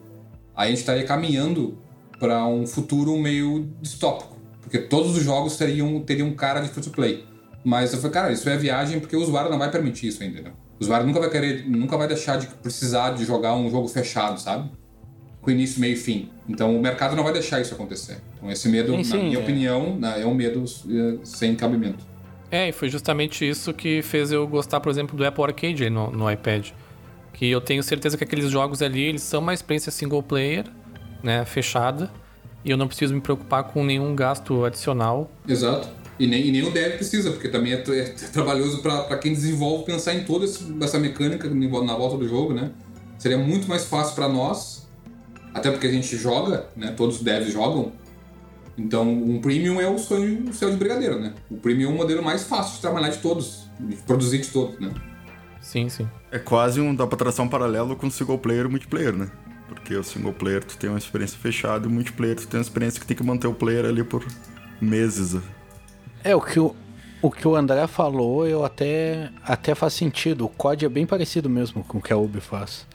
Aí a gente estaria caminhando para um futuro meio distópico, porque todos os jogos teriam, teriam cara de free-to-play. Mas eu falei, cara, isso é viagem porque o usuário não vai permitir isso ainda. Né? O usuário nunca vai querer, nunca vai deixar de precisar de jogar um jogo fechado, sabe? Com início, meio e fim. Então o mercado não vai deixar isso acontecer. Então esse medo, Sim, sim, na minha é. opinião, né, é um medo eh, sem cabimento. É, e foi justamente isso que fez eu gostar, por exemplo, do Apple Arcade no, no iPad. Que eu tenho certeza que aqueles jogos ali, eles são uma experiência single player, né, fechada. E eu não preciso me preocupar com nenhum gasto adicional. Exato. E nem, e nem o dev precisa, porque também é, é trabalhoso para quem desenvolve pensar em toda essa mecânica na volta do jogo, né? Seria muito mais fácil para nós, até porque a gente joga, né? Todos os devs jogam. Então, um premium é o sonho o céu de brigadeiro, né? O premium é o modelo mais fácil de trabalhar de todos, de produzir de todos, né? Sim, sim. É quase um. dá pra traçar um paralelo com single player e multiplayer, né? Porque o single player tu tem uma experiência fechada e o multiplayer tu tem uma experiência que tem que manter o player ali por meses. É, o que o, o que o André falou, eu até, até faz sentido. O COD é bem parecido mesmo com o que a Ubi faz.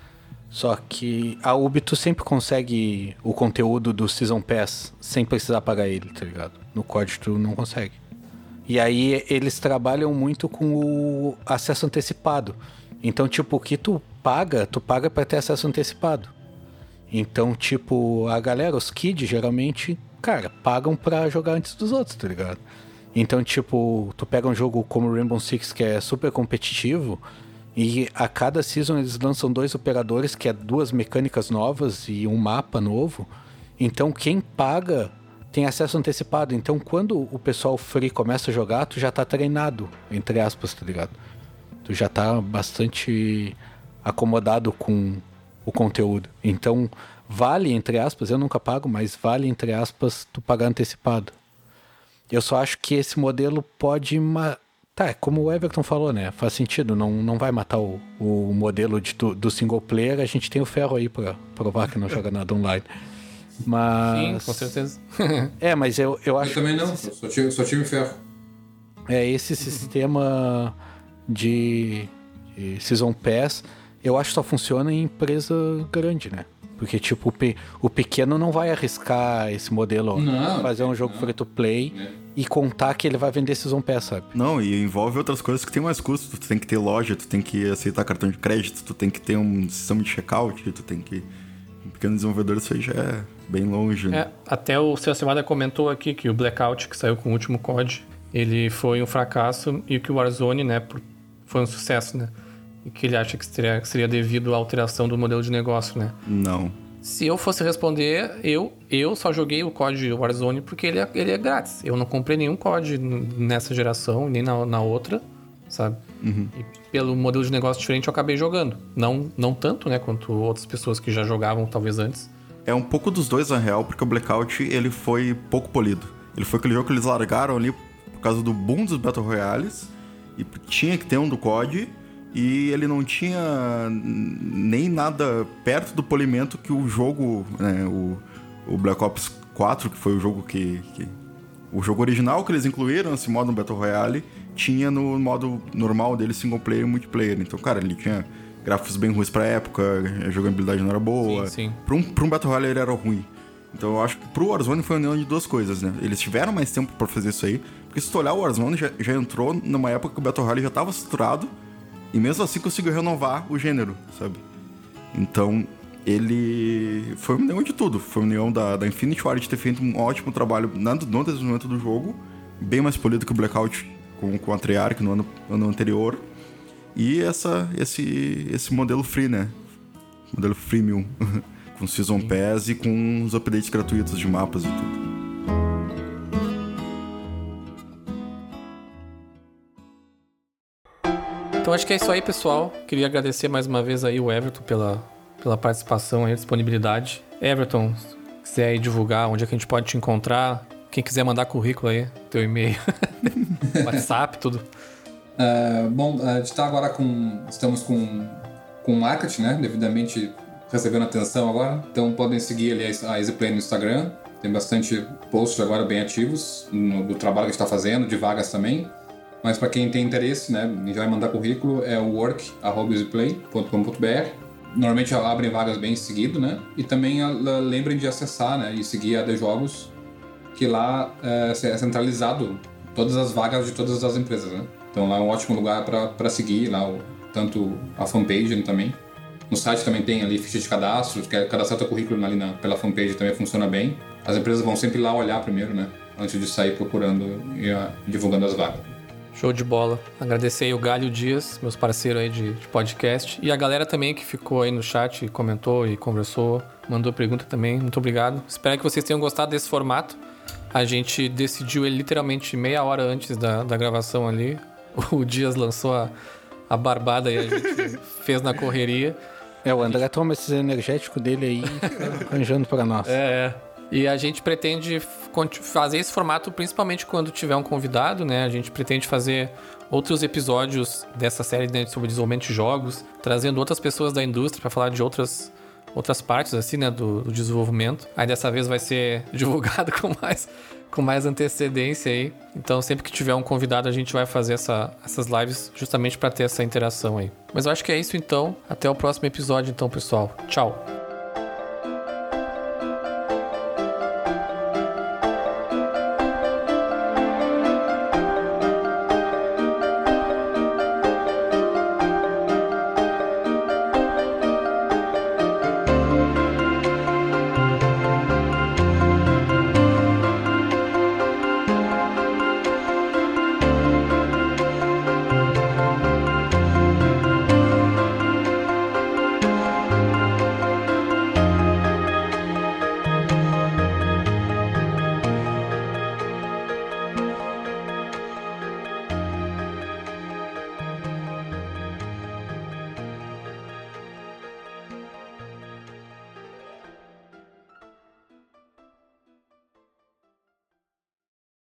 Só que a Ubi tu sempre consegue o conteúdo do Season Pass sem precisar pagar ele, tá ligado? No COD tu não consegue. E aí eles trabalham muito com o acesso antecipado. Então, tipo, o que tu paga, tu paga pra ter acesso antecipado. Então, tipo, a galera, os kids, geralmente, cara, pagam pra jogar antes dos outros, tá ligado? Então, tipo, tu pega um jogo como Rainbow Six, que é super competitivo, e a cada season eles lançam dois operadores, que é duas mecânicas novas e um mapa novo. Então, quem paga tem acesso antecipado. Então, quando o pessoal free começa a jogar, tu já tá treinado, entre aspas, tá ligado? Tu já tá bastante acomodado com o conteúdo. Então, vale, entre aspas, eu nunca pago, mas vale, entre aspas, tu pagar antecipado. Eu só acho que esse modelo pode. Ma... Tá, é como o Everton falou, né? Faz sentido, não, não vai matar o, o modelo de do single player. A gente tem o ferro aí pra provar que não joga nada online. Sim, Mas. com certeza. É, mas eu, eu Eu acho também não, eu só tive, só tive ferro. é esse sistema de, de Season Pass, eu acho que só funciona em empresa grande, né? Porque, tipo, o, pe- o pequeno não vai arriscar esse modelo, Não, fazer um jogo não. free to play É. e contar que ele vai vender Season Pass, sabe? Não, e envolve outras coisas que tem mais custo. Tu tem que ter loja, tu tem que aceitar cartão de crédito, tu tem que ter um sistema de checkout, tu tem que. Um pequeno desenvolvedor, isso aí já é bem longe. né? É, até o Seu Cevada comentou aqui que o Blackout, que saiu com o último COD, ele foi um fracasso e que o Warzone, né, foi um sucesso, né? E que ele acha que seria, que seria devido à alteração do modelo de negócio, né? Não. Se eu fosse responder, eu, eu só joguei o COD Warzone porque ele é, ele é grátis. Eu não comprei nenhum COD nessa geração, nem na, na outra, sabe? E pelo modelo de negócio diferente eu acabei jogando. Não, não tanto, né, quanto outras pessoas que já jogavam talvez antes. É um pouco dos dois, na real, porque o Blackout ele foi pouco polido. Ele foi aquele jogo que eles largaram ali por causa do boom dos Battle Royales. E tinha que ter um do COD. E ele não tinha nem nada perto do polimento que o jogo, né, o, o Black Ops 4, que foi o jogo que, que- O jogo original que eles incluíram, esse modo Battle Royale, tinha no modo normal dele, single player e multiplayer. Então, cara, ele tinha gráficos bem ruins pra época, a jogabilidade não era boa. Sim, sim. Pra um, pra um Battle Royale ele era ruim. Então eu acho que pro Warzone foi a união de duas coisas, né? Eles tiveram mais tempo pra fazer isso aí, porque se tu olhar o Warzone já, já entrou numa época que o Battle Royale já tava saturado, e mesmo assim conseguiu renovar o gênero, sabe? Então ele foi uma união de tudo. Foi uma união da, da Infinity Ward de ter feito um ótimo trabalho no desenvolvimento do jogo, bem mais polido que o Blackout com, com a Treyarch no ano, ano anterior. E essa, esse, esse modelo free, né? Modelo freemium. com Season Pass e com os updates gratuitos de mapas e tudo. Então acho que é isso aí, pessoal. Queria agradecer mais uma vez aí o Everton pela, pela participação e disponibilidade. Everton, se quiser aí divulgar onde é que a gente pode te encontrar, quem quiser mandar currículo aí, teu e-mail, WhatsApp, tudo. É, bom, a gente está agora com. Estamos com, com marketing, né? Devidamente recebendo atenção agora. Então podem seguir ali a EasyPlay no Instagram. Tem bastante posts agora bem ativos no- do trabalho que a gente está fazendo, de vagas também. Mas para quem tem interesse, né, já vai mandar currículo, é work.easyplay.com.br. Normalmente abrem vagas bem seguido, né? E também lembrem de acessar né, e seguir a de Jogos, que lá é, é centralizado todas as vagas de todas as empresas, né? Então lá é um ótimo lugar para seguir, lá o, tanto a fanpage também. No site também tem ali ficha de cadastro, que é cadastrar teu currículo ali na, pela fanpage também funciona bem. As empresas vão sempre lá olhar primeiro, né? Antes de sair procurando e uh, divulgando as vagas. Show de bola. Agradecer aí o Galho Dias, meus parceiros aí de, de, podcast. E a galera também que ficou aí no chat, comentou e conversou, mandou pergunta também. Muito obrigado. Espero que vocês tenham gostado desse formato. A gente decidiu ele literalmente meia hora antes da, da gravação ali. O Dias lançou a, a barbada e a gente fez na correria. É, o André toma esses energéticos dele aí arranjando para nós. É, é. E a gente pretende fazer esse formato principalmente quando tiver um convidado, né? A gente pretende fazer outros episódios dessa série né, sobre desenvolvimento de jogos, trazendo outras pessoas da indústria para falar de outras outras partes assim, né, do, do, desenvolvimento. Aí dessa vez vai ser divulgado com mais com mais antecedência aí. Então, sempre que tiver um convidado, a gente vai fazer essa, essas lives justamente para ter essa interação aí. Mas eu acho que é isso então. Até o próximo episódio então, pessoal. Tchau.